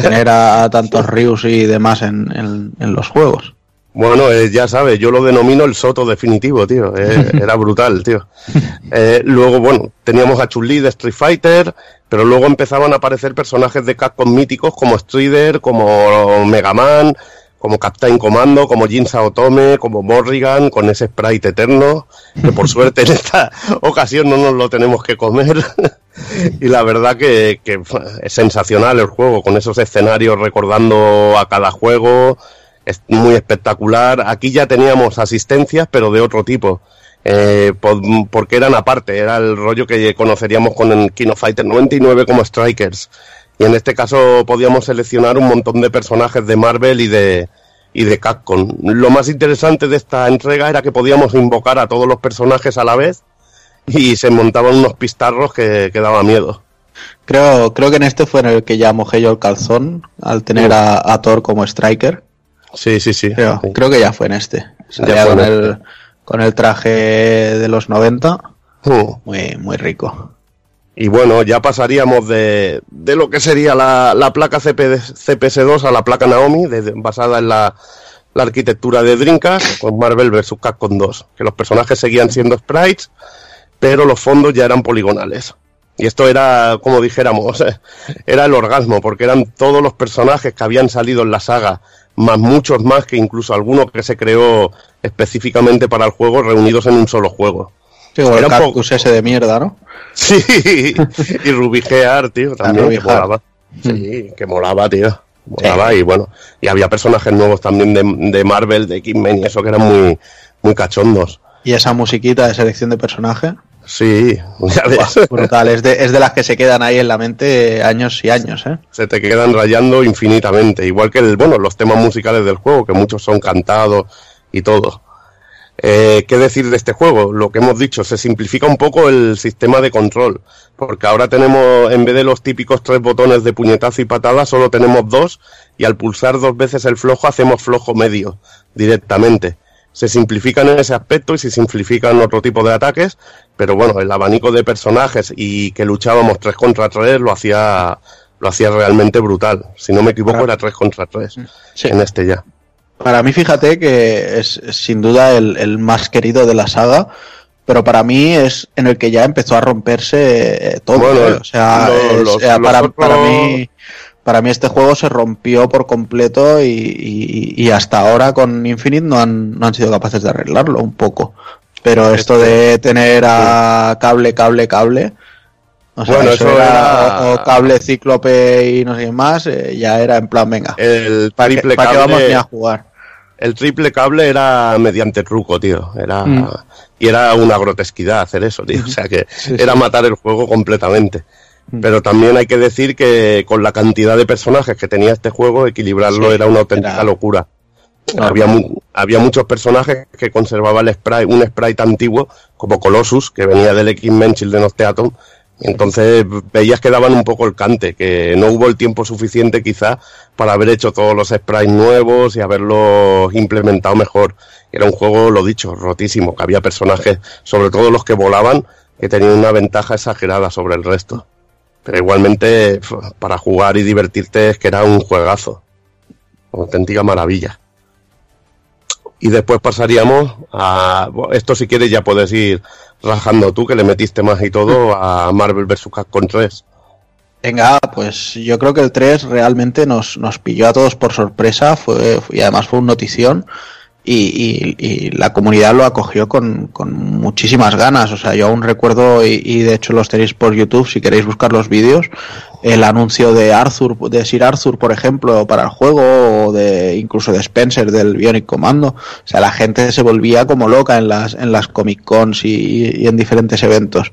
tener a, a tantos Ryus y demás en, en- en los juegos. Bueno, eh, ya sabes, yo lo denomino el soto definitivo, tío. Eh, era brutal, tío. Eh, luego, bueno, teníamos a Chun-Li de Street Fighter, pero luego empezaban a aparecer personajes de Capcom míticos como Strider, como Mega Man, como Captain Commando, como Jin Saotome, como Morrigan, con ese sprite eterno, que por suerte en esta ocasión no nos lo tenemos que comer. y la verdad que, que es sensacional el juego, con esos escenarios recordando a cada juego, es muy espectacular. Aquí ya teníamos asistencias, pero de otro tipo. eh, por- porque eran aparte, era el rollo que conoceríamos con el Kino Fighter 99 como Strikers. Y en este caso podíamos seleccionar un montón de personajes de Marvel y de, y de Capcom. Lo más interesante de esta entrega era que podíamos invocar a todos los personajes a la vez y se montaban unos pistarros que, que daba miedo. Creo, creo que en este fue en el que ya mojé yo el calzón al tener a, a Thor como striker. Sí, sí, sí. Creo, Sí. creo que ya fue en este. Con, este. el, con el traje de los 90. Uh. Muy, muy rico. Y bueno, ya pasaríamos de, de lo que sería la, la placa CP, CPS2 a la placa Naomi, basada en la, la arquitectura de Dreamcast, con Marvel vs. Capcom 2, que los personajes seguían siendo sprites, pero los fondos ya eran poligonales. Y esto era, como dijéramos, era el orgasmo, porque eran todos los personajes que habían salido en la saga, más muchos más que incluso alguno que se creó específicamente para el juego, reunidos en un solo juego. Sí, o el cactus ese de mierda, ¿no? Sí, y Ruby Gear, tío, también, que molaba. Sí, que molaba, tío. Molaba y bueno, y había personajes nuevos también de, de Marvel, de X-Men y eso que eran muy, muy cachondos. ¿Y esa musiquita de selección de personajes? Sí, ya ves. brutal, es de, es de las que se quedan ahí en la mente años y años, ¿eh? Se te quedan rayando infinitamente, igual que el, bueno, los temas musicales del juego, que muchos son cantados y todo. Eh, ¿Qué decir de este juego? Lo que hemos dicho, se simplifica un poco el sistema de control, porque ahora tenemos, en vez de los típicos tres botones de puñetazo y patada, solo tenemos dos, y al pulsar dos veces el flojo hacemos flojo medio directamente. Se simplifican en ese aspecto y se simplifican otro tipo de ataques, pero bueno, el abanico de personajes y que luchábamos tres contra tres lo hacía, lo hacía realmente brutal. Si no me equivoco, era tres contra tres en este ya. Para mí, fíjate que es, sin duda el, más querido de la saga, pero para mí es en el que ya empezó a romperse eh, todo. ¿eh? O sea, eh, para, para, mí, para mí este juego se rompió por completo y, hasta ahora con Infinite no han, no han sido capaces de arreglarlo un poco. Pero esto de tener a cable, cable, cable, o sea, eso, era, o, cable cíclope y no sé qué más, ya era en plan, venga, el ¿para qué, vamos ni a jugar? El triple cable era mediante truco, tío. Era, mm. Y era una grotesquidad hacer eso, tío. O sea que era matar el juego completamente. Mm. Pero también hay que decir que con la cantidad de personajes que tenía este juego, equilibrarlo era una auténtica locura. Había, había muchos personajes que conservaban el sprite, un sprite antiguo, como Colossus, que venía del X-Men Children of the Atom, entonces veías que daban un poco el cante, que no hubo el tiempo suficiente quizá para haber hecho todos los sprites nuevos y haberlos implementado mejor. Era un juego, lo dicho, rotísimo, que había personajes, sobre todo los que volaban, que tenían una ventaja exagerada sobre el resto. Pero igualmente, para jugar y divertirte es que era un juegazo. Una auténtica maravilla. Y después pasaríamos a... Esto si quieres ya puedes ir rajando tú, que le metiste más y todo a Marvel vs. Capcom 3. Venga, pues yo creo que el 3 realmente nos, nos pilló a todos por sorpresa fue, y además fue un notición y, la comunidad lo acogió con, con, muchísimas ganas. O sea, yo aún recuerdo, y, de hecho los tenéis por YouTube si queréis buscar los vídeos, el anuncio de Arthur, de Sir Arthur, por ejemplo, para el juego, o de incluso de Spencer del Bionic Commando. O sea, la gente se volvía como loca en las, en las Comic Cons y, en diferentes eventos.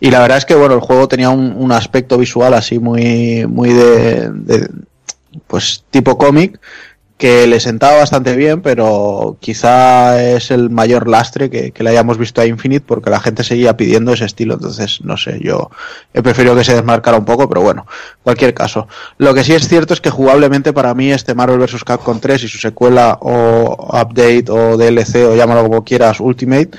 Y la verdad es que, bueno, el juego tenía un, un aspecto visual así muy, muy de, de pues tipo cómic que le sentaba bastante bien, pero quizá es el mayor lastre que, le hayamos visto a Infinite porque la gente seguía pidiendo ese estilo. Entonces, no sé, yo he preferido que se desmarcara un poco, pero bueno, cualquier caso. Lo que sí es cierto es que jugablemente para mí este Marvel vs. Capcom 3 y su secuela o update o DLC o llámalo como quieras, Ultimate,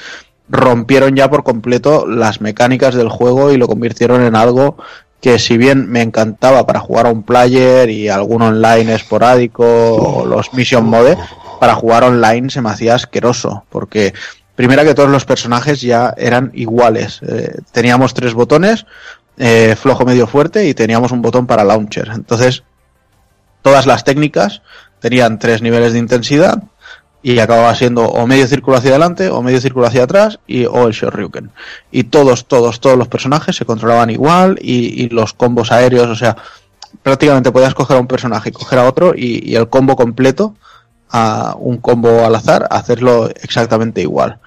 rompieron ya por completo las mecánicas del juego y lo convirtieron en algo que si bien me encantaba para jugar a un player y algún online esporádico o los mission mode, para jugar online se me hacía asqueroso, porque primera que todos los personajes ya eran iguales. Eh, teníamos tres botones, eh, flojo medio fuerte y teníamos un botón para launcher. Entonces, todas las técnicas tenían tres niveles de intensidad y acababa siendo o medio círculo hacia adelante o medio círculo hacia atrás y o el Shoryuken. Y todos, todos, todos los personajes se controlaban igual y, los combos aéreos, o sea, prácticamente podías coger a un personaje y coger a otro y, el combo completo, a un combo al azar, hacerlo exactamente igual.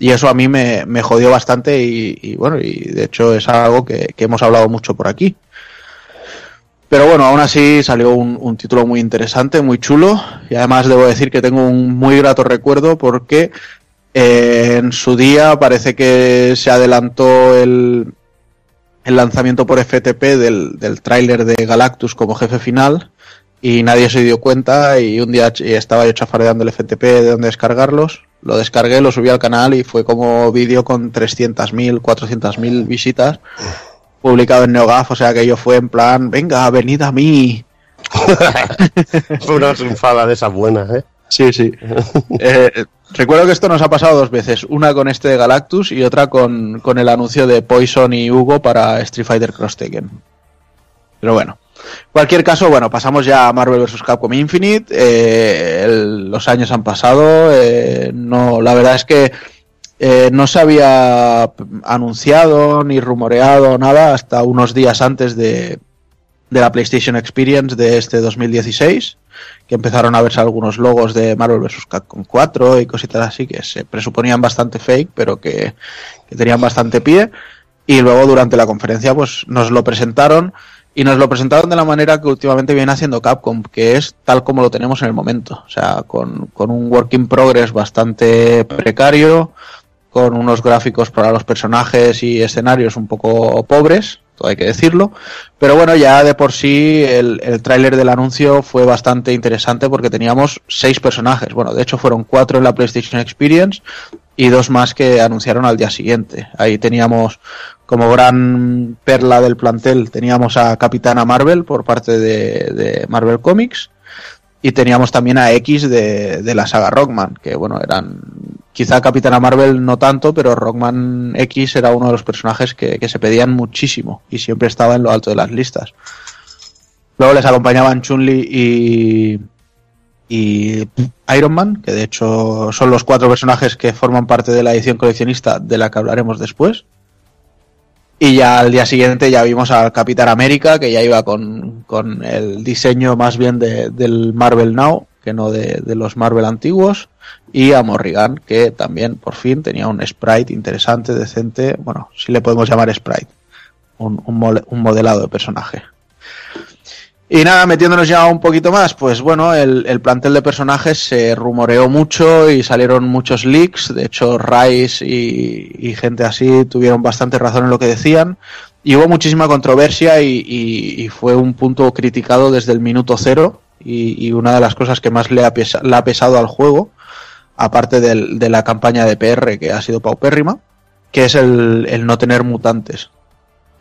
Y eso a mí me, jodió bastante y, bueno, y de hecho es algo que hemos hablado mucho por aquí. Pero bueno, aún así salió un, título muy interesante, muy chulo. Y además debo decir que tengo un muy grato recuerdo porque eh, en su día parece que se adelantó el, el lanzamiento por FTP del, del tráiler de Galactus como jefe final y nadie se dio cuenta y un día estaba yo chafardeando el FTP de dónde descargarlos. Lo descargué, lo subí al canal y fue como vídeo con 300.000, 400.000 visitas publicado en NeoGAF, o sea que yo fue en plan, venga, venid a mí. fue una triunfada de esas buenas, ¿eh? Sí, sí. Eh, recuerdo que esto nos ha pasado dos veces, una con este de Galactus y otra con, con el anuncio de Poison y Hugo para Street Fighter Cross Tekken. Pero bueno. Cualquier caso, bueno, pasamos ya a Marvel vs. Capcom Infinite. eh, el- los años han pasado. eh, no, la verdad es que eh, no se había anunciado ni rumoreado nada hasta unos días antes de, de la PlayStation Experience de este 2016, que empezaron a verse algunos logos de Marvel vs. Capcom 4 y cositas así que se presuponían bastante fake, pero que, que tenían bastante pie. Y luego durante la conferencia pues nos lo presentaron y nos lo presentaron de la manera que últimamente viene haciendo Capcom, que es tal como lo tenemos en el momento. O sea, con, con un work in progress bastante precario, con unos gráficos para los personajes y escenarios un poco pobres, todo hay que decirlo. Pero bueno, ya de por sí el, el tráiler del anuncio fue bastante interesante porque teníamos seis personajes. Bueno, de hecho fueron cuatro en la PlayStation Experience y dos más que anunciaron al día siguiente. Ahí teníamos como gran perla del plantel, teníamos a Capitana Marvel por parte de, de Marvel Comics y teníamos también a X de, de la saga Rockman, que bueno, eran quizá Capitana Marvel no tanto, pero Rockman X era uno de los personajes que, se pedían muchísimo y siempre estaba en lo alto de las listas. Luego les acompañaban Chun-Li y, y Iron Man, que de hecho son los cuatro personajes que forman parte de la edición coleccionista de la que hablaremos después. Y ya al día siguiente ya vimos al Capitán América, que ya iba con, con el diseño más bien de- del Marvel Now, que no de los Marvel antiguos. Y a Morrigan, que también por fin tenía un sprite interesante, decente. Bueno, si le podemos llamar sprite. Un, un modelado de personaje. Y nada, metiéndonos ya un poquito más, pues bueno, el, el plantel de personajes se rumoreó mucho y salieron muchos leaks. De hecho, Rice y, gente así tuvieron bastante razón en lo que decían. Y hubo muchísima controversia y, fue un punto criticado desde el minuto cero. Y, una de las cosas que más le ha pesado al juego, aparte del- de la campaña de PR que ha sido paupérrima, que es el, el no tener mutantes.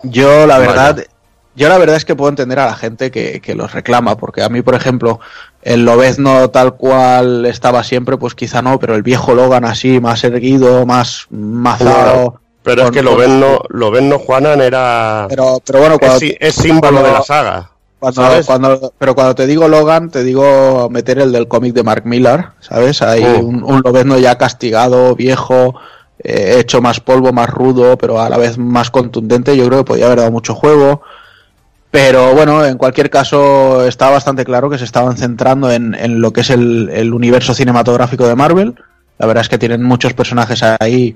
Yo, la Vaya. verdad, yo la verdad es que puedo entender a la gente que, que los reclama, porque a mí, por ejemplo, el Lobezno tal cual estaba siempre, pues quizá no, pero el viejo Logan así, más erguido, más mazado. Pero es que lo con- ven no, lo ven no Juanan era Pero, pero bueno, es, cuando, sí- es símbolo cuando- de la saga. Cuando, cuando- pero cuando te digo Logan, te digo meter el del cómic de Mark Millar, ¿sabes? Hay Oh. un, un Lobezno ya castigado, viejo, eh, hecho más polvo, más rudo, pero a la vez más contundente. Yo creo que podía haber dado mucho juego. Pero bueno, en cualquier caso, está bastante claro que se estaban centrando en, en lo que es el, el universo cinematográfico de Marvel. La verdad es que tienen muchos personajes ahí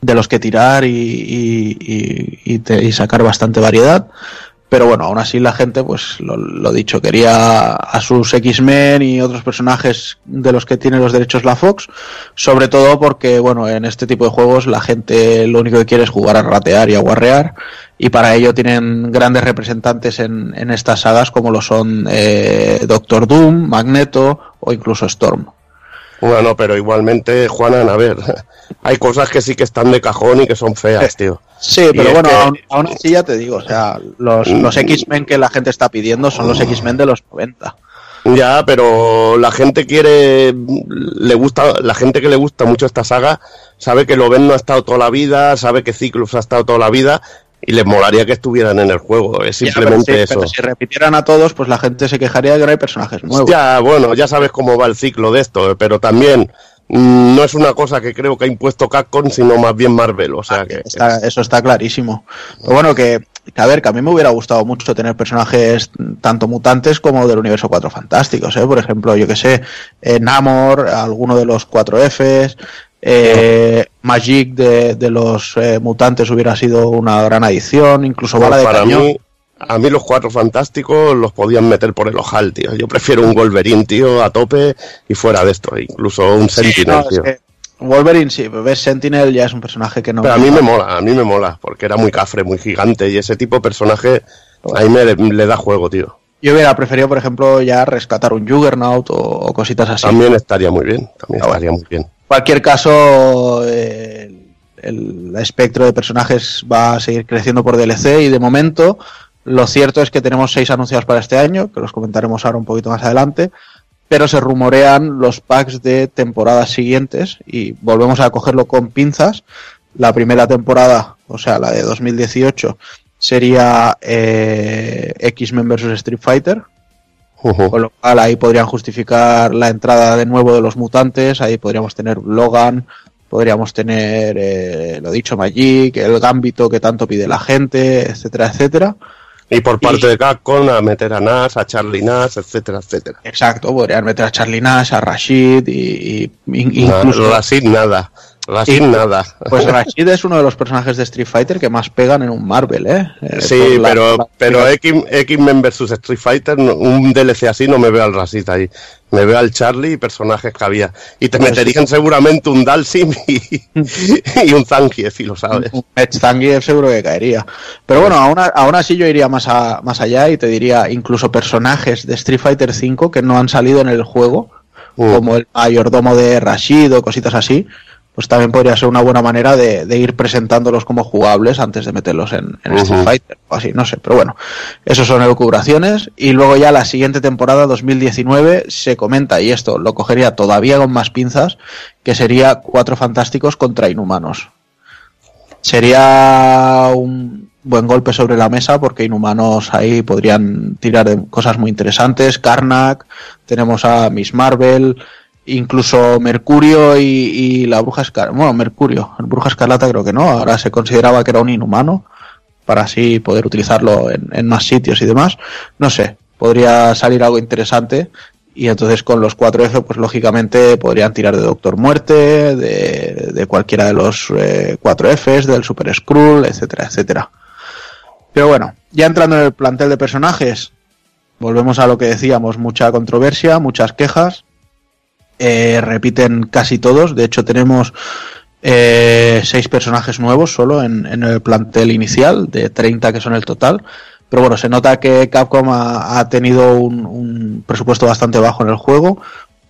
de los que tirar y, y- y- y te- y sacar bastante variedad. Pero bueno, aún así la gente, pues lo, lo dicho, quería a sus X-Men y otros personajes de los que tiene los derechos la Fox, sobre todo porque, bueno, en este tipo de juegos la gente lo único que quiere es jugar a ratear y a guarrear, y para ello tienen grandes representantes en, en estas sagas como lo son eh, Doctor Doom, Magneto o incluso Storm. Bueno, pero igualmente, Juanan, a ver, hay cosas que sí que están de cajón y que son feas, tío. Sí, Y pero bueno, que- aún, aún así ya te digo, o sea, los, los X-Men que la gente está pidiendo son los X-Men de los 90. Ya, pero la gente quiere, le gusta, la gente que le gusta mucho esta saga sabe que Loven no ha estado toda la vida, sabe que Cyclops ha estado toda la vida y les molaría que estuvieran en el juego. Es simplemente Ya, pero, sí, eso. pero si repitieran a todos, pues la gente se quejaría de que no hay personajes nuevos. Ya, bueno, ya sabes cómo va el ciclo de esto, pero también mm, no es una cosa que creo que ha impuesto Capcom, sino más bien Marvel, o sea que Está- eso está clarísimo. Pero bueno, que, que a ver, que a mí me hubiera gustado mucho tener personajes tanto mutantes como del universo 4 fantásticos, ¿eh? Por ejemplo, yo que sé, eh, Namor, alguno de los 4 Fs, eh, Magic de, de los eh, mutantes hubiera sido una gran adición, incluso Pues Bala de para Cañón. mí, a mí los cuatro fantásticos los podían meter por el ojal, tío. Yo prefiero un Wolverine, tío, a tope y fuera de esto, incluso un Sí, Sentinel, no, es tío. que Wolverine, sí, pero ves, Sentinel ya es un personaje que no... Pero a mí me mola, a mí me mola, porque era muy cafre, muy gigante y ese tipo de personaje a mí me le da juego, tío. Yo hubiera preferido, por ejemplo, ya rescatar un Juggernaut o, o cositas así. También estaría muy bien, también Ah, bueno. estaría muy bien. cualquier caso, eh, el, el espectro de personajes va a seguir creciendo por DLC y de momento lo cierto es que tenemos seis anunciados para este año, que los comentaremos ahora un poquito más adelante. pero se rumorean los packs de temporadas siguientes y volvemos a cogerlo con pinzas. La primera temporada, o sea, la de 2018, sería eh, X-Men vs Street Fighter, con lo cual ahí podrían justificar la entrada de nuevo de los mutantes, ahí podríamos tener Logan, podríamos tener, eh, lo dicho, Magic, el Gambito que tanto pide la gente, etcétera, etcétera. Y por parte Y- de Capcom a meter a Nash, a Charlie Nash, etcétera, etcétera. Exacto, podrían meter a Charlie Nash, a Rashid y, y- incluso... Rashid nada. Rashid Y- nada. Pues Rashid es uno de los personajes de Street Fighter que más pegan en un Marvel, ¿eh? Eh, Sí, la- pero, la- pero X-Men vs Street Fighter, un DLC así no me veo al Rashid ahí. Me veo al Charlie y personajes que había. Y te Pues meterían seguramente un Dalsim y, y un Zangief, si lo sabes. Un Zangief seguro que caería. Pero bueno, aún, aún así yo iría más, a- más allá y te diría incluso personajes de Street Fighter V que no han salido en el juego, Mm. como el mayordomo de Rashid o cositas así, pues también podría ser una buena manera de, de ir presentándolos como jugables antes de meterlos en, en Street. Fighter o así, no sé. Pero bueno, eso son elucubraciones. Y luego ya la siguiente temporada, 2019, se comenta, y esto lo cogería todavía con más pinzas, que sería Cuatro Fantásticos contra Inhumanos sería un buen golpe sobre la mesa porque Inhumanos ahí podrían tirar de cosas muy interesantes. Karnak, tenemos a Miss Marvel, incluso Mercurio y, la Bruja Escarlata. Bueno, Mercurio, el Bruja Escarlata creo que no, ahora se consideraba que era un inhumano para así poder utilizarlo en, más sitios y demás. No sé, podría salir algo interesante. Y entonces con los 4F, pues lógicamente podrían tirar de Doctor Muerte, de, de cualquiera de los eh, 4Fs, del Super Skrull, etcétera, etcétera. Pero bueno, ya entrando en el plantel de personajes, volvemos a lo que decíamos, mucha controversia, muchas quejas. Eh, repiten casi todos, de hecho tenemos eh, seis personajes nuevos solo en, en el plantel inicial, de 30 que son el total. Pero bueno, se nota que Capcom ha, ha tenido un, un presupuesto bastante bajo en el juego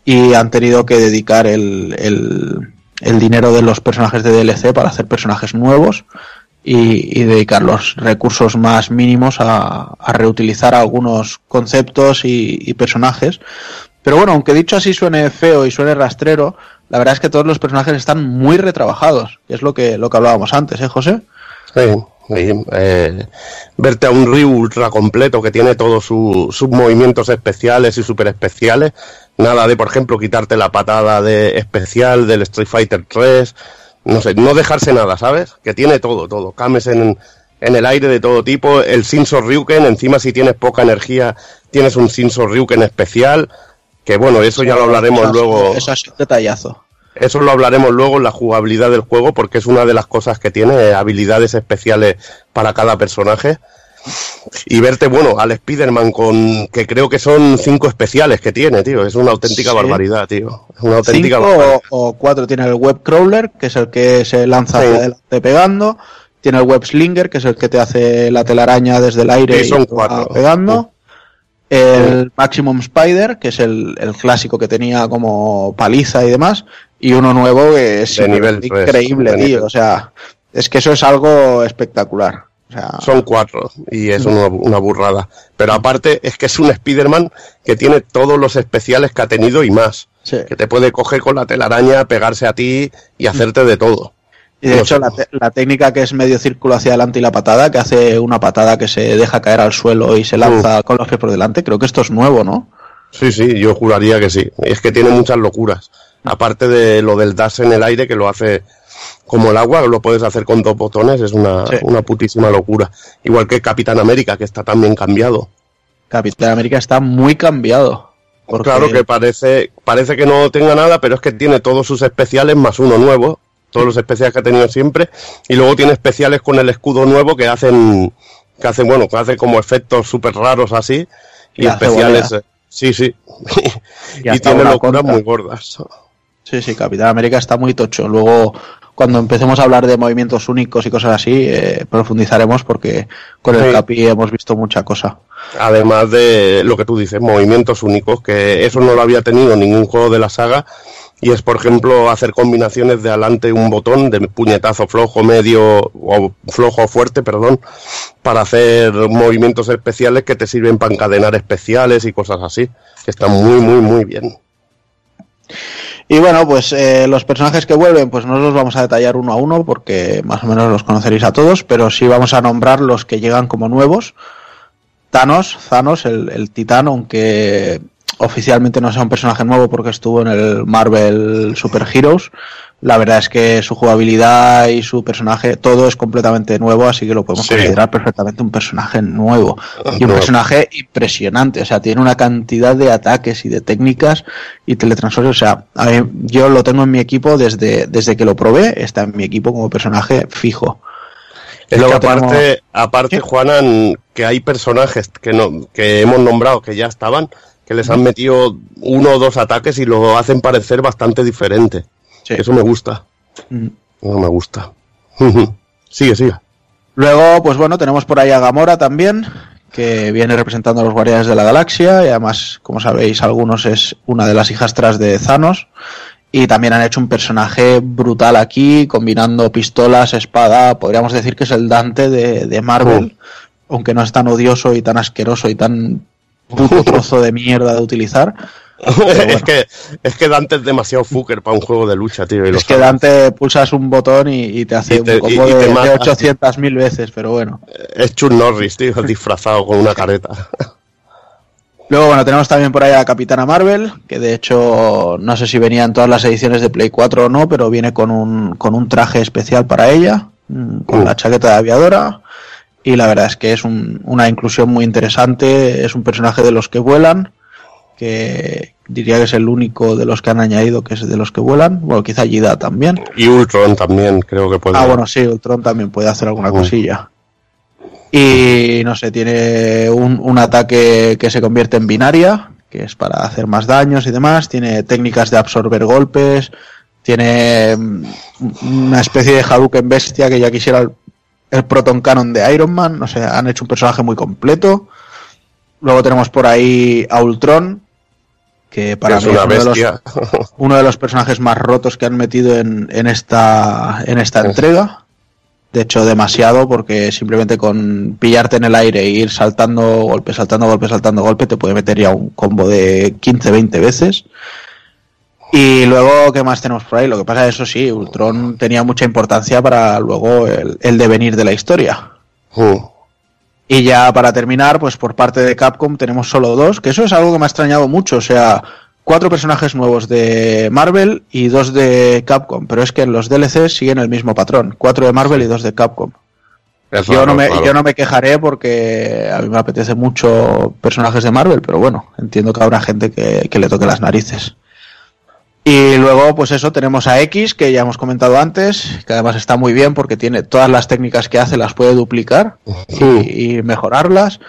y han tenido que dedicar el, el, el dinero de los personajes de DLC para hacer personajes nuevos y, y dedicar los recursos más mínimos a, a reutilizar algunos conceptos y, y personajes. Pero bueno, aunque dicho así suene feo y suene rastrero, la verdad es que todos los personajes están muy retrabajados, que es lo que, lo que hablábamos antes, ¿eh, José? Sí, sí, eh, verte a un Ryu ultra completo que tiene todos su- sus movimientos especiales y super especiales. Nada de, por ejemplo, quitarte la patada de especial del Street Fighter 3. No sé, no dejarse nada, ¿sabes? Que tiene todo, todo. Cames en, en el aire de todo tipo. El Shinso Ryuken, encima si tienes poca energía, tienes un Shinso Ryuken especial. Que bueno, eso ya lo hablaremos Eso- luego. Eso es un detallazo. Eso lo hablaremos luego en la jugabilidad del juego porque es una de las cosas que tiene, habilidades especiales para cada personaje. Y verte, bueno, al Spider-Man con, que creo que son cinco especiales que tiene, tío. Es una auténtica Sí. barbaridad, tío. Es una auténtica Cinco barbaridad. o, o cuatro tiene el web crawler, que es el que se lanza Sí. hacia adelante pegando. Tiene el web slinger, que es el que te hace la telaraña desde el aire Sí, son y pegando. El Maximum Spider, que es el, el clásico que tenía como paliza y demás. Y uno nuevo que es nivel increíble, tío. nivel. O sea, es que eso es algo espectacular. O sea, Son cuatro y es una, una burrada. Pero aparte es que es un Spider-Man que tiene todos los especiales que ha tenido y más. sí. Que te puede coger con la telaraña, pegarse a ti y hacerte de todo. Y de hecho, la, técnica que es medio círculo hacia adelante y la patada, que hace una patada que se deja caer al suelo y se lanza con los pies por delante, creo que esto es nuevo, ¿no? Sí, sí, yo juraría que sí. Es que tiene muchas locuras. Aparte de lo del dash en el aire, que lo hace como el agua, lo puedes hacer con dos botones, es una, Sí. una putísima locura. Igual que Capitán América, que está también cambiado. Capitán América está muy cambiado. Porque- Claro que parece, parece que no tenga nada, pero es que tiene todos sus especiales más uno nuevo, todos los especiales que ha tenido siempre, y luego tiene especiales con el escudo nuevo que hacen, que hacen, bueno, que hacen como efectos súper raros así, y, especiales, eh, sí, sí, Y y, tiene locuras muy gordas. Sí, sí, Capitán América está muy tocho. Luego, cuando empecemos a hablar de movimientos únicos y cosas así, eh, profundizaremos porque con el Sí. Capi hemos visto mucha cosa. Además de lo que tú dices, movimientos únicos, que eso no lo había tenido ningún juego de la saga y es, por ejemplo, hacer combinaciones de adelante un botón de puñetazo flojo, medio o flojo fuerte, perdón, para hacer movimientos especiales que te sirven para encadenar especiales y cosas así. Que está muy, muy, muy bien. Y bueno, pues eh, los personajes que vuelven, pues no los vamos a detallar uno a uno porque más o menos los conoceréis a todos, pero sí vamos a nombrar los que llegan como nuevos. Thanos, Thanos, el titán, aunque oficialmente no sea un personaje nuevo porque estuvo en el Marvel Super Heroes. La verdad es que su jugabilidad y su personaje, todo es completamente nuevo, así que lo podemos Sí. considerar perfectamente un personaje nuevo. Y un personaje impresionante, o sea, tiene una cantidad de ataques y de técnicas y teletransportes. O sea, a mí- yo lo tengo en mi equipo desde, desde que lo probé, está en mi equipo como personaje fijo. Es Luego que aparte, tenemos- aparte Sí. Juanan, que hay personajes que no, que hemos nombrado que ya estaban, que les han metido uno o dos ataques y lo hacen parecer bastante diferente. Sí. Eso me gusta. Mm. No me gusta. sigue, sigue. Luego, pues bueno, tenemos por ahí a Gamora también, que viene representando a los Guardianes de la Galaxia y además, como sabéis, algunos es una de las hijastras de Thanos. Y también han hecho un personaje brutal aquí, combinando pistolas, espada. Podríamos decir que es el Dante de, de Marvel, aunque no es tan odioso y tan asqueroso y tan puto trozo de mierda de utilizar. es, que, es que Dante es demasiado fucker para un juego de lucha, tío. Es que. Dante pulsas un botón y, y te hace Y te- un combo y- de, de mata. 800.000 veces, pero bueno. Es Chuck Norris, tío, disfrazado con una careta. Luego, bueno, tenemos también por ahí a la Capitana Marvel, que de hecho no sé si venía en todas las ediciones de Play 4 o no, pero viene con un, con un traje especial para ella, mm, con Mm. la chaqueta de aviadora. Y la verdad es que es un- una inclusión muy interesante. Es un personaje de los que vuelan, que diría que es el único de los que han añadido que es de los que vuelan. Bueno, quizá Yida también. Y Ultron también, creo que puede. Ah, bueno, sí, Ultron también puede hacer alguna Mm. cosilla. Y no sé, tiene un, un ataque que se convierte en binaria, que es para hacer más daños y demás. Tiene técnicas de absorber golpes. Tiene mm, una especie de Hadouken bestia que ya quisiera el, Proton Cannon de Iron Man. No sé, han hecho un personaje muy completo. Luego tenemos por ahí a Ultron, que para es mí es uno de los bestia. uno de los personajes más rotos que han metido en, en esta en esta entrega. De hecho, demasiado, porque simplemente con pillarte en el aire e ir saltando golpe, saltando golpe, saltando golpe, te puede meter ya un combo de 15, 20 veces. Y luego, ¿qué más tenemos por ahí? Lo que pasa es eso sí, Ultron tenía mucha importancia para luego el, el devenir de la historia. Y ya para terminar, pues por parte de Capcom tenemos solo dos, que eso es algo que me ha extrañado mucho, o sea, cuatro personajes nuevos de Marvel y dos de Capcom, pero es que en los DLCs siguen el mismo patrón, cuatro de Marvel y dos de Capcom. Yo no, me, claro. yo no me quejaré porque a mí me apetece mucho personajes de Marvel, pero bueno, entiendo que habrá gente que, que le toque las narices. Y luego, pues eso, tenemos a X, que ya hemos comentado antes, que además está muy bien porque tiene todas las técnicas que hace, las puede duplicar y, y mejorarlas.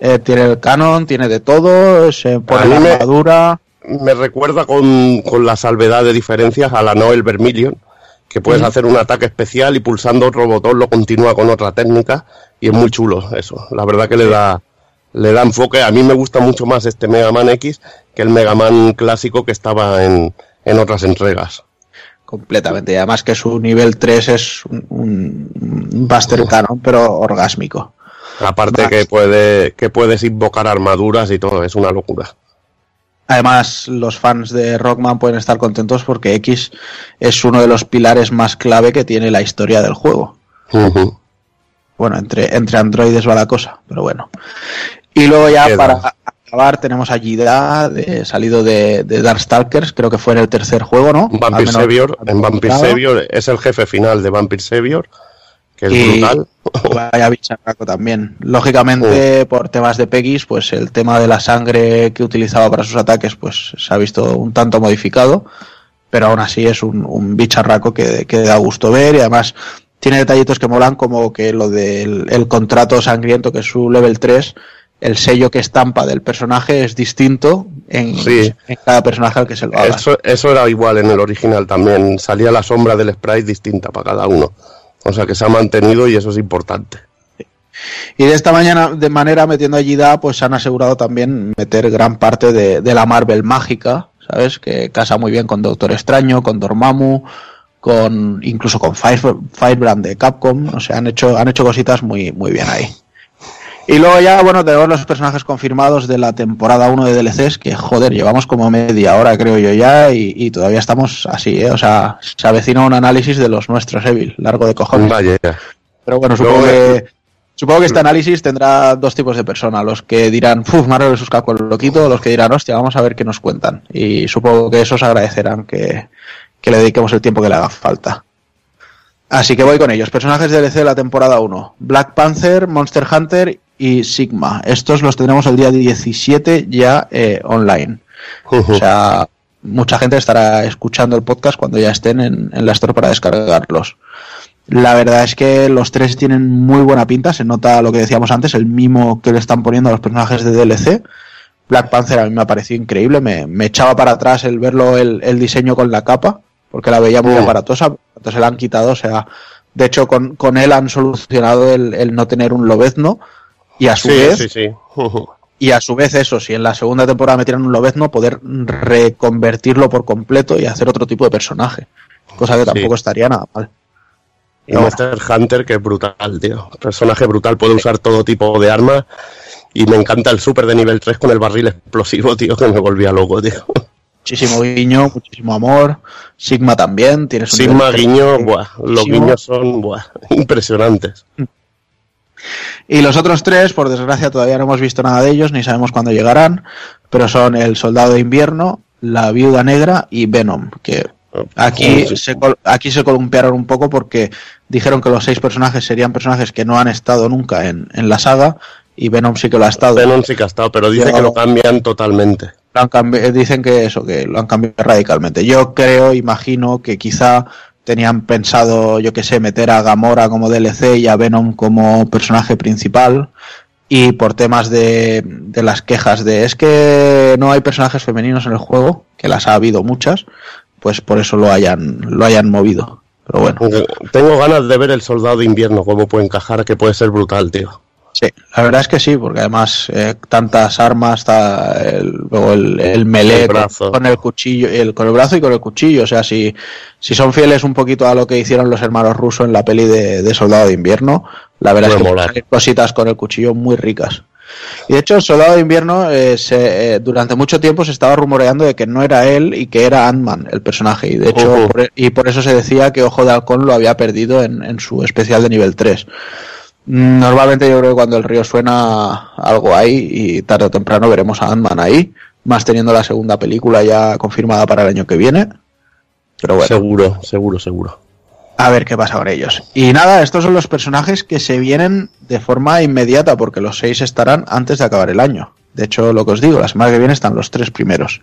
Eh, tiene el canon, tiene de todo, se pone la armadura. me recuerda con, con la salvedad de diferencias a la Noel Vermilion, que puedes hacer un ataque especial y pulsando otro botón lo continúa con otra técnica y es muy chulo eso. La verdad que le da le da enfoque. A mí me gusta mucho más este Mega Man X que el Mega Man clásico que estaba en, en otras entregas. Completamente. Y además que su nivel 3 es un, un- Buster Canon, pero orgásmico. Aparte que puede que puedes invocar armaduras y todo, es una locura. Además, los fans de Rockman pueden estar contentos porque X es uno de los pilares más clave que tiene la historia del juego. Bueno, entre, entre androides va la cosa, pero bueno. Y luego ya Queda. para acabar tenemos a Yida, de, salido de, de Darkstalkers, creo que fue en el tercer juego, ¿no? Vampire menos- Savior, en Vampire. Savior es el jefe final de Vampire Savior, que es Y- brutal. Vaya bicharraco también. Lógicamente, por temas de Peggy's, pues el tema de la sangre que utilizaba para sus ataques, pues se ha visto un tanto modificado. Pero aún así es un, un bicharraco que, que da gusto ver y además tiene detallitos que molan como que lo del el contrato sangriento, que es su level 3, el sello que estampa del personaje es distinto en, Sí. en cada personaje al que se lo haga. Eso, eso era igual en el original también. Salía la sombra del sprite distinta para cada uno. O sea que se ha mantenido y eso es importante. Y de esta mañana, de manera, metiendo allí da, pues han asegurado también meter gran parte de, de la Marvel mágica, ¿sabes? Que casa muy bien con Doctor Extraño, con Dormammu, con incluso con Fire, Firebrand de Capcom, o sea, han hecho, han hecho cositas muy, muy bien ahí. Y luego ya, bueno, tenemos los personajes confirmados de la temporada 1 de DLCs, que joder, llevamos como media hora, creo yo ya, y, y todavía estamos así, ¿eh? O sea, se avecina un análisis de los nuestros, Evil, largo de cojones. Vaya. Pero bueno, supongo que, supongo que este análisis tendrá dos tipos de personas, los que dirán, puf, Marvel vs. Capcom lo quito, los que dirán, hostia, vamos a ver qué nos cuentan. Y supongo que esos agradecerán que, que le dediquemos el tiempo que le haga falta. Así que voy con ellos. Personajes DLC de la temporada 1. Black Panther, Monster Hunter y Sigma. Estos los tendremos el día 17 ya eh, online. O sea, mucha gente estará escuchando el podcast cuando ya estén en, en la store para descargarlos. La verdad es que los tres tienen muy buena pinta. Se nota lo que decíamos antes, el mimo que le están poniendo a los personajes de DLC. Black Panther a mí me ha parecido increíble. Me, me echaba para atrás el verlo, el, el diseño con la capa porque la veía muy aparatosa, entonces se la han quitado, o sea, de hecho con, con él han solucionado el, el no tener un lobezno y a su Sí, vez sí, sí. y a su vez eso, si en la segunda temporada metieran un lobezno, poder reconvertirlo por completo y hacer otro tipo de personaje, cosa que tampoco estaría nada mal. Y Monster Hunter, que es brutal, tío. Personaje brutal, puede usar todo tipo de armas. Y me encanta el super de nivel 3 con el barril explosivo, tío, que me volvía loco, tío. Muchísimo guiño, muchísimo amor. Sigma también, tienes un Sigma, guiño, buah. Los guiños son, buah, impresionantes. Y los otros tres, por desgracia, todavía no hemos visto nada de ellos, ni sabemos cuándo llegarán, pero son el Soldado de Invierno, la Viuda Negra y Venom, que aquí Sí, sí. se, aquí se columpiaron un poco porque dijeron que los seis personajes serían personajes que no han estado nunca en, en la saga, y Venom sí que lo ha estado. Venom sí que ha estado, pero dice Yo- que lo cambian totalmente. Lo han cambi- dicen que eso, que lo han cambiado radicalmente. Yo creo, imagino que quizá tenían pensado, yo que sé, meter a Gamora como DLC y a Venom como personaje principal. Y por temas de, de las quejas de es que no hay personajes femeninos en el juego, que las ha habido muchas, pues por eso lo hayan, lo hayan movido. Pero bueno. Tengo ganas de ver el soldado de invierno, cómo puede encajar, que puede ser brutal, tío. Sí, la verdad es que sí, porque además eh, tantas armas, está el, luego el, el melee El con, el cuchillo, el, con el brazo y con el cuchillo. O sea, si, si son fieles un poquito a lo que hicieron los hermanos rusos en la peli de, de Soldado de Invierno, la verdad Puede es que molar. hay cositas con el cuchillo muy ricas. Y de hecho, el Soldado de Invierno eh, se, eh, durante mucho tiempo se estaba rumoreando de que no era él y que era Ant-Man el personaje. Y de hecho, por, e- y por eso se decía que Ojo de Halcón lo había perdido en, en su especial de nivel 3. Normalmente yo creo que cuando el río suena algo hay y tarde o temprano veremos a Ant-Man ahí, más teniendo la segunda película ya confirmada para el año que viene. Pero bueno, Seguro, seguro, seguro. a ver qué pasa con ellos. Y nada, estos son los personajes que se vienen de forma inmediata porque los seis estarán antes de acabar el año. De hecho, lo que os digo, la semana que viene están los tres primeros.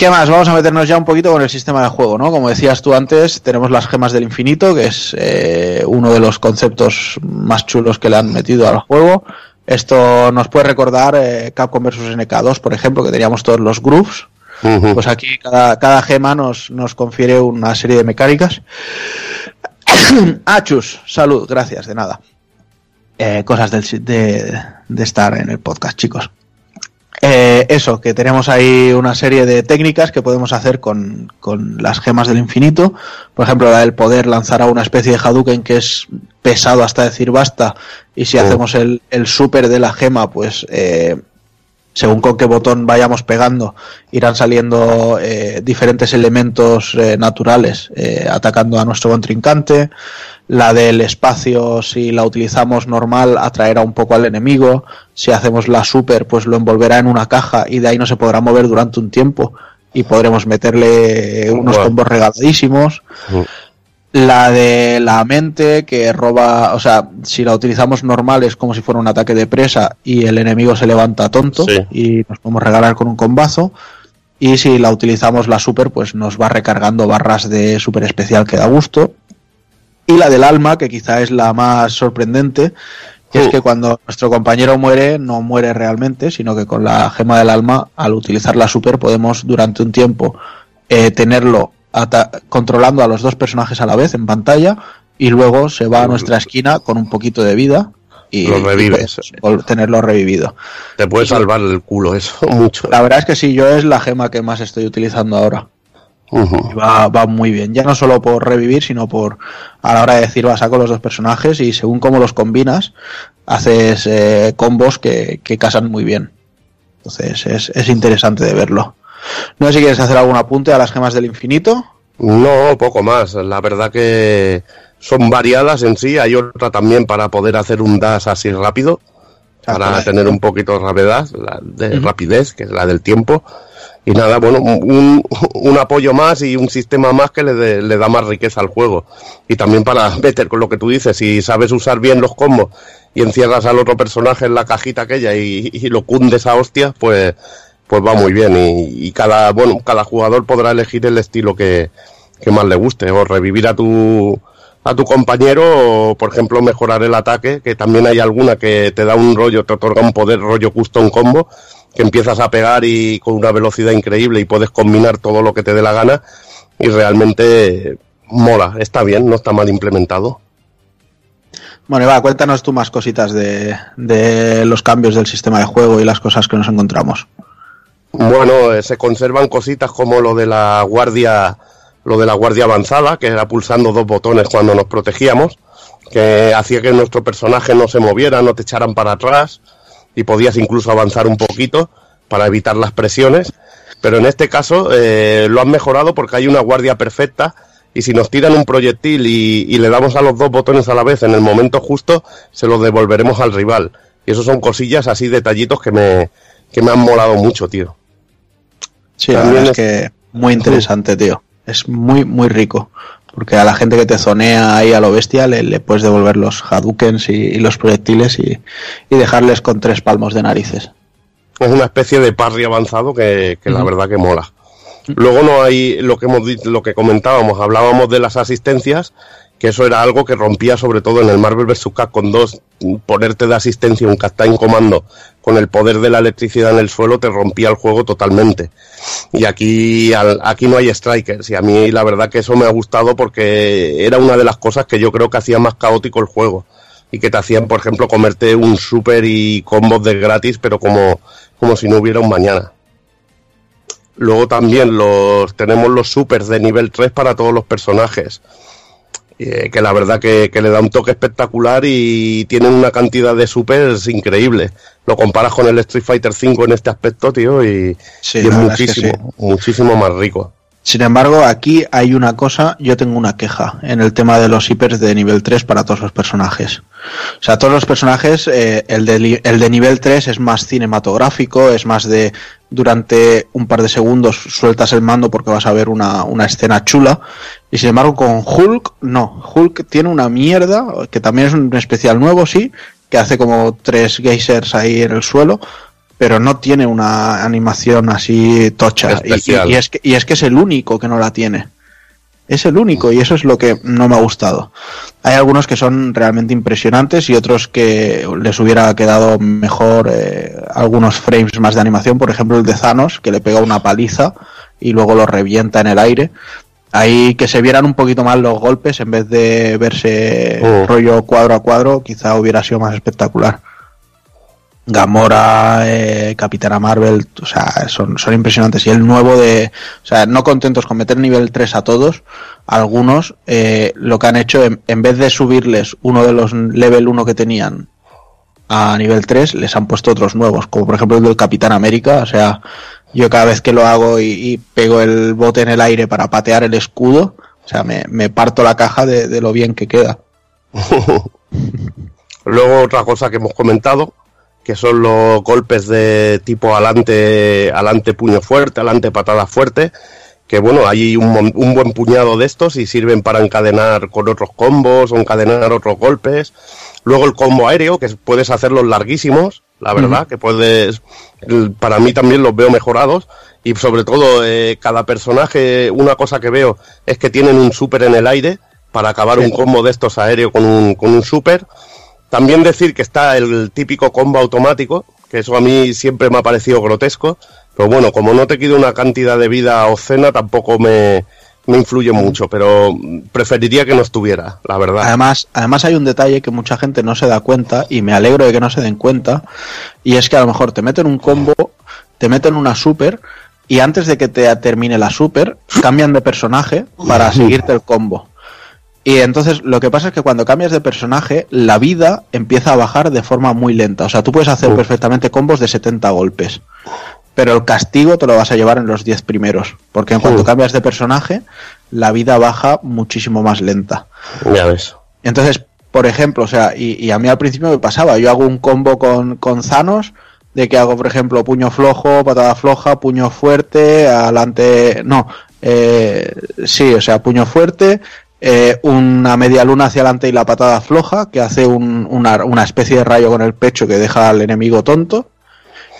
¿Qué más? Vamos a meternos ya un poquito con el sistema de juego, ¿no? Como decías tú antes, tenemos las gemas del infinito, que es eh, uno de los conceptos más chulos que le han metido al juego. Esto nos puede recordar eh, Capcom vs NK2, por ejemplo, que teníamos todos los grooves. Pues aquí cada, cada gema nos, nos confiere una serie de mecánicas. Achus, salud, gracias, de nada. Eh, cosas del de, de estar en el podcast, chicos. Eh, eso, que tenemos ahí una serie de técnicas que podemos hacer con, con las gemas del infinito. Por ejemplo, la del poder lanzar a una especie de Hadouken que es pesado hasta decir basta. Y si Oh. hacemos el, el super de la gema, pues eh, según con qué botón vayamos pegando, irán saliendo eh, diferentes elementos eh, naturales eh, atacando a nuestro contrincante. La del espacio, si la utilizamos normal, atraerá un poco al enemigo. Si hacemos la super, pues lo envolverá en una caja y de ahí no se podrá mover durante un tiempo y podremos meterle unos combos regaladísimos. La de la mente que roba, o sea, si la utilizamos normal es como si fuera un ataque de presa y el enemigo se levanta tonto Sí. y nos podemos regalar con un combazo. Y si la utilizamos la super, pues nos va recargando barras de super especial que da gusto. Y la del alma, que quizá es la más sorprendente, que es Oh. que cuando nuestro compañero muere, no muere realmente, sino que con la gema del alma, al utilizar la super, podemos durante un tiempo eh, tenerlo controlando a los dos personajes a la vez en pantalla y luego se va a nuestra esquina con un poquito de vida y, Lo revives. puedes tenerlo revivido. Te puede salvar el culo eso mucho. La verdad es que sí, yo es la gema que más estoy utilizando ahora. Va, va muy bien, ya no solo por revivir, sino por a la hora de decir, va, saco los dos personajes y según cómo los combinas, haces eh, combos que, que casan muy bien. Entonces es, es interesante de verlo. No sé si quieres hacer algún apunte a las gemas del infinito. No, poco más. La verdad que son variadas en sí. Hay otra también para poder hacer un dash así rápido, para tener un poquito de rapidez, la de rapidez, que es la del tiempo. Y nada, bueno, un, un apoyo más y un sistema más que le, dé- le da más riqueza al juego. Y también para meter con lo que tú dices, si sabes usar bien los combos y encierras al otro personaje en la cajita aquella y, y lo cundes a hostias, pues, pues va muy bien. Y, y cada, bueno, cada jugador podrá elegir el estilo que, que más le guste, o revivir a tu a tu compañero, o por ejemplo mejorar el ataque, que también hay alguna que te da un rollo, te otorga un poder rollo custom combo, que empiezas a pegar y con una velocidad increíble y puedes combinar todo lo que te dé la gana y realmente mola, está bien, no está mal implementado. Bueno, y va, cuéntanos tú más cositas de, de los cambios del sistema de juego y las cosas que nos encontramos. Bueno, eh, se conservan cositas como lo de la guardia, lo de la guardia avanzada, que era pulsando dos botones cuando nos protegíamos, que hacía que nuestro personaje no se moviera, no te echaran para atrás y podías incluso avanzar un poquito para evitar las presiones. Pero en este caso eh, lo han mejorado porque hay una guardia perfecta y si nos tiran un proyectil y, y le damos a los dos botones a la vez en el momento justo, se los devolveremos al rival. Y eso son cosillas así, detallitos que me, que me han molado mucho, tío. Sí, la verdad es que muy interesante, tío. Es muy, muy rico. Porque a la gente que te zonea ahí a lo bestia le, le puedes devolver los Hadoukens y, y los proyectiles y, y dejarles con tres palmos de narices. Es una especie de parry avanzado que, que la verdad que mola. Luego no hay lo que hemos dicho, lo que comentábamos, hablábamos de las asistencias, que eso era algo que rompía sobre todo en el Marvel vs. Capcom 2, ponerte de asistencia un Captain Comando con el poder de la electricidad en el suelo te rompía el juego totalmente. Y aquí, aquí no hay strikers y a mí la verdad que eso me ha gustado porque era una de las cosas que yo creo que hacía más caótico el juego y que te hacían, por ejemplo, comerte un super y combos de gratis, pero como, como si no hubiera un mañana. Luego también los tenemos los supers de nivel 3 para todos los personajes. Eh, que la verdad que, que le da un toque espectacular y tienen una cantidad de supers increíble. Lo comparas con el Street Fighter 5 en este aspecto, tío, y, Sí, y la es verdad es que muchísimo, muchísimo más rico. Sin embargo, aquí hay una cosa, yo tengo una queja en el tema de los hippers de nivel 3 para todos los personajes. O sea, todos los personajes, eh, el, de, el de nivel 3 es más cinematográfico, es más de durante un par de segundos sueltas el mando porque vas a ver una, una escena chula. Y sin embargo, con Hulk, no. Hulk tiene una mierda, que también es un especial nuevo, sí, que hace como tres geysers ahí en el suelo, pero no tiene una animación así tocha. Y- es que, y es que es el único que no la tiene. Es el único y eso es lo que no me ha gustado. Hay algunos que son realmente impresionantes y otros que les hubiera quedado mejor eh, algunos frames más de animación. Por ejemplo, el de Thanos, que le pega una paliza y luego lo revienta en el aire. Ahí que se vieran un poquito más los golpes en vez de verse Oh. rollo cuadro a cuadro, quizá hubiera sido más espectacular. Gamora, eh, Capitana Marvel, o sea, son, son impresionantes. Y el nuevo de, o sea, no contentos con meter nivel 3 a todos, algunos eh, lo que han hecho, en, en vez de subirles uno de los level 1 que tenían a nivel 3, les han puesto otros nuevos, como por ejemplo el del Capitán América, o sea, yo cada vez que lo hago y, y pego el bote en el aire para patear el escudo, o sea, me, me parto la caja de, de lo bien que queda. Luego otra cosa que hemos comentado, que son los golpes de tipo alante, alante puño fuerte, alante patada fuerte, que bueno, hay un, un buen puñado de estos y sirven para encadenar con otros combos o encadenar otros golpes. Luego el combo aéreo, que puedes hacerlos larguísimos, la verdad, que puedes, para mí también los veo mejorados. Y sobre todo, eh, cada personaje, una cosa que veo es que tienen un super en el aire para acabar un combo de estos aéreo con un, con un super. También decir que está el típico combo automático, que eso a mí siempre me ha parecido grotesco, pero bueno, como no te queda una cantidad de vida obscena, tampoco me, me influye mucho, pero preferiría que no estuviera, la verdad. Además, además hay un detalle que mucha gente no se da cuenta y me alegro de que no se den cuenta y es que a lo mejor te meten un combo, te meten una super y antes de que te termine la super cambian de personaje para seguirte el combo. Y entonces lo que pasa es que cuando cambias de personaje, la vida empieza a bajar de forma muy lenta. O sea, tú puedes hacer perfectamente combos de 70 golpes. Pero el castigo te lo vas a llevar en los 10 primeros. Porque en cuanto cambias de personaje, la vida baja muchísimo más lenta. Ya ves. Entonces, por ejemplo, o sea, y, y a mí al principio me pasaba, yo hago un combo con, con Zanos, de que hago, por ejemplo, puño flojo, patada floja, puño fuerte, adelante, no, eh, sí, o sea, puño fuerte, eh, una media luna hacia adelante y la patada floja, que hace un- una, una especie de rayo con el pecho que deja al enemigo tonto.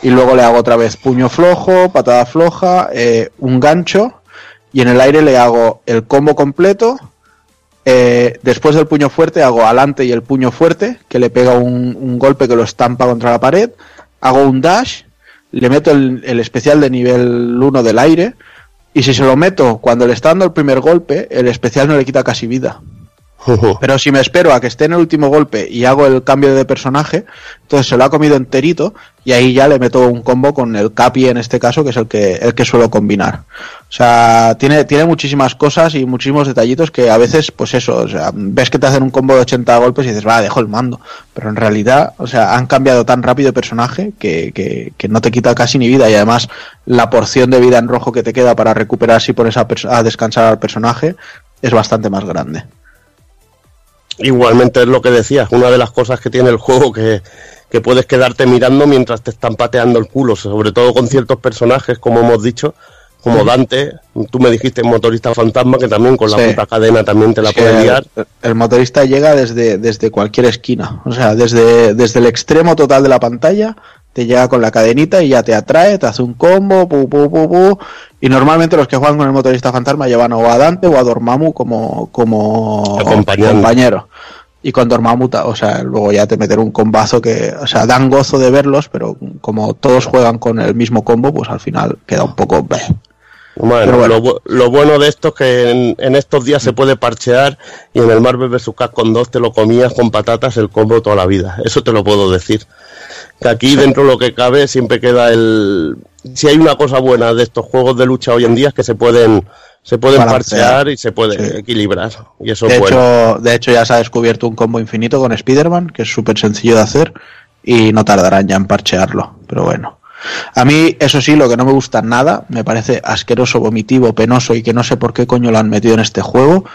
Y luego le hago otra vez puño flojo, patada floja, eh, un gancho. Y en el aire le hago el combo completo. Eh, después del puño fuerte hago adelante y el puño fuerte, que le pega un, golpe que lo estampa contra la pared. Hago un dash, le meto el, el especial de nivel 1 del aire. Y si se lo meto cuando le está dando el primer golpe, el especial no le quita casi vida. Pero si me espero a que esté en el último golpe y hago el cambio de personaje, entonces se lo ha comido enterito y ahí ya le meto un combo con el Capi en este caso, que es el que, el que suelo combinar. O sea, tiene, tiene muchísimas cosas y muchísimos detallitos que a veces, pues eso, o sea, ves que te hacen un combo de 80 golpes y dices, va, dejo el mando. Pero en realidad, o sea, han cambiado tan rápido de personaje que, que, que no te quita casi ni vida y además la porción de vida en rojo que te queda para recuperar si pones a, a descansar al personaje es bastante más grande. Igualmente es lo que decías, una de las cosas que tiene el juego que, que puedes quedarte mirando mientras te están pateando el culo, sobre todo con ciertos personajes, como hemos dicho, como Dante, tú me dijiste motorista fantasma, que también con la Sí. puta cadena también te la puede liar. el, el motorista llega desde, desde cualquier esquina. O sea, desde, desde el extremo total de la pantalla, te llega con la cadenita y ya te atrae, te hace un combo, pu, pu, pu, pu. Y normalmente los que juegan con el motorista fantasma llevan o a Dante o a Dormammu como, como compañero. Y con Dormammu, o sea, luego ya te meter un combazo que, o sea, dan gozo de verlos, pero como todos juegan con el mismo combo, pues al final queda un poco... bleh. Bueno, Pero bueno. Lo, bu- lo bueno de esto es que en, en estos días se puede parchear y en el Marvel vs. Capcom 2 te lo comías con patatas el combo toda la vida. Eso te lo puedo decir. Que aquí dentro de lo que cabe siempre queda el... Si hay una cosa buena de estos juegos de lucha hoy en día es que se pueden se pueden Balancear. parchear y se puede Sí. equilibrar. Y eso De bueno. hecho, de hecho, ya se ha descubierto un combo infinito con Spider-Man, que es súper sencillo de hacer y no tardarán ya en parchearlo. Pero bueno. A mí, eso sí, lo que no me gusta nada, me parece asqueroso, vomitivo, penoso y que no sé por qué coño lo han metido en este juego,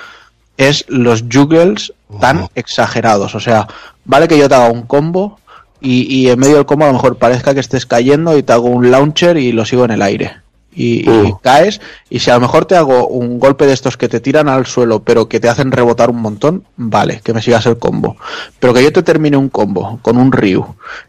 es los juggles tan exagerados. O sea, vale que yo te haga un combo y, y en medio del combo a lo mejor parezca que estés cayendo y te hago un launcher y lo sigo en el aire. Y, y Mm. caes y si a lo mejor te hago un golpe de estos que te tiran al suelo pero que te hacen rebotar un montón, vale, que me sigas el combo. Pero que yo te termine un combo con un Ryu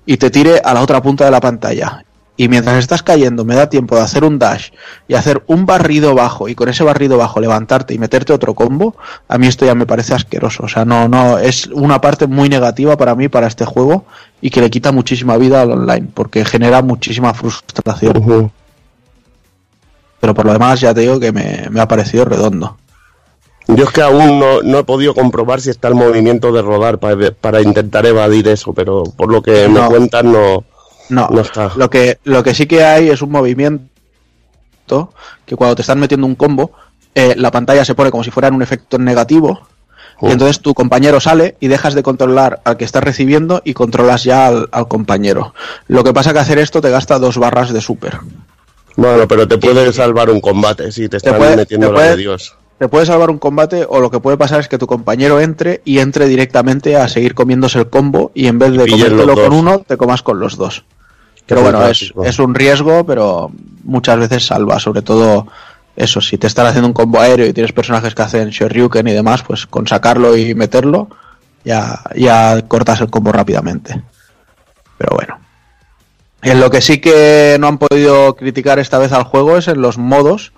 y te tire a la otra punta de la pantalla y mientras estás cayendo me da tiempo de hacer un dash y hacer un barrido bajo y con ese barrido bajo levantarte y meterte otro combo, a mí esto ya me parece asqueroso. O sea, no, no, es una parte muy negativa para mí, para este juego y que le quita muchísima vida al online porque genera muchísima frustración. Pero por lo demás ya te digo que me, me ha parecido redondo. Yo es que aún no, no he podido comprobar si está el movimiento de rodar para, para intentar evadir eso, pero por lo que me cuentan no, No, no está. Lo que, lo que sí que hay es un movimiento que cuando te están metiendo un combo, eh, la pantalla se pone como si fuera en un efecto negativo. Oh. Y entonces tu compañero sale y dejas de controlar al que estás recibiendo y controlas ya al, al compañero. Lo que pasa que hacer esto te gasta dos barras de super. Bueno, pero te puede salvar un combate si te están puede- metiendo te la de Dios. Te puede salvar un combate o lo que puede pasar es que tu compañero entre y entre directamente a seguir comiéndose el combo y en vez de comértelo con uno, te comas con los dos. Pero bueno, es, es un riesgo, pero muchas veces salva, sobre todo eso, si te están haciendo un combo aéreo y tienes personajes que hacen Shoryuken y demás, pues con sacarlo y meterlo ya, ya cortas el combo rápidamente. Pero bueno. En lo que sí que no han podido criticar esta vez al juego es en los modos,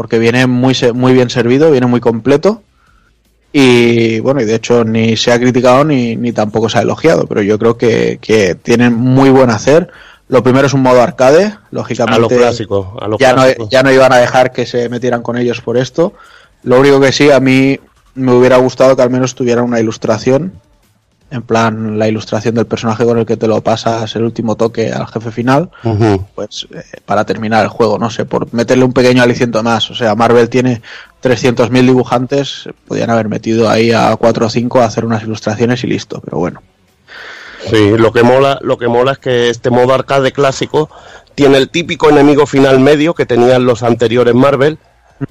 porque viene muy, muy bien servido, viene muy completo. Y bueno, y de hecho ni se ha criticado ni, ni tampoco se ha elogiado, pero yo creo que, que tienen muy buen hacer. Lo primero es un modo arcade, lógicamente. A lo clásico, a lo ya, no, ya no iban a dejar que se metieran con ellos por esto. Lo único que sí, a mí me hubiera gustado que al menos tuviera una ilustración. En plan, la ilustración del personaje con el que te lo pasas el último toque al jefe final. Pues eh, para terminar el juego, no sé, por meterle un pequeño aliciento más. O sea, Marvel tiene 300.000 dibujantes, podían haber metido ahí a 4 o 5 a hacer unas ilustraciones y listo, pero bueno. Sí, lo que mola, lo que mola es que este modo arcade clásico tiene el típico enemigo final medio que tenían los anteriores Marvel,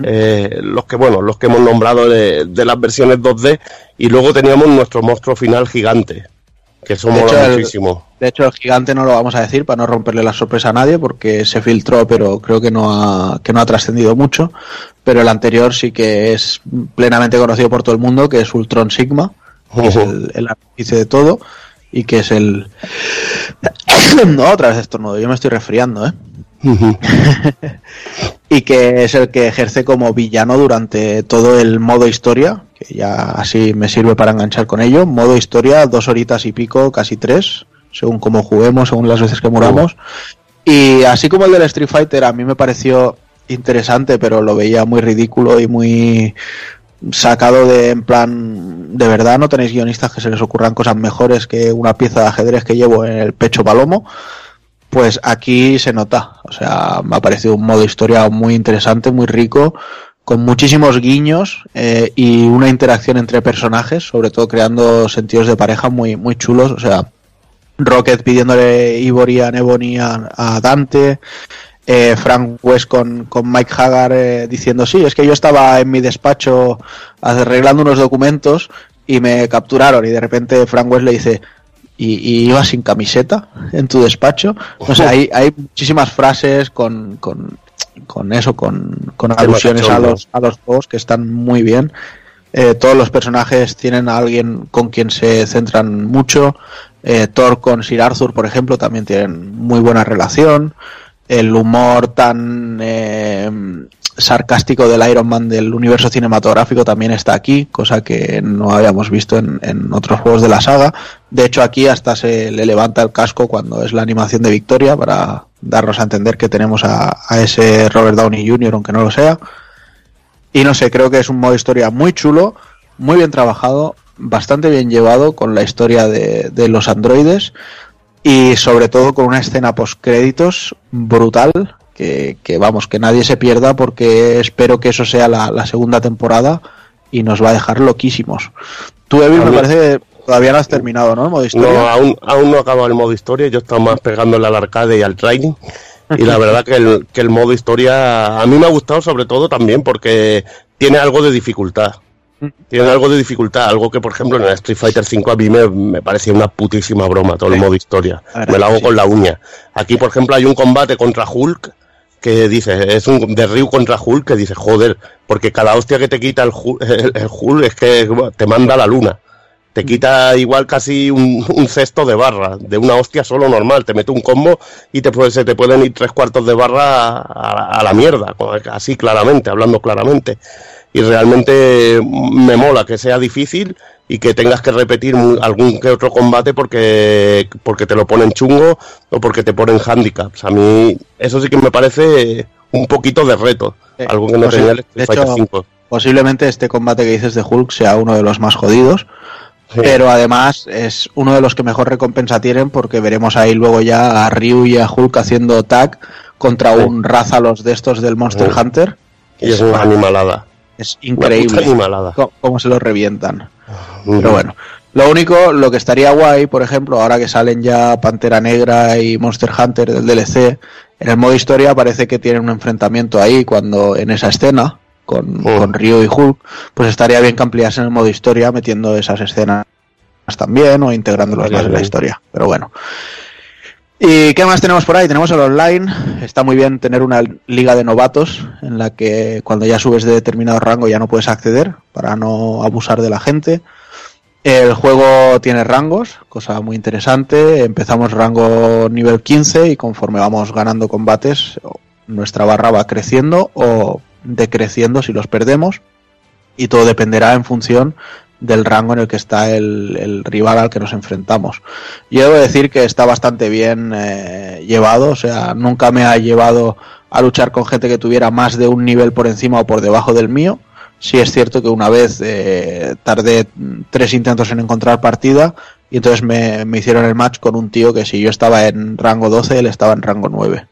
eh, los que bueno, los que hemos nombrado de, de las versiones 2D, y luego teníamos nuestro monstruo final gigante, que eso De mola hecho, el- muchísimo. De hecho, el gigante no lo vamos a decir para no romperle la sorpresa a nadie, porque se filtró, pero creo que no ha, que no ha trascendido mucho. Pero el anterior sí que es plenamente conocido por todo el mundo, que es Ultron Sigma, que es el, el artífice de todo, y que es el... no, otra vez estornudo, yo me estoy resfriando, ¿eh? Y que es el que ejerce como villano durante todo el modo historia, que ya así me sirve para enganchar con ello. Modo historia, dos horitas y pico, casi tres, según cómo juguemos, según las veces que muramos. Y así como el del Street Fighter, a mí me pareció interesante, pero lo veía muy ridículo y muy sacado de en plan de verdad no tenéis guionistas que se les ocurran cosas mejores que una pieza de ajedrez que llevo en el pecho palomo pues aquí se nota. O sea, me ha parecido un modo historia muy interesante, muy rico, con muchísimos guiños eh, y una interacción entre personajes, sobre todo creando sentidos de pareja muy, muy chulos. O sea, Rocket pidiéndole Ivory a Nebony a, a Dante. eh, Frank West con, con Mike Hagar eh, diciendo sí, es que yo estaba en mi despacho arreglando unos documentos y me capturaron y de repente Frank West le dice y, y ibas sin camiseta en tu despacho. No sé, hay, hay muchísimas frases con, con, con eso, con, con alusiones a los, a los juegos que están muy bien. Eh, todos los personajes tienen a alguien con quien se centran mucho. Eh, Thor con Sir Arthur, por ejemplo, también tienen muy buena relación. El humor tan eh, sarcástico del Iron Man del universo cinematográfico también está aquí, cosa que no habíamos visto en, otros juegos de la saga. De hecho, aquí hasta se le levanta el casco cuando es la animación de Victoria para darnos a entender que tenemos a, ese Robert Downey Jr., aunque no lo sea. Y no sé, creo que es un modo historia muy chulo, muy bien trabajado, bastante bien llevado con la historia de, de los androides y sobre todo con una escena post créditos brutal que, que, vamos que nadie se pierda porque espero que eso sea la, la segunda temporada y nos va a dejar loquísimos tú Evil me parece que todavía no has terminado no el modo historia No, aún, aún no he acabado el modo historia, yo estaba más pegándole al arcade y al training. Y la verdad que el, que el modo historia a mí me ha gustado sobre todo también porque tiene algo de dificultad. Tiene algo de dificultad, algo que por ejemplo en el Street Fighter 5 a mí me, me parecía una putísima broma todo el modo historia. La Me lo que hago con la uña. Aquí por ejemplo hay un combate contra Hulk que dice, es un de Ryu contra Hulk que dice, joder, porque cada hostia que te quita el Hulk, es que te manda la luna. Te quita igual casi un, cesto de barra, de una hostia solo normal. Te mete un combo y te se te pueden ir tres cuartos de barra a- a la mierda, así claramente, hablando claramente. Y realmente me mola que sea difícil y que tengas que repetir algún que otro combate porque, porque te lo ponen chungo o porque te ponen handicaps. A mí eso sí que me parece un poquito de reto, Eh, algo que no pues tenía el de Street Fighter hecho, 5. posiblemente este combate que dices de Hulk sea uno de los más jodidos Sí. pero además es uno de los que mejor recompensa tienen porque veremos ahí luego ya a Ryu y a Hulk haciendo tag contra Sí. un Rázalos de estos del Monster. Hunter. y es una animalada. Es Una increíble puta animalada. cómo se lo revientan. Pero bueno, lo único, lo que estaría guay, por ejemplo, ahora que salen ya Pantera Negra y Monster Hunter del DLC, en el modo historia parece que tienen un enfrentamiento ahí cuando en esa escena con, Mm. con Ryu y Hulk, pues estaría bien que ampliasen el modo historia metiendo esas escenas también o integrándolos Estaría más en la historia. Pero bueno. ¿Y qué más tenemos por ahí? Tenemos el online. Está muy bien tener una liga de novatos en la que cuando ya subes de determinado rango ya no puedes acceder para no abusar de la gente. El juego tiene rangos, cosa muy interesante. Empezamos rango nivel 15 y conforme vamos ganando combates, nuestra barra va creciendo o decreciendo si los perdemos. Y todo dependerá en función del rango en el que está el, el rival al que nos enfrentamos. Yo debo decir que está bastante bien eh, llevado, o sea, nunca me ha llevado a luchar con gente que tuviera más de un nivel por encima o por debajo del mío. Sí es cierto que una vez eh, tardé tres intentos en encontrar partida y entonces me, me hicieron el match con un tío que si yo estaba en rango 12, él estaba en rango 9.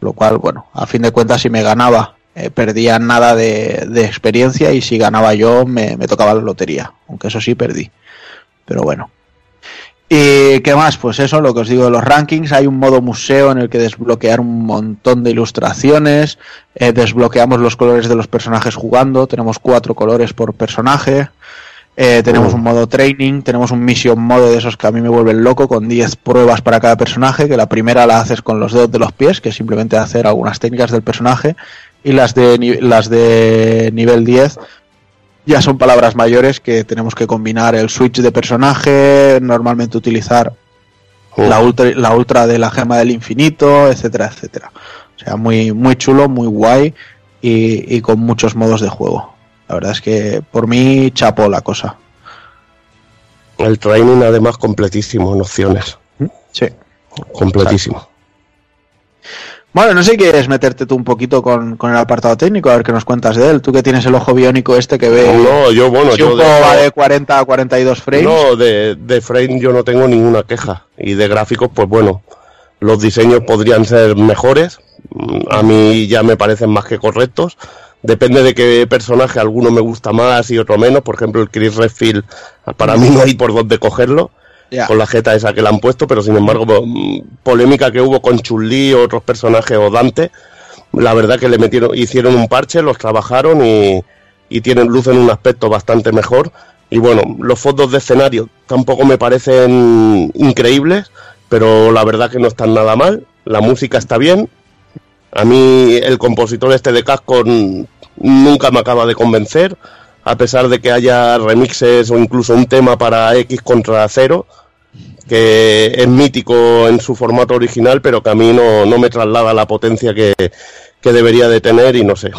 Lo cual, bueno, a fin de cuentas si me ganaba eh, perdía nada de, de experiencia y si ganaba yo me, me tocaba la lotería, aunque eso sí perdí. Pero bueno. ¿Y qué más? Pues eso, lo que os digo de los rankings. Hay un modo museo en el que desbloquear un montón de ilustraciones. eh, desbloqueamos los colores de los personajes jugando. Tenemos cuatro colores por personaje. eh, tenemos un modo training. Tenemos un mission modo de esos que a mí me vuelven loco con 10 pruebas para cada personaje. Que la primera la haces con los dedos de los pies, que es simplemente hacer algunas técnicas del personaje. Y las de, las de nivel 10 ya son palabras mayores que tenemos que combinar el switch de personaje, normalmente utilizar la, ultra, la ultra de la gema del infinito, etcétera, etcétera. O sea, muy, muy chulo, muy guay y, y con muchos modos de juego. La verdad es que por mí chapó la cosa. El training además completísimo en opciones. Sí. Completísimo. Bueno, no sé si quieres meterte tú un poquito con, con el apartado técnico, a ver qué nos cuentas de él. Tú que tienes el ojo biónico este que ve. No, yo, bueno, si yo un de- va de 40 a 42 frames. No, de, de frame yo no tengo ninguna queja. Y de gráficos, pues bueno, los diseños podrían ser mejores. Mm, A mí ya me parecen más que correctos. Depende de qué personaje, alguno me gusta más y otro menos. Por ejemplo, el Chris Redfield, para mí no hay por dónde cogerlo. Con la jeta esa que le han puesto, pero sin embargo, mm, polémica que hubo con Chun-Li o otros personajes o Dante, la verdad que le metieron, hicieron un parche, los trabajaron y, y tienen luz en un aspecto bastante mejor. Y bueno, los fondos de escenario tampoco me parecen increíbles, pero la verdad que no están nada mal. La música está bien. A mí el compositor este de casco nunca me acaba de convencer, a pesar de que haya remixes o incluso un tema para X contra cero, que es mítico en su formato original, pero que a mí no, me traslada la potencia que, que debería de tener y no sé.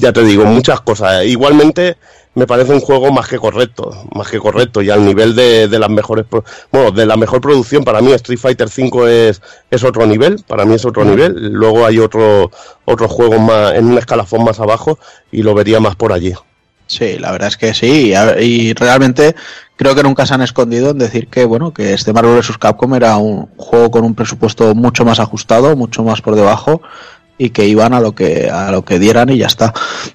Ya te digo, muchas cosas. Igualmente me parece un juego más que correcto, más que correcto y al nivel de, de las mejores, bueno, de la mejor producción. Para mí Street Fighter V es, es otro nivel, para mí es otro nivel. Luego hay otro, otros juegos más, en un escalafón más abajo y lo vería más por allí. Sí, la verdad es que sí. Y realmente creo que nunca se han escondido en decir que, bueno, que este Marvel vs. Capcom era un juego con un presupuesto mucho más ajustado, mucho más por debajo y que iban a lo que a lo que dieran y ya está.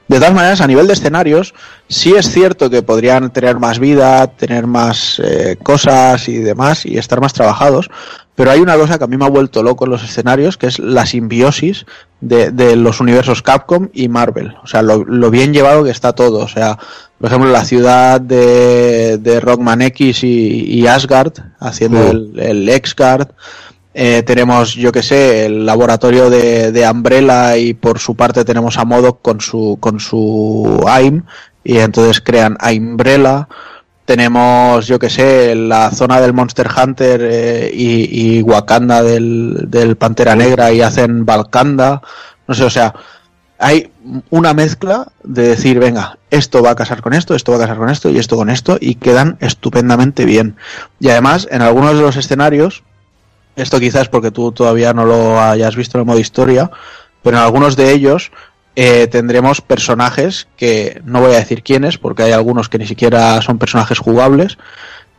De todas maneras, a nivel de escenarios, sí es cierto que podrían tener más vida, tener más eh, cosas y demás y estar más trabajados, pero hay una cosa que a mí me ha vuelto loco en los escenarios, que es la simbiosis de, de los universos Capcom y Marvel. O sea, lo, lo bien llevado que está todo. O sea, por ejemplo, la ciudad de, de Rockman X y, y Asgard, haciendo Mm. el, el X-Guard. Eh, tenemos, yo que sé, el laboratorio de, de Umbrella y por su parte tenemos a Modok con su, con su AIM y entonces crean Umbrella. Tenemos, yo que sé, la zona del Monster Hunter eh, y, y Wakanda del, del Pantera Negra y hacen Valkanda. No sé, o sea, hay una mezcla de decir, venga, esto va a casar con esto, esto va a casar con esto y esto con esto y quedan estupendamente bien. Y además, en algunos de los escenarios, esto quizás porque tú todavía no lo hayas visto en el modo historia, pero en algunos de ellos eh, tendremos personajes que no voy a decir quiénes, porque hay algunos que ni siquiera son personajes jugables,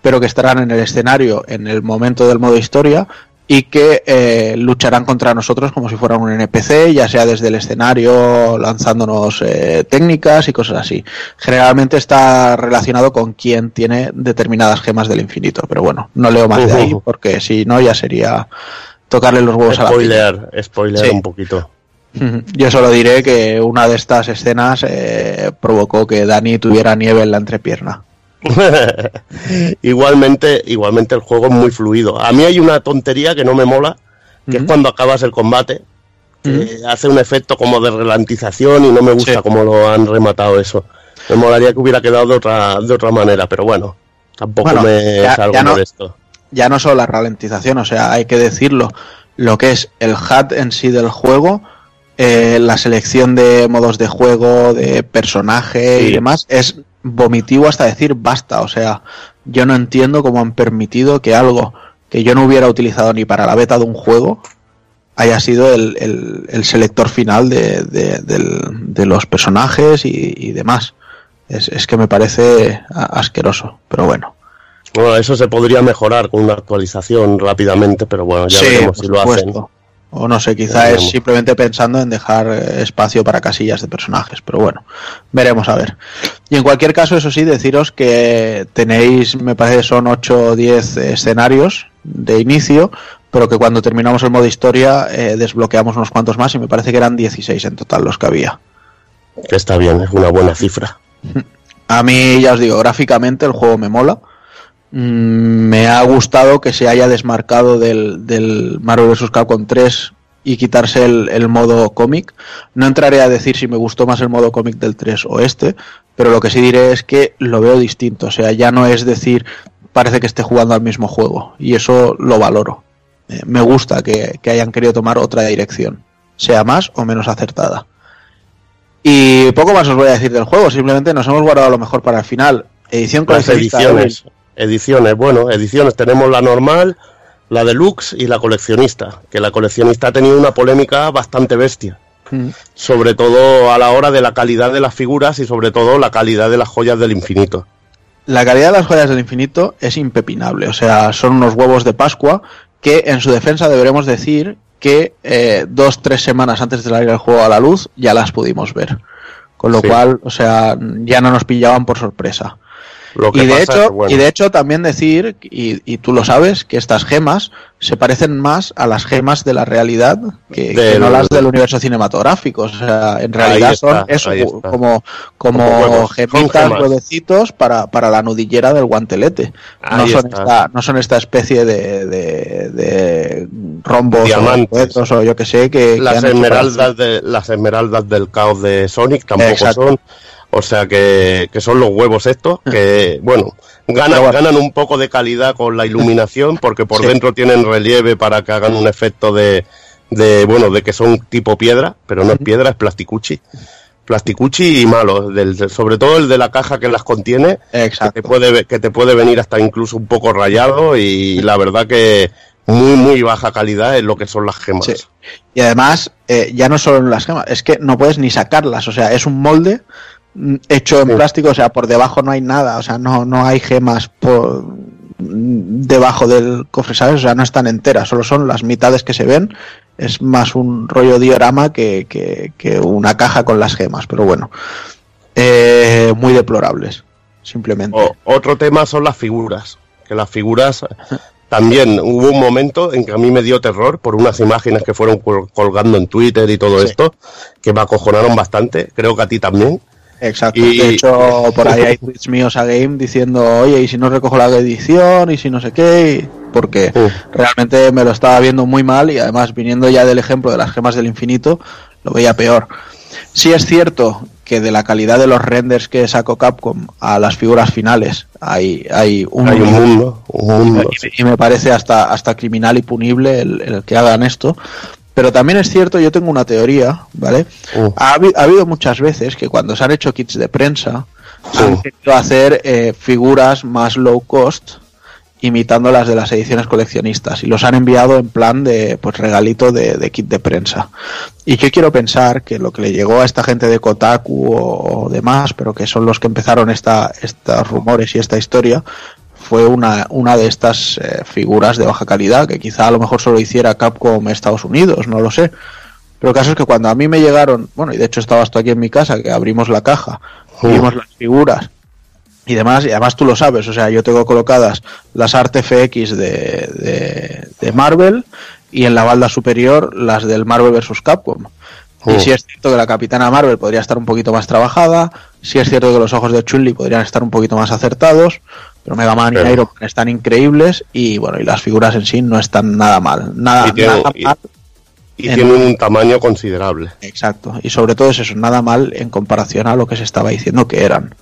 pero que estarán en el escenario en el momento del modo historia y que eh, lucharán contra nosotros como si fueran un NPC, ya sea desde el escenario lanzándonos eh, técnicas y cosas así. Generalmente está relacionado con quien tiene determinadas gemas del infinito, pero bueno, no leo más de ahí porque si no ya sería tocarle los huevos a la. Spoiler, spoiler Sí. un poquito. Yo solo diré que una de estas escenas eh, provocó que Dani tuviera nieve en la entrepierna. igualmente, igualmente el juego es muy fluido. A mí hay una tontería que no me mola, que es cuando acabas el combate, que hace un efecto como de relantización y no me gusta Sí. cómo lo han rematado eso. Me molaría que hubiera quedado de otra, de otra manera, pero bueno, tampoco Bueno, me ya- salgo ya no-. Ya no solo la ralentización, o sea, hay que decirlo, lo que es el HUD en sí del juego, eh, la selección de modos de juego, de personaje y demás, es vomitivo hasta decir basta. O sea, yo no entiendo cómo han permitido que algo que yo no hubiera utilizado ni para la beta de un juego haya sido el, el- el selector final de, de- de los personajes y, y demás. Es, es que me parece asqueroso, pero bueno. Bueno, eso se podría mejorar con una actualización rápidamente, pero bueno, ya Sí, veremos si lo hacen. O no sé, quizá es simplemente pensando en dejar eh, espacio para casillas de personajes, pero bueno, veremos a ver. Y en cualquier caso, eso sí, deciros que tenéis, me parece, son 8 o 10 escenarios de inicio, pero que cuando terminamos el modo historia eh, desbloqueamos unos cuantos más y me parece que eran 16 en total los que había. Está bien, es una buena cifra. A mí, ya os digo, gráficamente el juego me mola. Mm, me ha gustado que se haya desmarcado del, del Marvel vs. Capcom 3 y quitarse el, el modo cómic. No entraré a decir si me gustó más el modo cómic del 3 o este, pero lo que sí diré es que lo veo distinto. O sea, ya no es decir, parece que esté jugando al mismo juego. Y eso lo valoro. Eh, me gusta que, que hayan querido tomar otra dirección, sea más o menos acertada. Y poco más os voy a decir del juego, simplemente nos hemos guardado lo mejor para el final. Edición coleccionista ediciones. Ediciones, bueno, ediciones. Tenemos la normal, la deluxe y la coleccionista. Que la coleccionista ha tenido una polémica bastante bestia. Mm. Sobre todo a la hora de la calidad de las figuras y sobre todo la calidad de las joyas del infinito. La calidad de las joyas del infinito es impepinable, o sea, son unos huevos de Pascua que en su defensa deberemos decir que eh, dos, tres semanas antes de salir el juego a la luz ya las pudimos ver. Con lo Sí. cual, o sea, ya no nos pillaban por sorpresa. Lo que Y de, hecho, bueno, y de hecho también decir, y, y tú lo sabes, que estas gemas se parecen más a las gemas de la realidad que, que no las del universo cinematográfico. O sea, en realidad está, son eso, como, como, gemitas, huevecitos para, para la nudillera del guantelete. No son, está. esta, no son esta especie de, de, de rombos Diamantes. o yo que sé que, las esmeraldas de las esmeraldas del caos de Sonic tampoco Exacto. son o sea que, que son los huevos estos que bueno ganan ganan un poco de calidad con la iluminación porque por Sí. dentro tienen relieve para que hagan un efecto de, de bueno de que son tipo piedra pero no es piedra es plasticuchi plasticuchi y malo del, sobre todo el de la caja que las contiene que te puede que te puede venir hasta incluso un poco rayado y la verdad que muy muy baja calidad en lo que son las gemas Sí. Y además, eh, ya no solo en las gemas, es que no puedes ni sacarlas. O sea, es un molde hecho en Sí. plástico, o sea, por debajo no hay nada. O sea, no, no hay gemas por mm, debajo del cofre, ¿sabes? O sea, no están enteras, solo son las mitades que se ven. Es más un rollo diorama que, que, que una caja con las gemas, pero bueno. Eh, muy deplorables, simplemente. O- otro tema son las figuras, que las figuras también hubo un momento en que a mí me dio terror por unas imágenes que fueron col- colgando en Twitter y todo Sí. esto, que me acojonaron bastante, creo que a ti también. Exacto. Y- De hecho, por ahí hay tweets míos a Game diciendo, oye, ¿y si no recojo la edición? ¿Y si no sé qué? Porque Uh. realmente me lo estaba viendo muy mal y además viniendo ya del ejemplo de las gemas del infinito, lo veía peor. Sí es cierto que de la calidad de los renders que sacó Capcom a las figuras finales hay, hay un, Hay un mundo, un mundo. y me- y me parece hasta, hasta criminal y punible el, el que hagan esto. Pero también es cierto, yo tengo una teoría, ¿vale? Uh. Ha, habi- ha habido muchas veces que cuando se han hecho kits de prensa han Sí. querido hacer eh, figuras más low cost imitando las de las ediciones coleccionistas y los han enviado en plan de pues regalito de, de kit de prensa. Y yo quiero pensar que lo que le llegó a esta gente de Kotaku o, o demás, pero que son los que empezaron esta, estos rumores y esta historia, fue una, una de estas eh, figuras de baja calidad que quizá a lo mejor solo hiciera Capcom Estados Unidos, no lo sé. Pero el caso es que cuando a mí me llegaron, bueno, y de hecho estabas tú aquí en mi casa, que abrimos la caja, vimos las figuras y demás, y además tú lo sabes, o sea, yo tengo colocadas las Art FX de, de, de Marvel y en la balda superior las del Marvel vs. Capcom. Y si es cierto que la Capitana Marvel podría estar un poquito más trabajada, si es cierto que los ojos de Chun-Li podrían estar un poquito más acertados, pero Mega Man Pero- y Iron Man están increíbles y bueno, y las figuras en sí no están nada mal, nada, Y nada y- mal, Y En- tienen un tamaño considerable. exacto, y sobre todo es eso, nada mal en comparación a lo que se estaba diciendo que eran.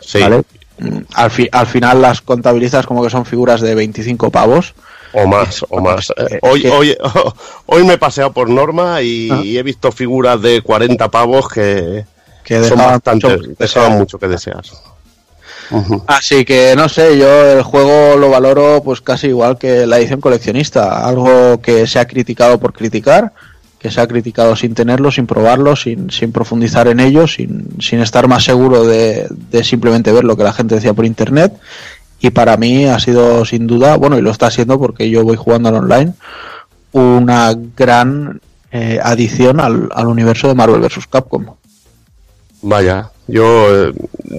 Sí. ¿vale? Mm, Al, fi- al final las contabilizas como que son figuras de 25 pavos. O más, o más. Eh, Hoy, hoy, hoy me he paseado por Norma y, Ah. he visto figuras de 40 pavos que Que son bastante, mucho que mucho que desear. Así que no sé, yo el juego lo valoro pues casi igual que la edición coleccionista, algo que se ha criticado por criticar, que se ha criticado sin tenerlo, sin probarlo, sin, profundizar en ello, sin, estar más seguro de, simplemente ver lo que la gente decía por internet. Y para mí ha sido sin duda, bueno, y lo está siendo porque yo voy jugando al online, una gran eh, adición al, universo de Marvel vs. Capcom. Vaya, yo, eh,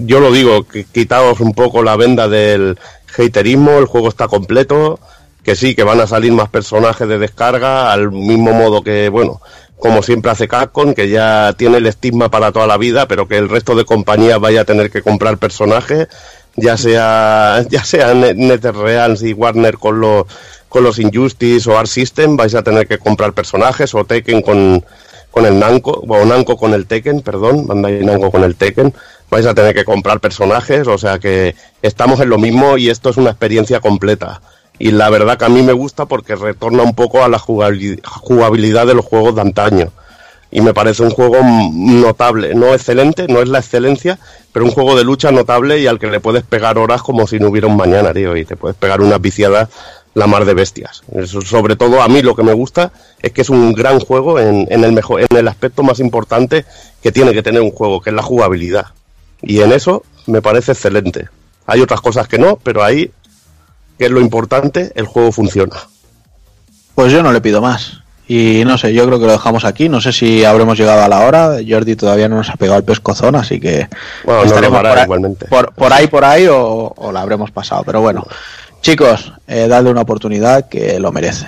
yo lo digo, quitaos un poco la venda del haterismo, el juego está completo, que sí, que van a salir más personajes de descarga, al mismo modo que, bueno, como siempre hace Capcom, que ya tiene el estigma para toda la vida, pero que el resto de compañías vaya a tener que comprar personajes, ya sea, ya sea NetherRealms y Warner con los, con los Injustice o Art System, vais a tener que comprar personajes, o Tekken con, con el Namco, o Namco con el Tekken, perdón, Bandai Namco con el Tekken, vais a tener que comprar personajes, o sea que estamos en lo mismo y esto es una experiencia completa. Y la verdad que a mí me gusta porque retorna un poco a la jugabili- jugabilidad de los juegos de antaño. Y me parece un juego notable, no excelente, no es la excelencia, pero un juego de lucha notable y al que le puedes pegar horas como si no hubiera un mañana, tío, y te puedes pegar unas viciadas la mar de bestias. Sobre todo a mí lo que me gusta es que es un gran juego en, en el mejor, en el aspecto más importante que tiene que tener un juego, que es la jugabilidad. Y en eso me parece excelente. Hay otras cosas que no, pero ahí, que es lo importante, el juego funciona. Pues yo no le pido más. Y no sé, yo creo que lo dejamos aquí. No sé si habremos llegado a la hora. Jordi todavía no nos ha pegado el pescozón, así que Bueno, estaremos por, ahí, igualmente. por, por ahí, por ahí, o, o la habremos pasado. Pero bueno, chicos, eh, dadle una oportunidad que lo merece.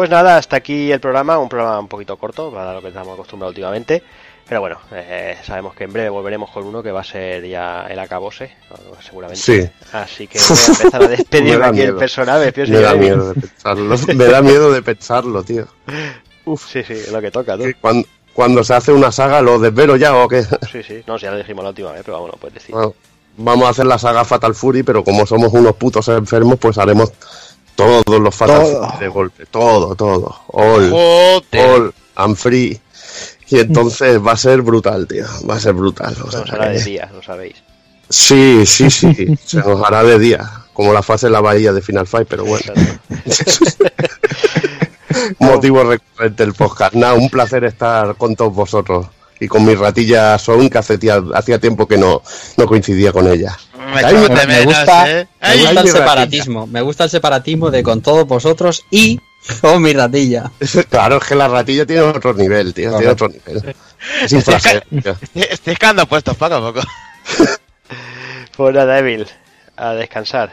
Pues nada, hasta aquí el programa, un programa un poquito corto para lo que estamos acostumbrados últimamente. Pero bueno, eh, sabemos que en breve volveremos con uno que va a ser ya el acabose, seguramente. Sí. Así que voy a empezar a Me despedirme aquí el miedo. personaje. tío, Me da miedo de pensarlo. Me da miedo de pensarlo, tío. Sí, sí, es lo que toca. Que Cuando, cuando se hace una saga, ¿lo desvelo ya o qué? Sí, sí. No, si ya lo dijimos la última vez, pero vamos, lo puedes decir. Bueno, vamos a hacer la saga Fatal Fury, pero como somos unos putos enfermos, pues haremos todos los Fatal de golpe. Todo, todo. All, Joder. all and free. Y entonces va a ser brutal, tío. Va a ser brutal. o sea Nos hará de que- día, lo sabéis. Sí, sí, sí. Se nos hará de día. Como la fase de la bahía de Final Fight, pero bueno. Motivo recurrente del podcast. Nada, un placer estar con todos vosotros. Y con mi ratilla Son, que hace tía- hacía tiempo que no, no coincidía con ella. Me Ay, menos, gusta- ¿eh? Me Ay, gusta el ratilla. separatismo, me gusta el separatismo de con todos vosotros y con mi ratilla. Claro, es que la ratilla tiene otro nivel, tío. Tiene otro nivel. Es un placer. tío. Estoy, quedando puestos poco a poco. Pues nada, Evil, a descansar.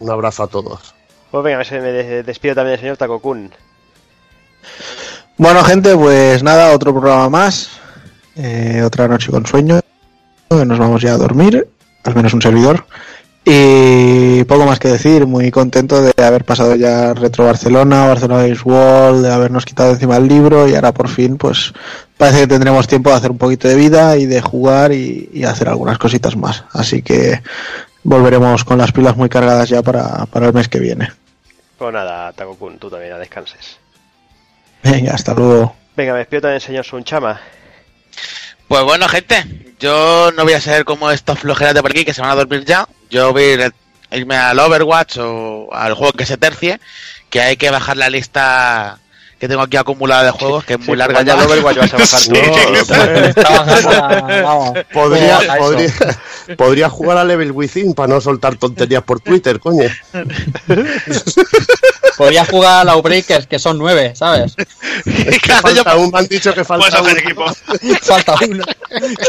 Un abrazo a todos. Pues venga, me me des- despido también del señor Takokun. Bueno, gente, pues nada, otro programa más. Eh, otra noche con sueño. Nos vamos ya a dormir, al menos un servidor. Y poco más que decir, muy contento de haber pasado ya Retro Barcelona, Barcelona Games World, de habernos quitado encima el libro y ahora por fin, pues parece que tendremos tiempo de hacer un poquito de vida y de jugar y, hacer algunas cositas más. Así que volveremos con las pilas muy cargadas ya para, para el mes que viene. Pues nada, Takokun, tú también descanses. Venga, hasta luego. Venga, me despido también señor Sunchama. Pues bueno, gente, yo no voy a ser como estos flojeras de por aquí que se van a dormir ya. Yo voy a ir- irme al Overwatch o al juego que se tercie, que hay que bajar la lista que tengo aquí acumulada de juegos, que es muy Sí, larga ya. al Overwatch vas a bajar Sí. todo. La- Podría, ¿cómo baja podría, podría jugar a Level Within para no soltar tonterías por Twitter, coño. Podría jugar a los Breakers, que son nueve, ¿sabes? Claro, yo- Falta un, me han dicho que falta hacer un. equipo. falta uno.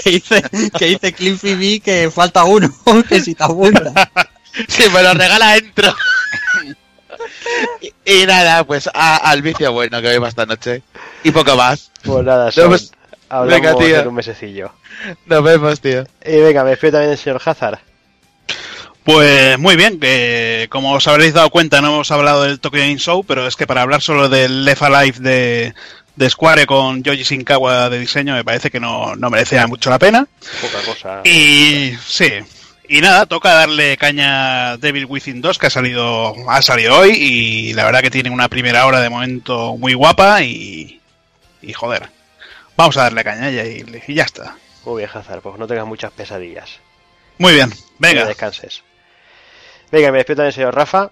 Que dice, que dice Cliffy B que falta uno, que si te apunta. Si me lo regala, entro. Y, y nada, pues a- al vicio bueno que vemos esta noche. Y poco más. Pues nada, son, hablamos venga, tío. en un mesecillo. Nos vemos, tío. Y venga, me despido también del señor Hazard. Pues muy bien, que como os habréis dado cuenta no hemos hablado del Tokyo Game Show, pero es que para hablar solo del Left Alive de, de Square con Yoji Shinkawa de diseño me parece que no, no merecía mucho la pena. Poca cosa. Y sí, y nada, toca darle caña a Devil Within 2 que ha salido, ha salido hoy y la verdad que tiene una primera hora de momento muy guapa y, y joder, vamos a darle caña y, y ya está. Muy bien, Hazard, pues no tengas muchas pesadillas. Muy bien, venga. descanses. Venga, me despido también del señor Rafa.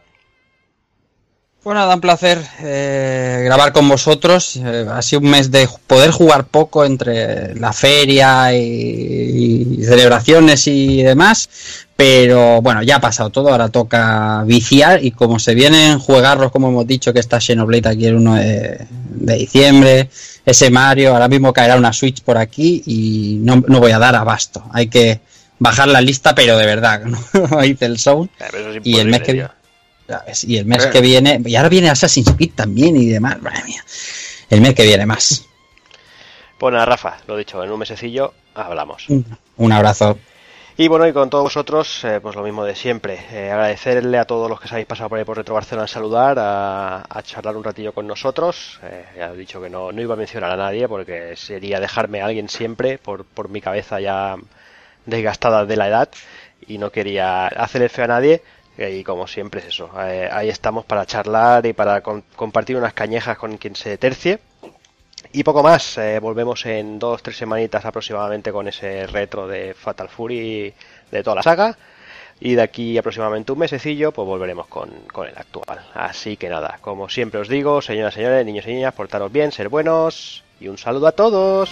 Pues nada, un placer eh, grabar con vosotros. Eh, ha sido un mes de poder jugar poco entre la feria y, y celebraciones y demás. Pero bueno, ya ha pasado todo. Ahora toca viciar. Y como se vienen juegarlos, como hemos dicho, que está Xenoblade aquí el 1 de, de diciembre. Ese Mario, ahora mismo caerá una Switch por aquí y no, no voy a dar abasto. Hay que bajar la lista, pero de verdad, ¿no? Hice el sound. Es Y el mes que Y el mes que viene, y ahora viene Assassin's Creed también y demás, madre mía. El mes que viene más. Pues nada, Rafa, lo dicho, en un mesecillo hablamos. Un abrazo. Y bueno, y con todos vosotros, eh, pues lo mismo de siempre. Eh, agradecerle a todos los que se habéis pasado por ahí por Retro Barcelona a saludar, a, a charlar un ratillo con nosotros. Eh, ya he dicho que no, no iba a mencionar a nadie porque sería dejarme a alguien siempre por, por mi cabeza ya desgastada de la edad y no quería hacerle feo a nadie. Eh, Y como siempre es eso, eh, ahí estamos para charlar y para compartir unas cañejas con quien se tercie. Y poco más, eh, volvemos en dos, tres semanitas aproximadamente con ese retro de Fatal Fury de toda la saga. Y de aquí aproximadamente un mesecillo, pues volveremos con, con el actual. Así que nada, como siempre os digo, señoras señores, niños y niñas, portaros bien, ser buenos. Y un saludo a todos.